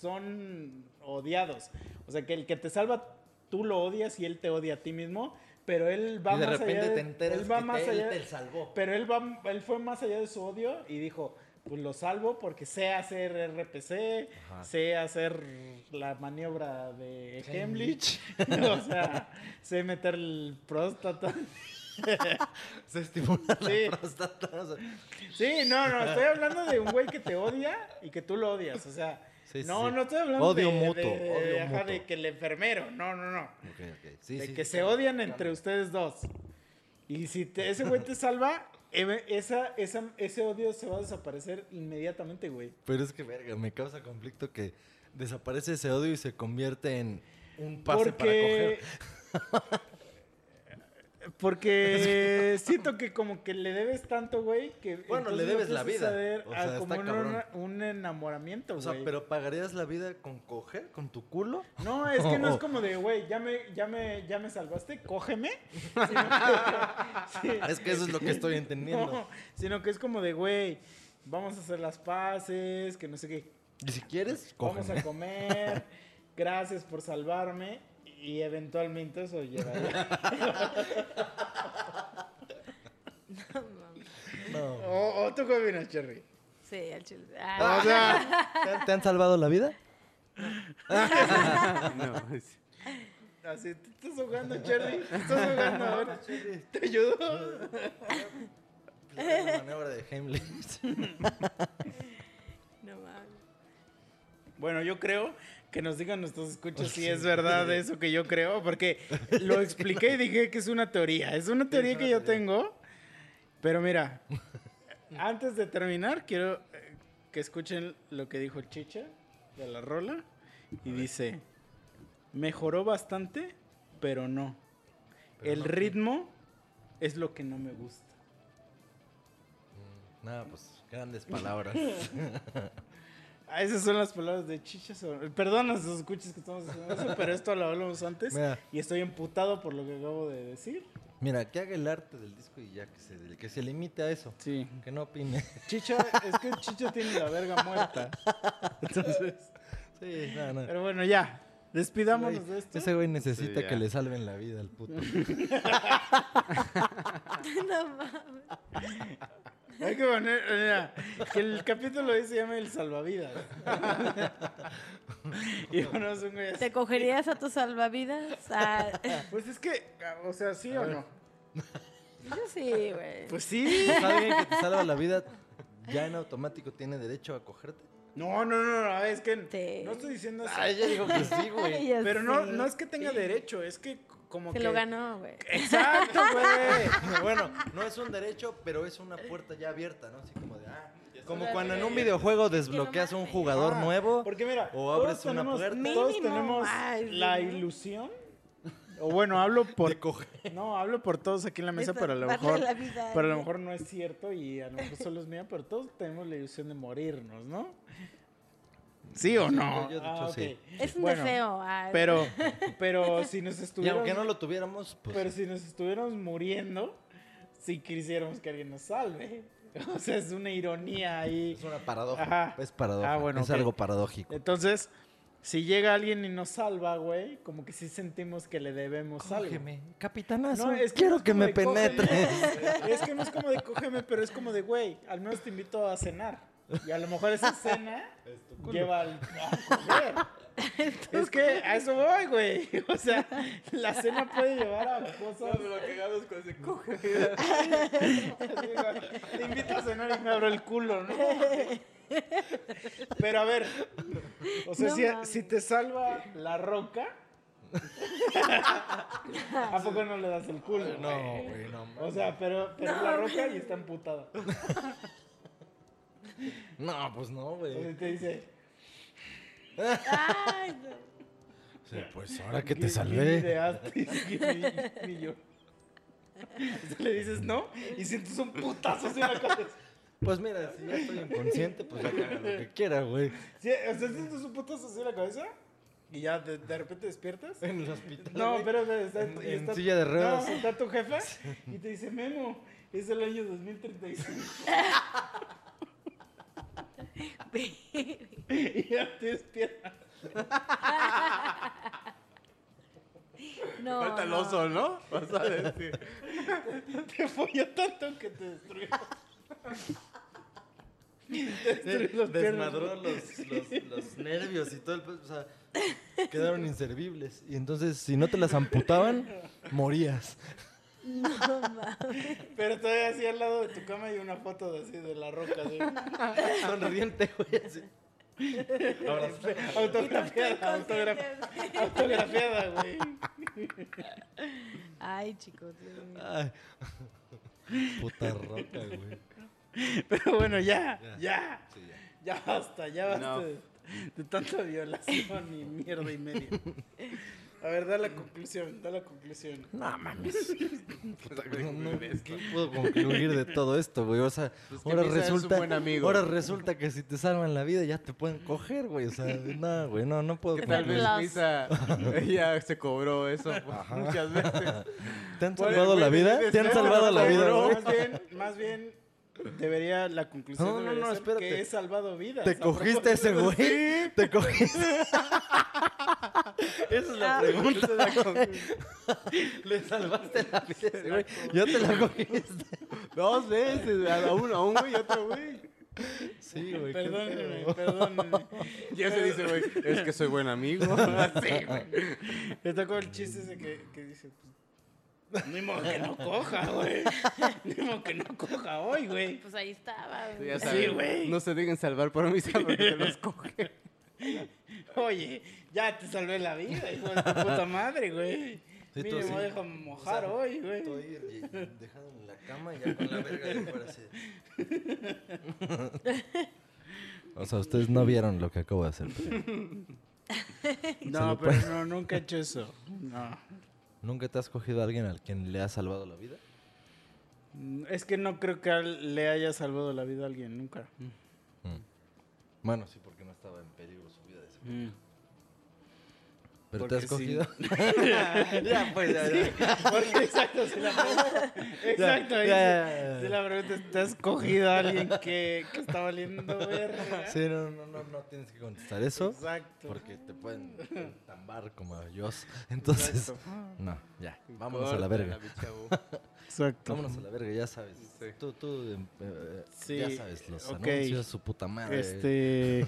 son odiados. O sea, que el que te salva, tú lo odias y él te odia a ti mismo, pero él va y de más repente allá te enteras él va que más te, allá él te salvó. pero él, va, él fue más allá de su odio y dijo, pues lo salvo porque sé hacer RPC, Ajá. sé hacer la maniobra de. Heimlich, o sea, sé meter el próstata. Se estimula Sí. la próstata. o sea, Sí, no, no, estoy hablando de un güey que te odia y que tú lo odias, o sea, Sí, no, sí. no estoy hablando Odio de, mutuo, de- de- odio ajá, de mutuo. que el enfermero, no, no, no. ok, ok. Sí, de que se claro. odian entre ustedes dos. Y si te- ese güey te salva, esa, esa, ese odio se va a desaparecer inmediatamente, güey. Pero es que, verga, me causa conflicto que desaparece ese odio y se convierte en un pase para coger. Porque siento que como que le debes tanto, güey, que... Bueno, le debes la vida. a como está un, enamoramiento, O sea, güey. pero ¿pagarías la vida con coger? ¿Con tu culo? No, es que no es como de, güey, ya me, ya, me, ya me salvaste, cógeme. Sí. Es que eso es lo que estoy entendiendo. No, sino que es como de, güey, vamos a hacer las paces, que no sé qué. Y si quieres, Vamos cógeme. a comer, gracias por salvarme. Y eventualmente eso llegaría. No. o, o tú qué opinas, Cherry. Sí, al chile. Ah, O sea, ¿Te han, te han salvado la vida? No, así, ¿te estás jugando, Cherry? ¿Te estás jugando? A ver, ¿te ayudo? La maniobra de Heimlich. no mames. Bueno, yo creo que nos digan nuestros escuchas si es verdad eso que yo creo, porque lo expliqué y dije que es una teoría. Es una teoría que yo tengo. Pero mira, antes de terminar, quiero eh, que escuchen lo que dijo Chicha de la rola. Y dice, mejoró bastante, pero no. Pero El no, ¿qué? ritmo es lo que no me gusta. Nada, pues grandes palabras. Ah, esas son las palabras de Chicha. sobre- Perdón a sus escuchas que estamos haciendo eso, pero esto lo hablamos antes. Mira. Y estoy emputado por lo que acabo de decir. Mira, que haga el arte del disco y ya que se, que se limite a eso. Sí. Que no opine. Chicha, es que Chicha tiene la verga muerta. Entonces, Sí, nada, nada. pero bueno, ya. Despidámonos de esto. Ese güey necesita Sí, que le salven la vida al puto. No mames. Hay que poner, mira, que el capítulo ese se llama El Salvavidas. y bueno, es un güey así. ¿Te cogerías a tus salvavidas? Ah, Pues es que, o sea, ¿sí o no? yo sí, güey. Pues sí. Pues alguien que te salva la vida ya en automático tiene derecho a cogerte. No, no, no, no, es que Sí. no estoy diciendo eso. Ay, ella dijo que sí, güey. Pero no, no es que tenga derecho, es que como Se que... lo ganó, güey. Exacto, güey. Bueno, no es un derecho, pero es una puerta ya abierta, ¿no? Así como de, ah, como está cuando en un videojuego desbloqueas a un jugador Ah, nuevo. Porque mira, O todos abres una tenemos- puerta. Todos tenemos ay, la ilusión. O bueno, hablo por no, hablo por todos aquí en la mesa, pero a lo mejor vida pero a lo mejor no es cierto y a lo mejor solo es mía, pero todos tenemos la ilusión de morirnos, ¿no? ¿Sí o no? yo- yo de Ah, sí. Es un Bueno, deseo. Pero pero si nos Y estuviéramos aunque no lo tuviéramos, pues. pero si nos estuviéramos muriendo, si quisiéramos que alguien nos salve. O sea, es una ironía ahí. Es una paradoja. Ajá. Es paradoja. Ah, bueno, es algo paradójico. Entonces, si llega alguien y nos salva, güey, como que sí sentimos que le debemos algo. Cógeme, capitanazo. No, es que quiero no es que me de cógeme. penetres. Es que no es como de cógeme, pero es como de, güey, al menos te invito a cenar. Y a lo mejor esa cena lleva al, a coger. Es que a eso voy, güey. O sea, la cena puede llevar a cosas. lo cagado es cuando se coge. Te invito a cenar y me abro el culo, ¿no? Pero a ver, o sea, No si, te salva la roca, ¿a poco no le das el culo? No, güey? no. O sea, pero, pero es la roca y está emputada. No, pues no, güey. Entonces te dice, Ay, no. Sí, pues ahora que te "Give- salvé. give me the ass, give me- give me your-". Entonces le dices no y sientes un putazo así en la cabeza. Pues mira, si ya estoy inconsciente, pues ya haga lo que quiera, güey. Sí, o sea, sientes un putazo así en la cabeza y ya de, de repente despiertas. En el hospital. No, pero está, En- y en está- silla de ruedas. No, está tu jefa y te dice, Memo, es el año 2035. y ya te despiertas. No, Falta el oso, ¿no? Vas a decir. Te folló tanto que te destruyó. Te destruyó las piernas. Desmadró los, los, los nervios y todo el... O sea, quedaron inservibles. Y entonces, si no te las amputaban, morías. No mames. Pero todavía así al lado de tu cama hay una foto de así de la roca. Así. Sonriente, güey, así. Autografiada, autogra- autografiada, güey. Ay, chicos. Dios mío. ay. Puta roca, güey. Pero bueno, ya, ya. Sí, ya. Ya basta, ya basta No. de, de tanta violación y mierda y media. A ver, da la conclusión, da la conclusión. No mames. Puta, no, no, ¿Qué puedo concluir de todo esto, güey? O sea, Pues ahora resulta, buen amigo. ahora resulta que si te salvan la vida ya te pueden coger, güey. O sea, no, güey, no, no puedo Que tal vez. Misa ella se cobró eso muchas veces. ¿Te han salvado la vida? ¿Te han salvado la vida, más bien, más bien debería la conclusión No, no, no, ser espérate. que he salvado vidas. ¿Te cogiste a ese güey? ¿Te cogiste? Esa es la pregunta. ¿Le salvaste la vida a ese güey? ¿Ya te la cogiste? Dos veces, a uno, a un güey y otro güey. Sí, güey. Perdónenme, perdónenme. Ya se dice, güey, es que soy buen amigo. Así, güey. Le tocó el chiste ese que, que dice, pues, ni modo que no coja, güey. Ni modo que no coja hoy, güey. Pues ahí estaba. Güey. Sí, güey. No se dejen salvar por Misa porque te los coge. Oye, ya te salvé la vida, hijo de tu puta madre, güey. Sí, sí. déjame mojar O sea, hoy, güey. Estoy dejado en la cama y ya con la verga de fuera así. O sea, ustedes no vieron lo que acabo de hacer. pero No, pero no, nunca he hecho eso. No. ¿Nunca te has cogido a alguien al quien le has salvado la vida? Mm, Es que no creo que al- le haya salvado la vida a alguien, nunca. Bueno, sí, porque no estaba en peligro su vida. de ese- Mm. ¿Pero Porque te has sí. cogido? ya, pues, ya, ya. Porque exacto, si la pregunta, exacto, Ya. Si la pregunta es, ¿te has cogido a alguien que, que está valiendo verga? Sí, no, no, no, no tienes que contestar eso. Exacto. Porque te pueden tambar como Joss. Entonces, Exacto. no, ya. Vámonos a la verga. chavo. Exacto. Vámonos a la verga, ya sabes. Sí. Tú, tú, em, eh, Sí, ya sabes, los ok. anuncios, su puta madre. Este.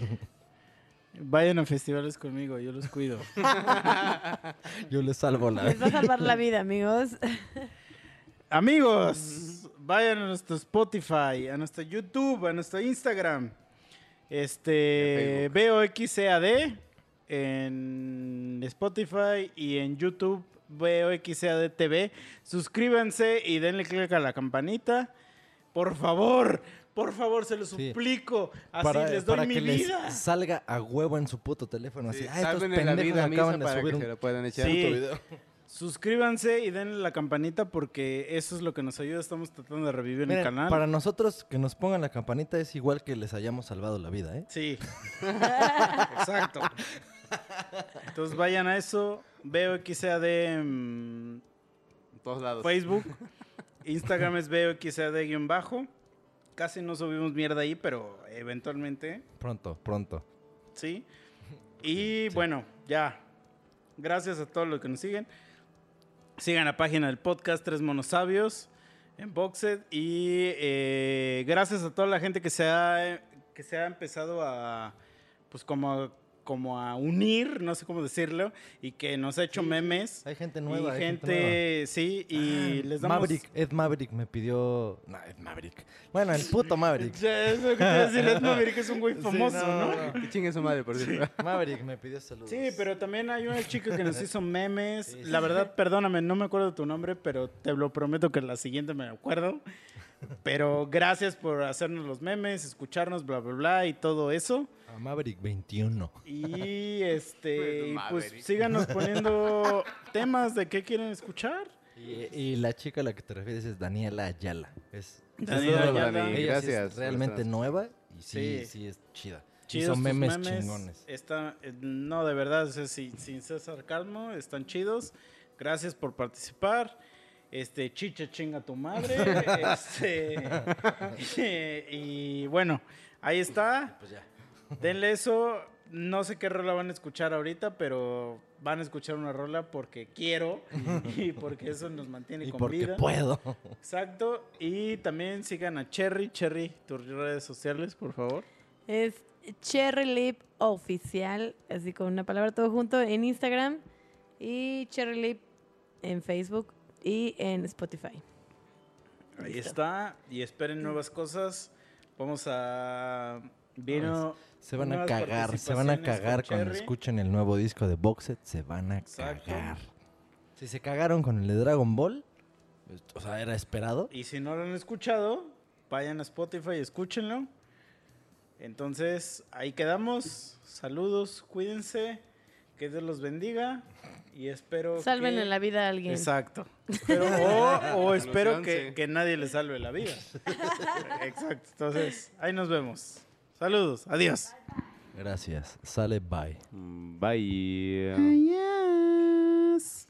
Vayan a festivales conmigo, yo los cuido. Yo le salvo la Les va a salvar la vida, amigos. Amigos, vayan a nuestro Spotify, a nuestro YouTube, a nuestro Instagram. Este, VOXCAD en Spotify y en YouTube VOXCAD TV. Suscríbanse y denle click a la campanita. Por favor, por favor, se lo Sí. suplico. Así para, les doy para mi que les vida. salga a huevo en su puto teléfono. Así, Sí, ah, estos la pendejos vida acaban de para subir que un se lo puedan echar. Sí. puto video. Suscríbanse y denle la campanita porque eso es lo que nos ayuda. Estamos tratando de revivir Miren, el canal. Para nosotros que nos pongan la campanita es igual que les hayamos salvado la vida, ¿eh? Sí. Exacto. Entonces vayan a eso. Veo XAD en En todos lados. Facebook. Instagram es veo XAD-bajo. Casi no subimos mierda ahí, pero eventualmente Pronto, pronto. sí. Y bueno, ya. Gracias a todos los que nos siguen. Sigan la página del podcast Tres Monosabios en Boxed. Y eh, gracias a toda la gente que se ha, que se ha empezado a, pues como a, como a unir, no sé cómo decirlo, y que nos ha hecho memes. Hay gente nueva. y hay gente, nueva. sí, y Ah, les damos... Maverick, Ed Maverick me pidió. No, Ed Maverick. Bueno, el puto Maverick. Ya, eso es lo que te iba a decir, Ed Maverick es un güey Sí, famoso, no, ¿no? no, Que chingue su madre, por cierto. Maverick me pidió saludos. Sí, pero también hay una chica que nos hizo memes. Sí, La sí. verdad, perdóname, no me acuerdo tu nombre, pero te lo prometo que la siguiente me acuerdo. Pero gracias por hacernos los memes, escucharnos, bla, bla, bla y todo eso. A Maverick 21. Y este, y pues Maverick. síganos poniendo temas de qué quieren escuchar. Y, y la chica a la que te refieres es Daniela Ayala. Es, Daniela es- Ayala. ella sí es Gracias realmente estar- nueva y sí, Sí. sí, es chida. Chidos Hizo tus memes, chingones. Está, eh, no, de verdad, o sea, sin, sin ser sarcasmo, están chidos. Gracias por participar. Este, chicha chinga tu madre. este, y bueno, ahí está. Pues ya. Denle eso. No sé qué rola van a escuchar ahorita, pero van a escuchar una rola porque quiero y porque eso nos mantiene Y con porque vida. puedo. Exacto. Y también sigan a Cherry. Cherry, tus redes sociales, por favor. Es Cherry Lip Oficial, así con una palabra todo junto en Instagram y Cherry Lip en Facebook y en Spotify. Ahí está. Y esperen nuevas cosas. Vamos a. Vino. Se van a cagar, se van a cagar con cuando Cherry. escuchen el nuevo disco de Boxet, se van a Exacto. cagar. Si se cagaron con el de Dragon Ball, pues, o sea, era esperado. Y si no lo han escuchado, vayan a Spotify y escúchenlo. Entonces, ahí quedamos. Saludos, cuídense. Que Dios los bendiga y espero Salven que... en la vida a alguien. Exacto. Espero- o, o espero que nadie le salve la vida. Exacto. Entonces, ahí nos vemos. Saludos. Adiós. Gracias. Sale bye. Mm, Bye. Adiós.